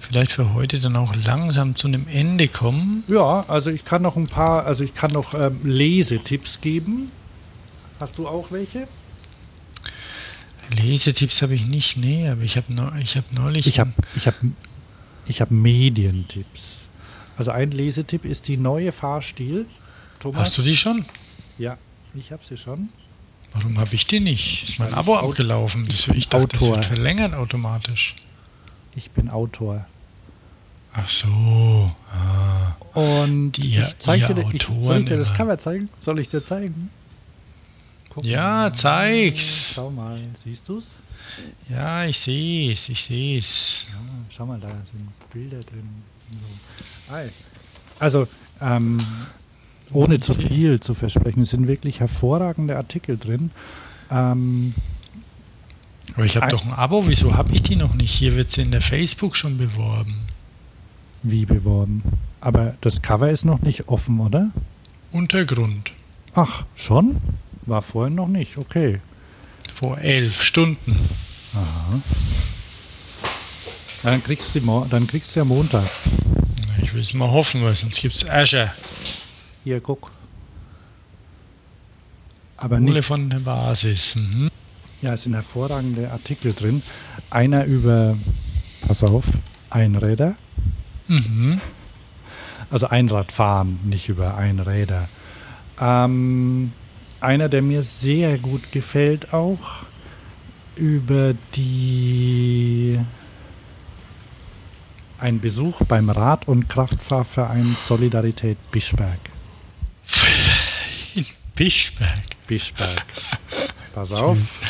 vielleicht für heute dann auch langsam zu einem Ende kommen. Ja, also ich kann noch ein paar, also ich kann noch ähm, Lesetipps geben. Hast du auch welche? Lesetipps habe ich nicht, nee, aber ich habe ne, hab neulich. Ich habe ich hab, ich hab Medientipps. Also ein Lesetipp ist die neue Fahrstil. Thomas, Hast du die schon? Ja, ich habe sie schon. Warum habe ich die nicht? Ist mein Abo abgelaufen? Das, ich dachte, Autor. das wird verlängert automatisch. Ich bin Autor. Ach so. Ah. Und die, ich zeig dir, ich, soll ich dir das Cover zeigen? Soll ich dir zeigen? Guck ja, mal. zeig's. Schau mal, siehst du's? Ja, ich sehe es, ich sehe es. Ja, schau mal, da sind Bilder drin. So. Also, ähm, ohne zu viel zu versprechen. Es sind wirklich hervorragende Artikel drin. Ähm, aber ich habe doch ein Abo, wieso habe ich die noch nicht? Hier wird sie in der Facebook schon beworben. Wie beworben? Aber das Cover ist noch nicht offen, oder? Untergrund. Ach, schon? War vorhin noch nicht, okay. Vor elf Stunden. Aha. Dann kriegst du, dann kriegst du ja Montag. Ich will es mal hoffen, weil sonst gibt es Asche. Hier, guck. Aber nicht. von der Basis. Mhm. Ja, es sind hervorragende Artikel drin. Einer über, pass auf, Einräder. Mhm. Also Einradfahren, nicht über Einräder. Ähm, einer, der mir sehr gut gefällt, auch über die ein Besuch beim Rad- und Kraftfahrverein Solidarität Bischberg. Bischberg. Bischberg. Pass auf.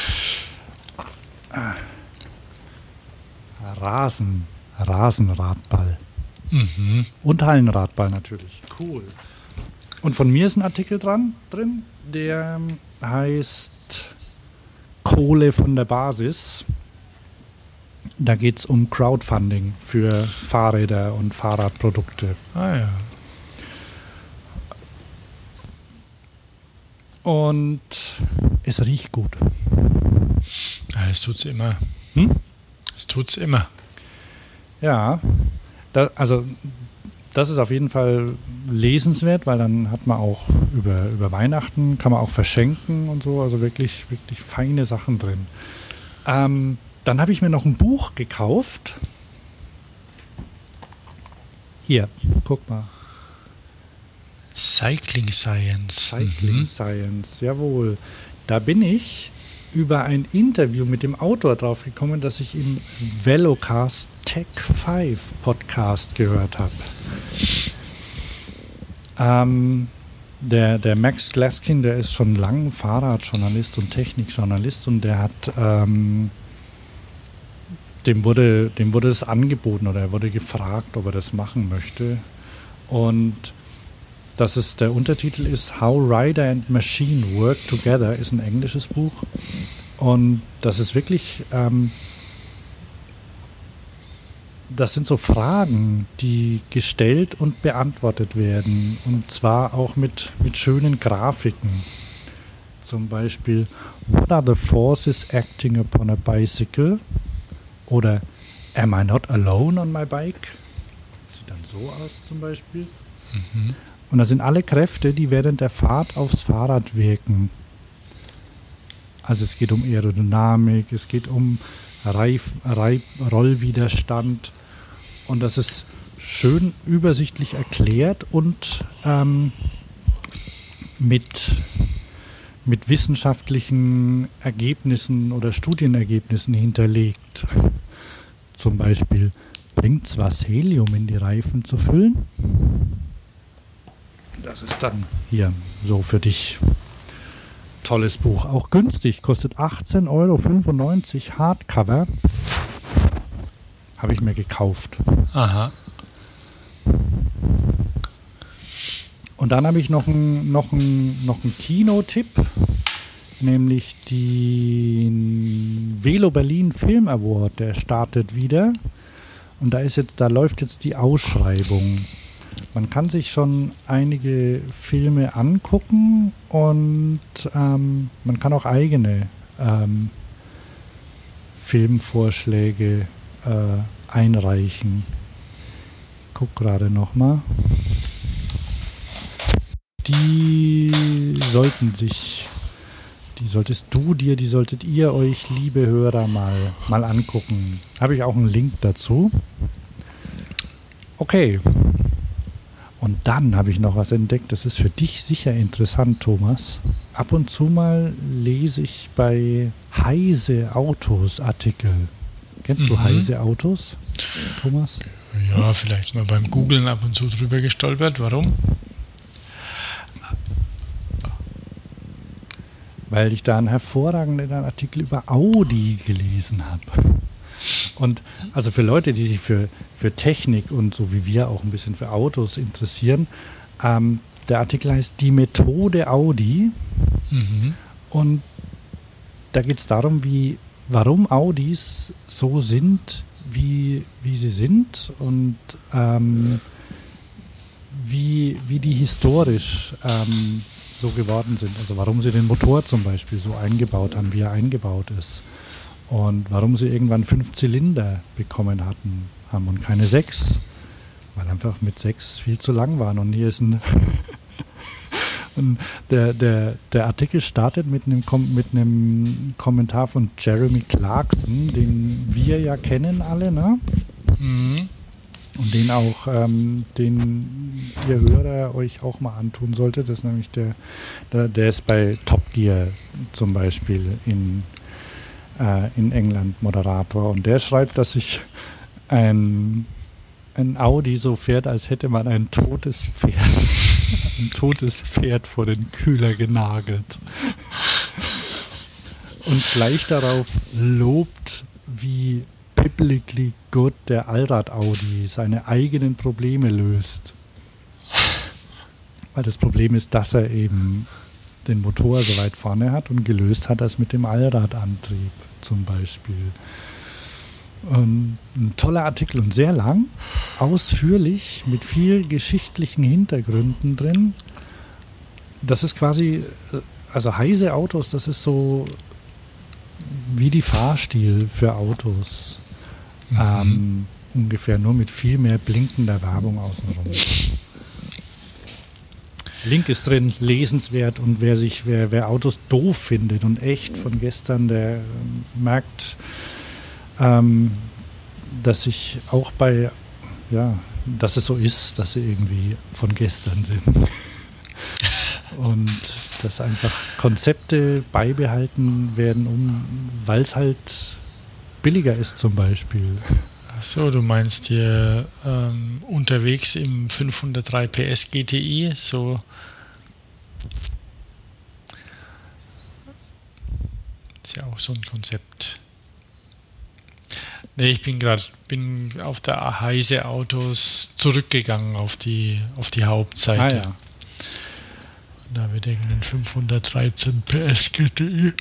Rasen. Rasenradball. Mhm. Und Hallenradball natürlich. Cool. Und von mir ist ein Artikel dran drin, der heißt Kohle von der Basis. Da geht es um Crowdfunding für Fahrräder und Fahrradprodukte. Ah ja. Und es riecht gut. Ja, es tut's immer. Hm? Es tut's immer. Ja, da, also das ist auf jeden Fall lesenswert, weil dann hat man auch über, über Weihnachten, kann man auch verschenken und so, also wirklich, wirklich feine Sachen drin. Ähm, dann habe ich mir noch ein Buch gekauft. Hier, guck mal. Cycling Science. Cycling mhm. Science, jawohl. Da bin ich über ein Interview mit dem Autor drauf gekommen, das ich im Velocast Tech 5 Podcast gehört habe. Ähm, der, der Max Glaskin, der ist schon lange Fahrradjournalist und Technikjournalist und der hat ähm, dem wurde, dem wurde es angeboten oder er wurde gefragt, ob er das machen möchte. Und dass es der Untertitel ist How Rider and Machine Work Together, ist ein englisches Buch. Und das ist wirklich, ähm, das sind so Fragen, die gestellt und beantwortet werden. Und zwar auch mit, mit schönen Grafiken. Zum Beispiel, What are the forces acting upon a bicycle? Oder Am I not alone on my bike? Sieht dann so aus zum Beispiel. Mhm. Und das sind alle Kräfte, die während der Fahrt aufs Fahrrad wirken. Also es geht um Aerodynamik, es geht um Reif, Reif, Rollwiderstand. Und das ist schön übersichtlich erklärt und ähm, mit, mit wissenschaftlichen Ergebnissen oder Studienergebnissen hinterlegt. Zum Beispiel, bringt es was, Helium in die Reifen zu füllen? Das ist dann hier so für dich. Tolles Buch. Auch günstig. Kostet 18,95 Euro Hardcover. Habe ich mir gekauft. Aha. Und dann habe ich noch einen noch noch ein Kinotipp, nämlich den Velo Berlin Film Award. Der startet wieder. Und da ist jetzt, da läuft jetzt die Ausschreibung. Man kann sich schon einige Filme angucken und ähm, man kann auch eigene ähm, Filmvorschläge äh, einreichen. Ich guck gerade noch mal. Die sollten sich, die solltest du dir, die solltet ihr euch, liebe Hörer, mal, mal angucken. Habe ich auch einen Link dazu. Okay. Und dann habe ich noch was entdeckt, das ist für dich sicher interessant, Thomas. Ab und zu mal lese ich bei Heise Autos Artikel. Kennst du Mhm. Heise Autos, Thomas? Ja, vielleicht mal beim Googlen ab und zu drüber gestolpert. Warum? Weil ich da einen hervorragenden Artikel über Audi gelesen habe. Und also für Leute, die sich für, für Technik und so wie wir auch ein bisschen für Autos interessieren, ähm, der Artikel heißt Die Methode Audi. Mhm. Und da geht es darum, wie, warum Audis so sind, wie, wie sie sind und ähm, wie, wie die historisch ähm, so geworden sind. Also warum sie den Motor zum Beispiel so eingebaut haben, wie er eingebaut ist. Und warum sie irgendwann fünf Zylinder bekommen hatten, haben und keine sechs. Weil einfach mit sechs viel zu lang waren. Und hier ist ein der, der, der Artikel startet mit einem, Kom mit einem Kommentar von Jeremy Clarkson, den wir ja kennen alle, ne? Mhm. Und den auch, ähm, den ihr Hörer euch auch mal antun solltet. Das ist nämlich der, der, der ist bei Top Gear zum Beispiel in, äh, in England Moderator. Und der schreibt, dass sich ein, ein Audi so fährt, als hätte man ein totes Pferd, ein totes Pferd vor den Kühler genagelt. Und gleich darauf lobt, wie biblically good der Allrad-Audi seine eigenen Probleme löst. Weil das Problem ist, dass er eben den Motor so weit vorne hat und gelöst hat das mit dem Allradantrieb zum Beispiel. Und ein toller Artikel und sehr lang, ausführlich, mit viel geschichtlichen Hintergründen drin. Das ist quasi, äh, also heise Autos, das ist so wie die Fahrstil für Autos. Mhm. Ähm, ungefähr nur mit viel mehr blinkender Werbung außenrum. Link ist drin, lesenswert und wer sich, wer, wer Autos doof findet und echt von gestern, der ähm, merkt, ähm, dass ich auch bei, ja, dass es so ist, dass sie irgendwie von gestern sind. und dass einfach Konzepte beibehalten werden, um, weil es halt billiger ist zum Beispiel. Ach so, du meinst hier ähm, unterwegs im 503 PS GTI, so ist ja auch so ein Konzept. Nee, ich bin gerade bin auf der Heise Autos zurückgegangen auf die auf die Hauptseite. Ah ja. Da wird irgendein 513 PS GTI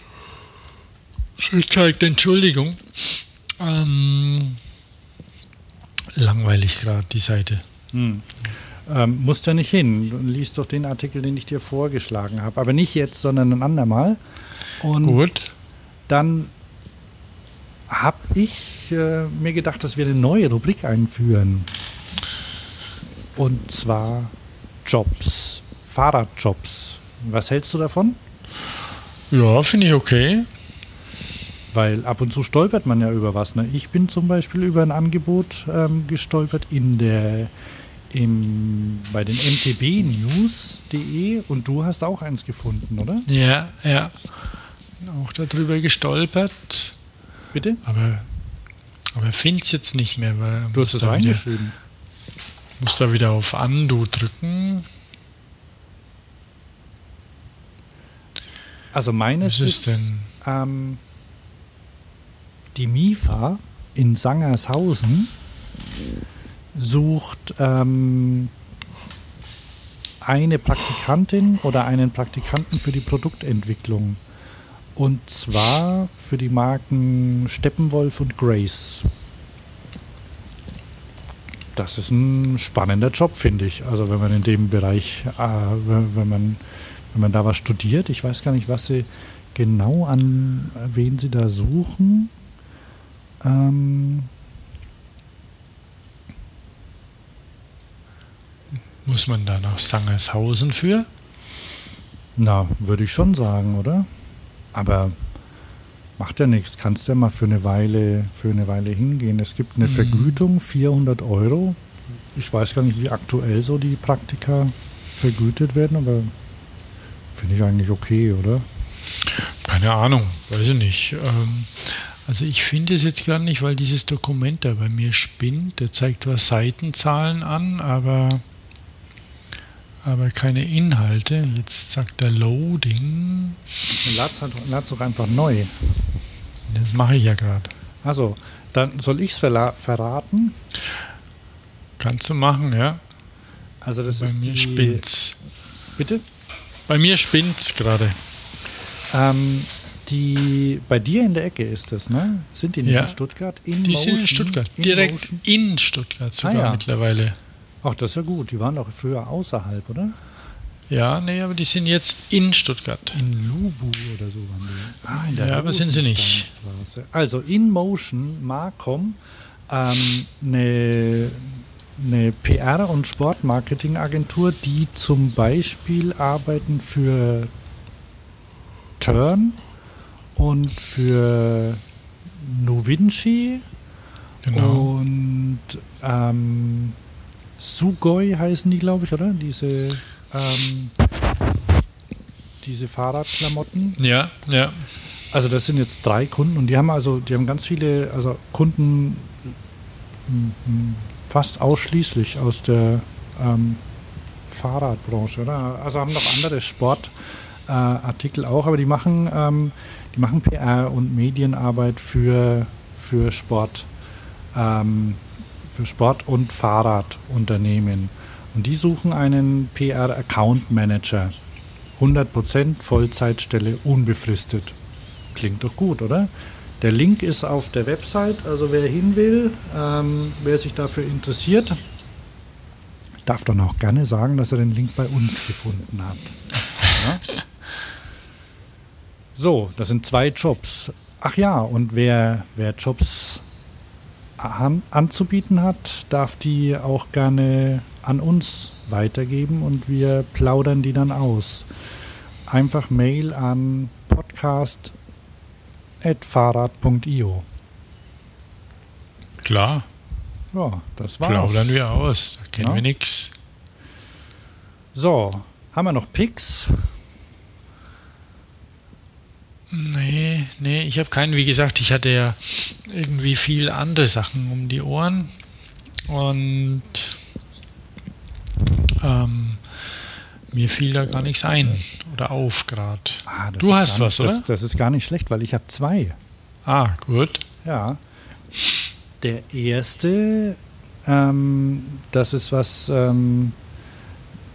gezeigt. Entschuldigung. Ähm, langweilig gerade die Seite. Hm. Ähm, musst ja nicht hin. Du liest doch den Artikel, den ich dir vorgeschlagen habe. Aber nicht jetzt, sondern ein andermal. Und Gut. dann habe ich äh, mir gedacht, dass wir eine neue Rubrik einführen. Und zwar Jobs. Fahrradjobs. Was hältst du davon? Ja, finde ich okay. Weil ab und zu stolpert man ja über was. Ne? Ich bin zum Beispiel über ein Angebot ähm, gestolpert in der im, bei den mtbnews.de und du hast auch eins gefunden, oder? Ja, ja. Auch darüber gestolpert. Bitte? Aber, aber finde es jetzt nicht mehr, weil Du hast es da wieder, reingeschrieben. muss da wieder auf Undo drücken. Also meines Was ist ist denn? ähm, die MIFA, in Sangershausen sucht ähm, eine Praktikantin oder einen Praktikanten für die Produktentwicklung. Und zwar für die Marken Steppenwolf und Grace. Das ist ein spannender Job, finde ich. Also wenn man in dem Bereich, äh, wenn, man, wenn man da was studiert, ich weiß gar nicht, was sie genau an wen sie da suchen. Ähm, Muss man da nach Sangershausen für? Na, würde ich schon sagen, oder? Aber macht ja nichts. Kannst ja mal für eine Weile, für eine Weile hingehen. Es gibt eine mhm. Vergütung, 400 Euro. Ich weiß gar nicht, wie aktuell so die Praktika vergütet werden, aber finde ich eigentlich okay, oder? Keine Ahnung, weiß ich nicht. Ähm, also ich finde es jetzt gar nicht, weil dieses Dokument da bei mir spinnt. Der zeigt zwar Seitenzahlen an, aber aber keine Inhalte. Jetzt sagt er Loading. Lad's, halt, lad's doch einfach neu. Das mache ich ja gerade. Also, dann soll ich es verraten? Kannst du machen, ja. Also das Bei ist mir die... spinnt's. Bitte? Bei mir spinnt's gerade. Ähm, die bei dir in der Ecke ist das, ne? Sind die nicht Ja. in Stuttgart? In Die sind in Motion? Stuttgart. In Direkt Motion? in Stuttgart sogar Ah, ja. mittlerweile. Ach, das ist ja gut. Die waren doch früher außerhalb, oder? Ja, nee, aber die sind jetzt in Stuttgart. In Lubu oder so waren die. Ah, in der Ja, aber sind sie nicht. Rosensteinstraße. Also InMotion, Marcom, ähm, eine, eine PR- und Sportmarketingagentur, die zum Beispiel arbeiten für Turn und für Novinci Genau. und ähm, Sugoi heißen die, glaube ich, oder? Diese, ähm, diese Fahrradklamotten. Ja, ja. Also das sind jetzt drei Kunden und die haben also, die haben ganz viele, also Kunden m, m, fast ausschließlich aus der ähm, Fahrradbranche, oder? Also haben noch andere Sportartikel äh, auch, aber die machen, ähm, die machen PR und Medienarbeit für, für Sport, ähm, für Sport- und Fahrradunternehmen. Und die suchen einen PR-Account Manager. 100% Vollzeitstelle, unbefristet. Klingt doch gut, oder? Der Link ist auf der Website, also wer hin will, ähm, wer sich dafür interessiert, darf dann auch gerne sagen, dass er den Link bei uns gefunden hat. Ja? So, das sind zwei Jobs. Ach ja, und wer, wer Jobs an, anzubieten hat, darf die auch gerne an uns weitergeben und wir plaudern die dann aus. Einfach Mail an podcast.fahrrad.io. Klar, Ja, das war's. plaudern wir aus. Da kennen Ja. wir nichts. So, haben wir noch Picks? Nee, nee, ich habe keinen. Wie gesagt, ich hatte ja irgendwie viel andere Sachen um die Ohren. Und ähm, mir fiel da gar nichts ein oder auf gerade. Ah, Du hast was, nicht, oder? Das, das ist gar nicht schlecht, weil ich habe zwei. Ah, gut. Ja. Der erste, ähm, das ist was, ähm,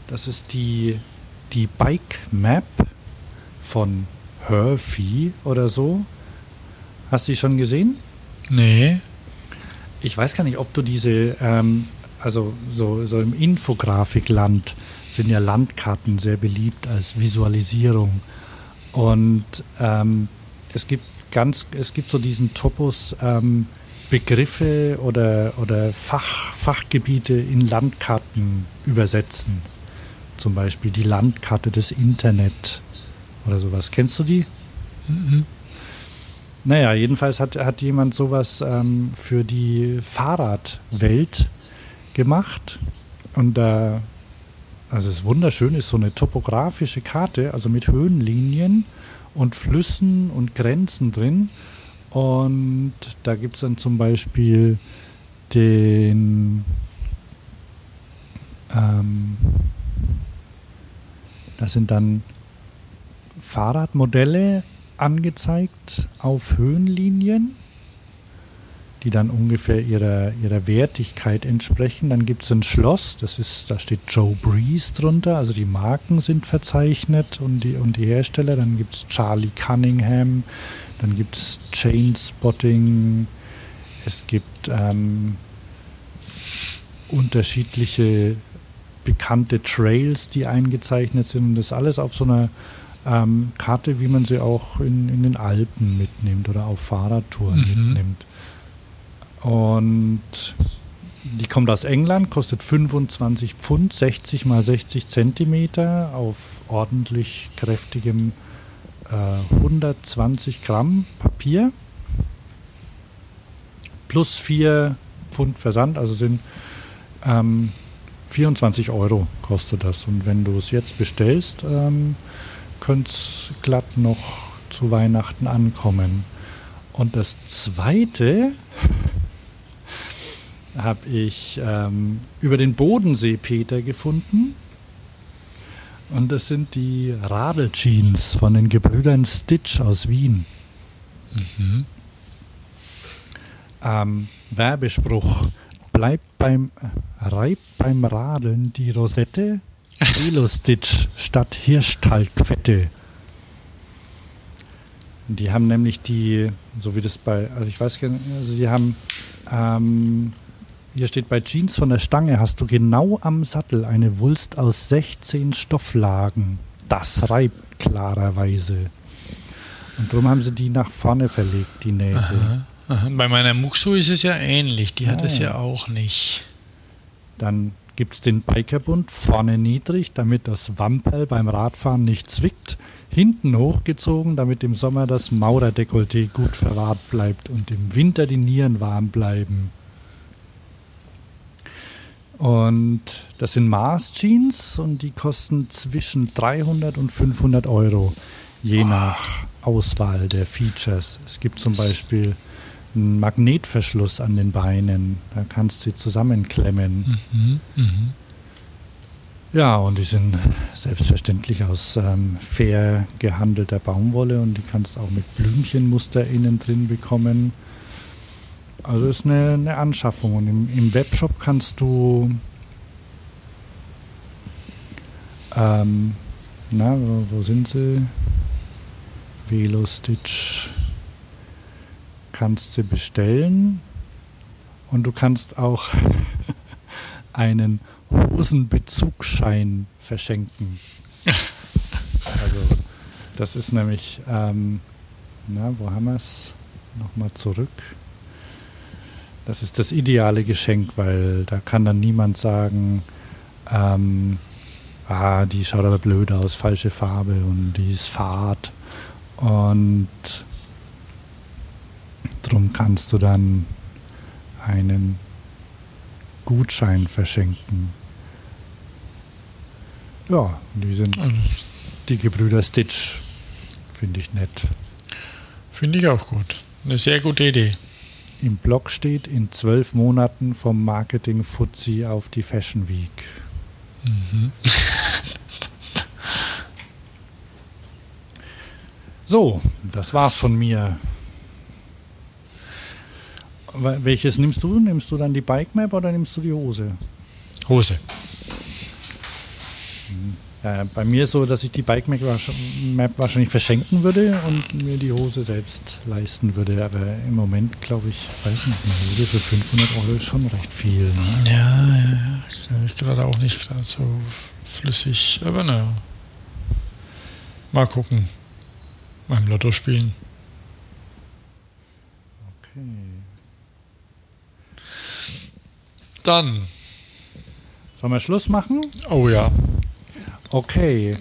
das ist die, die Bike Map von Herfy oder so. Hast du die schon gesehen? Nee. Ich weiß gar nicht, ob du diese, ähm, also so, so im Infografikland sind ja Landkarten sehr beliebt als Visualisierung. Und ähm, es gibt ganz, es gibt so diesen Topos ähm, Begriffe oder, oder Fach, Fachgebiete in Landkarten übersetzen. Zum Beispiel die Landkarte des Internet oder sowas. Kennst du die? Mhm. Naja, jedenfalls hat, hat jemand sowas ähm, für die Fahrradwelt gemacht. Und da, also es ist wunderschön, ist so eine topografische Karte, also mit Höhenlinien und Flüssen und Grenzen drin. Und da gibt es dann zum Beispiel den, ähm, das sind dann Fahrradmodelle angezeigt auf Höhenlinien. die dann ungefähr ihrer, ihrer Wertigkeit entsprechen. Dann gibt es ein Schloss, das ist, da steht Joe Breeze drunter, also die Marken sind verzeichnet und die, und die Hersteller. Dann gibt es Charlie Cunningham, dann gibt es Chainspotting, es gibt ähm, unterschiedliche bekannte Trails, die eingezeichnet sind. Und das alles auf so einer ähm, Karte, wie man sie auch in, in den Alpen mitnimmt oder auf Fahrradtouren mhm. mitnimmt. Und die kommt aus England, kostet 25 Pfund, 60 mal 60 Zentimeter auf ordentlich kräftigem äh, 120 Gramm Papier. Plus 4 Pfund Versand, also sind ähm, 24 Euro kostet das. Und wenn du es jetzt bestellst, ähm, könnte es glatt noch zu Weihnachten ankommen. Und das zweite habe ich ähm, über den Bodensee Peter gefunden. Und das sind die Radl-Jeans von den Gebrüdern Stitch aus Wien. Mhm. Ähm, Werbespruch. Bleib beim, äh, reib beim Radeln die Rosette, Velostitch statt Hirschtalgfette. Die haben nämlich die, so wie das bei, also ich weiß gar nicht, also die haben ähm, hier steht bei Jeans von der Stange hast du genau am Sattel eine Wulst aus 16 Stofflagen. Das reibt klarerweise. Und darum haben sie die nach vorne verlegt, die Nähte. Aha, aha. Bei meiner Muxo ist es ja ähnlich, die hat es ja auch nicht. Dann gibt es den Bikerbund vorne niedrig, damit das Wamperl beim Radfahren nicht zwickt. Hinten hochgezogen, damit im Sommer das Maurerdekolleté gut verwahrt bleibt und im Winter die Nieren warm bleiben. Und das sind Mars Jeans und die kosten zwischen 300 und 500 Euro, je nach Auswahl der Features. Es gibt zum Beispiel einen Magnetverschluss an den Beinen, da kannst du sie zusammenklemmen. Mhm, mh. Ja, und die sind selbstverständlich aus ähm, fair gehandelter Baumwolle und die kannst du auch mit Blümchenmuster innen drin bekommen. Also ist eine, eine Anschaffung. Und im, im Webshop kannst du ähm, na, wo, wo sind sie? Velostitch kannst sie bestellen und du kannst auch einen Hosenbezugsschein verschenken. also das ist nämlich, ähm, na, wo haben wir es? Nochmal zurück. Das ist das ideale Geschenk, weil da kann dann niemand sagen, ähm, ah, die schaut aber blöd aus, falsche Farbe und die ist fad. Und drum kannst du dann einen Gutschein verschenken. Ja, die sind also die Gebrüder Stitch. Finde ich nett. Finde ich auch gut. Eine sehr gute Idee im Blog steht, in zwölf Monaten vom Marketing Fuzzi auf die Fashion Week. Mhm. so, das war's von mir. Welches nimmst du? Nimmst du dann die Bike Map oder nimmst du die Hose? Hose. Äh, bei mir ist so, dass ich die Bike Map wahrscheinlich verschenken würde und mir die Hose selbst leisten würde. Aber im Moment glaube ich, weiß nicht, eine Hose für 500 Euro ist schon recht viel. Ne? Ja, ja, ja. Ich gerade auch nicht gerade so flüssig. Aber naja. Mal gucken. Beim Lotto spielen. Okay. Dann. Sollen wir Schluss machen? Oh ja. Okay.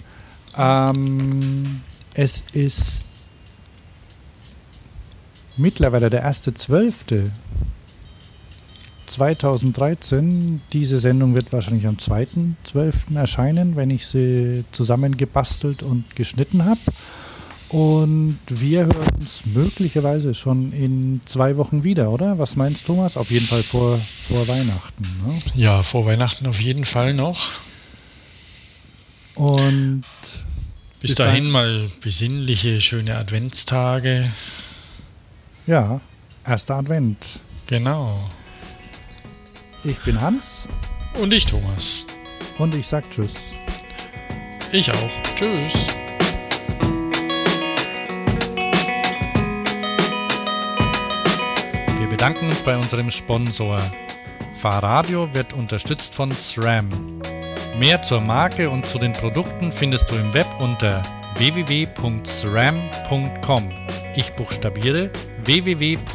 Ähm, es ist mittlerweile der 1.12. 2013. Diese Sendung wird wahrscheinlich am 2.12. erscheinen, wenn ich sie zusammengebastelt und geschnitten habe. Und wir hören uns möglicherweise schon in zwei Wochen wieder, oder? Was meinst du, Thomas? Auf jeden Fall vor, vor Weihnachten. Ne? Ja, vor Weihnachten auf jeden Fall noch. Und bis, bis dahin dann, mal besinnliche, schöne Adventstage. Ja, erster Advent. Genau. Ich bin Hans. Und ich, Thomas. Und ich sag Tschüss. Ich auch. Tschüss. Bedanken uns bei unserem Sponsor. Fahrradio wird unterstützt von SRAM. Mehr zur Marke und zu den Produkten findest du im Web unter www.sram.com. Ich buchstabiere www.sram.com.